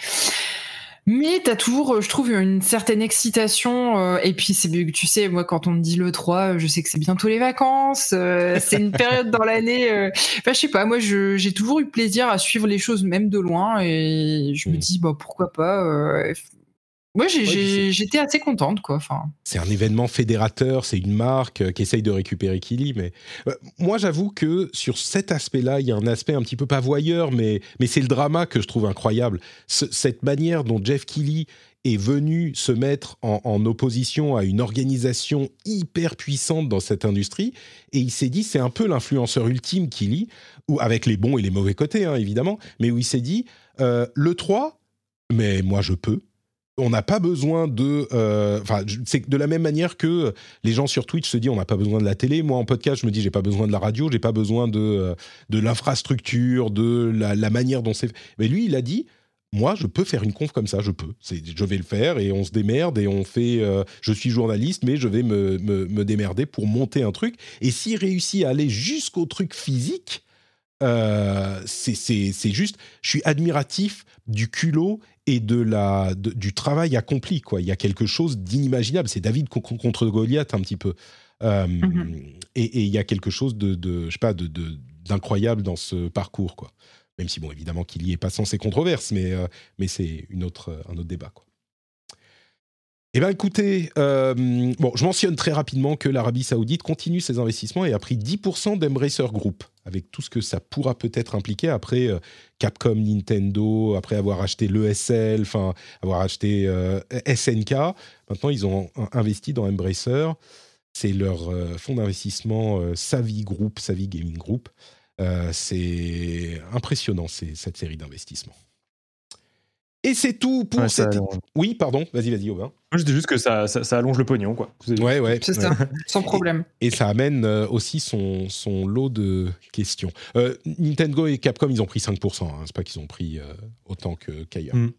Mais t'as toujours, euh, je trouve, une certaine excitation. euh, et puis, c'est, tu sais, moi, quand on me dit le 3, je sais que c'est bientôt les vacances. euh, (laughs) c'est une période dans l'année. euh, Enfin, je sais pas, moi, je- j'ai toujours eu plaisir à suivre les choses, même de loin. Et je me Mm. dis, bah, pourquoi pas. Moi, Ouais, j'étais assez contente, quoi. Enfin. c'est un événement fédérateur, c'est une marque euh, qui essaye de récupérer Kili. Mais euh, moi, j'avoue que sur cet aspect-là, il y a un aspect un petit peu pas voyeur, mais, mais c'est le drama que je trouve incroyable. Ce- cette manière dont Jeff Keighley est venu se mettre en, en opposition à une organisation hyper puissante dans cette industrie, et il s'est dit, c'est un peu l'influenceur ultime Keighley, ou avec les bons et les mauvais côtés, hein, évidemment, mais où il s'est dit, euh, le 3, mais moi je peux on n'a pas besoin de. euh, Enfin, c'est de la même manière que les gens sur Twitch se disent on n'a pas besoin de la télé. Moi, en podcast, je me dis j'ai pas besoin de la radio, j'ai pas besoin de euh, de l'infrastructure, de la, manière dont c'est. Mais lui, il a dit moi, je peux faire une conf comme ça, je peux. Je vais le faire et on se démerde et on fait. euh, je suis journaliste, mais je vais me, me, me démerder pour monter un truc. Et s'il réussit à aller jusqu'au truc physique, euh, c'est, juste. Je suis admiratif du culot et de la, de- du travail accompli. Quoi. Il y a quelque chose d'inimaginable. C'est David co- contre Goliath un petit peu. Euh, Mhm. et, et il y a quelque chose de, de je sais pas, de- d'incroyable dans ce parcours. Quoi. Même si, bon, évidemment qu'il y est pas sans ses controverses, mais, euh, mais c'est une autre, un autre débat. Quoi. Eh bien, écoutez, euh, bon, je mentionne très rapidement que l'Arabie Saoudite continue ses investissements et a pris 10% d'Embracer Group, avec tout ce que ça pourra peut-être impliquer après euh, Capcom, Nintendo, après avoir acheté l'ESL, enfin, avoir acheté euh, SNK. Maintenant, ils ont in- investi dans Embracer. C'est leur euh, fonds d'investissement euh, Savvy Group, Savvy Gaming Group. C'est impressionnant, cette série d'investissements. Et c'est tout pour Ouais, cette... Oui, pardon, vas-y, vas-y, Aubin. Je dis juste que ça, ça, ça allonge le pognon, quoi. Ouais, ouais. C'est ça, sans problème. Et ça amène euh, aussi son, son lot de questions. Euh, Nintendo et Capcom, ils ont pris 5%. Hein. C'est pas qu'ils ont pris euh, autant que- qu'ailleurs. Mm.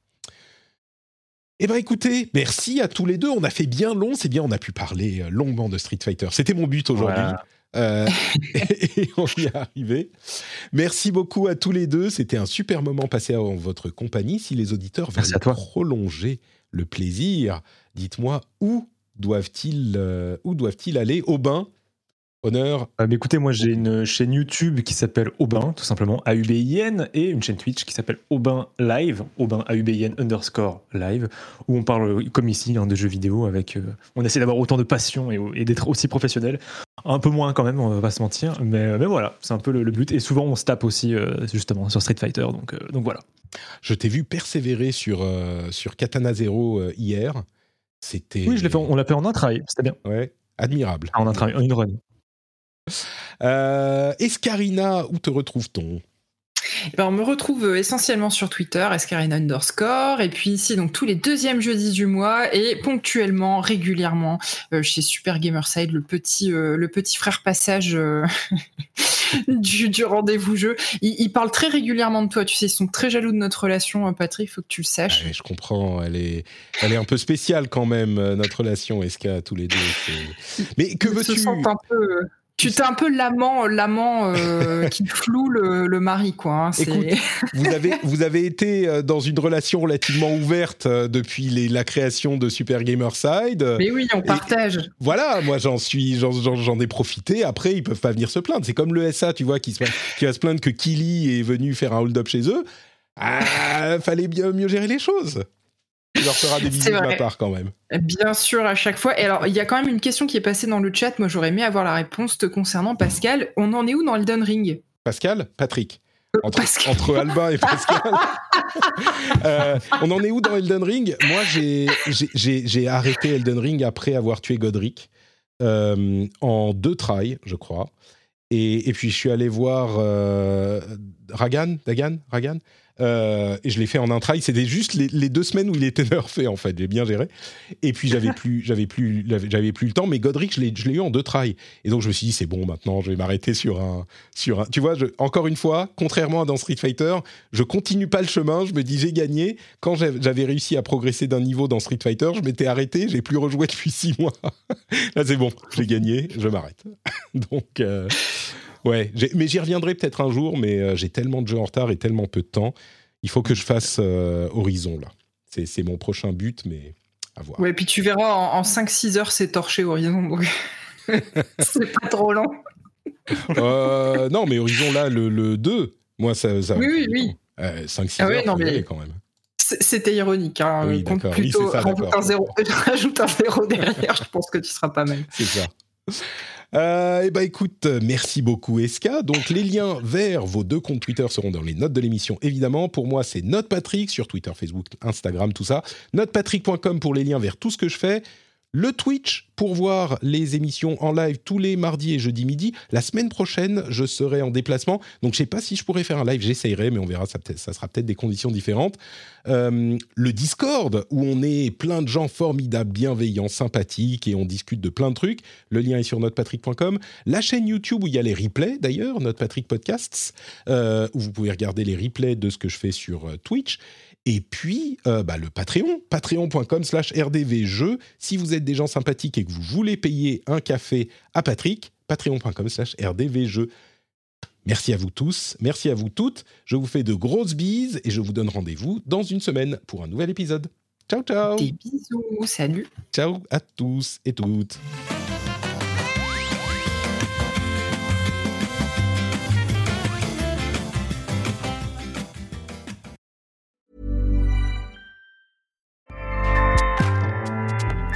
Eh bien, écoutez, merci à tous les deux. On a fait bien long. C'est bien, on a pu parler longuement de Street Fighter. C'était mon but aujourd'hui. Voilà. Euh, (laughs) et on y est arrivé. Merci beaucoup à tous les deux. C'était un super moment passé en votre compagnie. Si les auditeurs veulent prolonger le plaisir, dites-moi où doivent-ils euh, où doivent-ils aller Aubin, honneur. Euh, mais écoutez, moi j'ai une chaîne YouTube qui s'appelle Aubin, tout simplement, A-U-B-I-N, et une chaîne Twitch qui s'appelle Aubin Live, Aubin A-U-B-I-N underscore live, où on parle, comme ici, hein, de jeux vidéo, avec, euh, on essaie d'avoir autant de passion et, et d'être aussi professionnel. Un peu moins quand même, on va pas se mentir, mais, mais voilà, c'est un peu le, le but. Et souvent on se tape aussi, euh, justement, sur Street Fighter, donc, donc voilà. Je t'ai vu persévérer sur sur Katana Zero hier. C'était Oui, je l'ai fait, on l'a fait en un try, c'était bien. ouais, admirable. En un try, en une run. Euh, Escarina, où te retrouve-t-on? Eh ben, on me retrouve euh, essentiellement sur Twitter, escarina underscore, et puis ici, donc tous les deuxièmes jeudis du mois, et ponctuellement, régulièrement, euh, chez Super Gamerside, le petit, euh, le petit frère passage euh, (laughs) du, du rendez-vous jeu. Ils, ils parlent très régulièrement de toi, tu sais, ils sont très jaloux de notre relation, hein, Patrick, faut que tu le saches. Ouais, Je comprends, elle est, elle est un peu spéciale quand même, notre relation, Esca, tous les deux. Mais que veux-tu? peu, tu t'es un peu l'amant, l'amant euh, (laughs) qui floue le, le mari, quoi. hein, Écoute, vous avez, (laughs) vous avez été euh, dans une relation relativement ouverte euh, depuis les- la création de Super Gamerside. Mais oui, on partage. Voilà, moi j'en suis, j'en, j'en- j'en ai profité. Après, ils peuvent pas venir se plaindre. C'est comme le SA, tu vois, qui, se, qui va se plaindre que Killy est venu faire un hold-up chez eux. Ah, fallait bien mieux gérer les choses. Il leur fera des bisous de ma part quand même. Bien sûr, à chaque fois. Et alors, il y a quand même une question qui est passée dans le chat. Moi, j'aurais aimé avoir la réponse te concernant Pascal. On en est où dans Elden Ring? Pascal, Patrick. Entre, Pascal. entre Albin et Pascal. (laughs) Euh, on en est où dans Elden Ring? Moi, j'ai- j'ai- j'ai j'ai arrêté Elden Ring après avoir tué Godric euh, en deux tries, je crois. Et, et puis, je suis allé voir euh, Ragan, Dagan, Ragan? Euh, et je l'ai fait en un try. C'était juste les, les deux semaines où il était (laughs) nerfé, en fait. J'ai bien géré. Et puis, j'avais plus, (laughs) j'avais plus, j'avais plus le temps. Mais Godric, je l'ai je l'ai eu en deux tries. Et donc, je me suis dit, c'est bon, maintenant, je vais m'arrêter sur un, sur un. Tu vois, je- encore une fois, contrairement à dans Street Fighter, je continue pas le chemin. Je me dis, j'ai gagné. Quand j'avais réussi à progresser d'un niveau dans Street Fighter, je m'étais arrêté. J'ai plus rejoué depuis (laughs) six mois. Là, c'est bon, j'ai gagné. Je m'arrête. donc. euh, Ouais, mais j'y reviendrai peut-être un jour, mais euh, j'ai tellement de jeux en retard et tellement peu de temps. Il faut que je fasse euh, Horizon, là. C'est mon prochain but, mais à voir. Ouais, puis tu verras, en, en 5-6 heures, c'est torché Horizon. Donc... (laughs) c'est pas trop lent. Euh, non, mais Horizon, là, le, le 2, moi, ça... ça Oui, oui, oui. 5-6 Ah ouais, heures, non, mais- quand même. C'était ironique. Hein. Oui, Compte. Oui, plutôt, ça, rajoute, un zéro, (laughs) rajoute un zéro derrière, je pense que tu seras pas mal. C'est ça. Euh, eh ben écoute, merci beaucoup Eska. Donc les liens vers vos deux comptes Twitter seront dans les notes de l'émission évidemment. Pour moi c'est NotePatrick sur Twitter, Facebook, Instagram, tout ça. Notepatrick.com pour les liens vers tout ce que je fais. Le Twitch pour voir les émissions en live tous les mardis et jeudis midi. La semaine prochaine, je serai en déplacement, donc je sais pas si je pourrais faire un live. J'essayerai, mais on verra. Ça, sera peut-être des conditions différentes. Euh, le Discord où on est plein de gens formidables, bienveillants, sympathiques et on discute de plein de trucs. Le lien est sur notepatrick.com. La chaîne YouTube où il y a les replays d'ailleurs, Notepatrick Podcasts, euh, où vous pouvez regarder les replays de ce que je fais sur euh, Twitch. Et puis, euh, bah, le Patreon, patreon.com slash rdvjeux. Si vous êtes des gens sympathiques et que vous voulez payer un café à Patrick, patreon.com slash rdvjeux. Merci à vous tous, merci à vous toutes. Je vous fais de grosses bises et je vous donne rendez-vous dans une semaine pour un nouvel épisode. Ciao, ciao Des bisous, salut. Ciao à tous et toutes